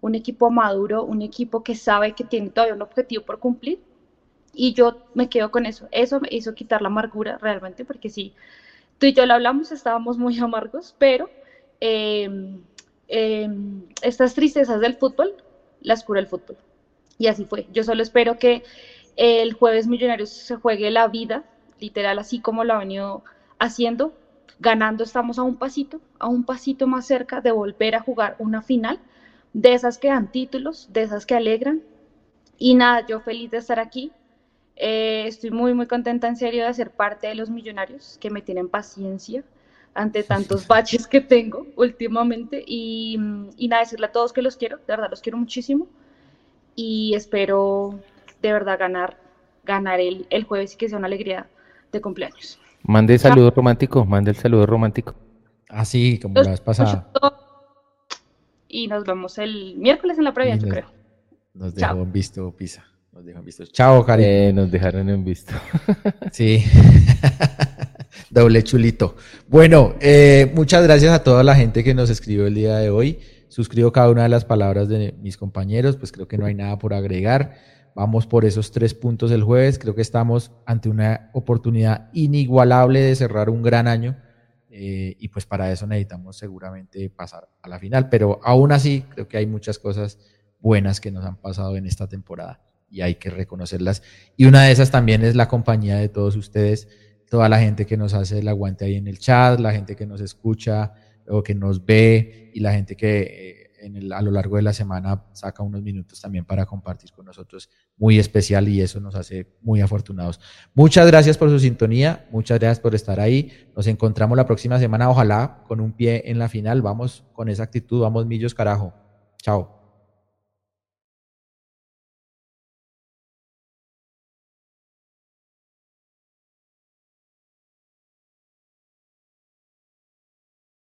Un equipo maduro, un equipo que sabe que tiene todavía un objetivo por cumplir. Y yo me quedo con eso. Eso me hizo quitar la amargura realmente, porque sí, tú y yo lo hablamos, estábamos muy amargos, pero eh, eh, estas tristezas del fútbol las cura el fútbol. Y así fue. Yo solo espero que el jueves Millonarios se juegue la vida, literal, así como lo ha venido haciendo. Ganando estamos a un pasito, a un pasito más cerca de volver a jugar una final, de esas que dan títulos, de esas que alegran. Y nada, yo feliz de estar aquí. Eh, estoy muy, muy contenta en serio de ser parte de los millonarios que me tienen paciencia ante tantos baches que tengo últimamente. Y, y nada, decirle a todos que los quiero, de verdad los quiero muchísimo. Y espero de verdad ganar, ganar el, el jueves y que sea una alegría de cumpleaños. Mande el saludo romántico, mande el saludo romántico. Así, como la vez pasada. Y nos vemos el miércoles en la previa, yo creo. Nos dejó en visto Pisa. Nos dejó en visto. Chao, Cari. Eh, nos dejaron en visto. sí. Doble chulito. Bueno, eh, muchas gracias a toda la gente que nos escribió el día de hoy. Suscribo cada una de las palabras de mis compañeros, pues creo que no hay nada por agregar. Vamos por esos tres puntos el jueves. Creo que estamos ante una oportunidad inigualable de cerrar un gran año. Eh, y pues para eso necesitamos seguramente pasar a la final. Pero aún así, creo que hay muchas cosas buenas que nos han pasado en esta temporada y hay que reconocerlas. Y una de esas también es la compañía de todos ustedes, toda la gente que nos hace el aguante ahí en el chat, la gente que nos escucha o que nos ve y la gente que eh, en el, a lo largo de la semana saca unos minutos también para compartir con nosotros, muy especial y eso nos hace muy afortunados. Muchas gracias por su sintonía, muchas gracias por estar ahí. Nos encontramos la próxima semana, ojalá con un pie en la final. Vamos con esa actitud, vamos millos carajo. Chao.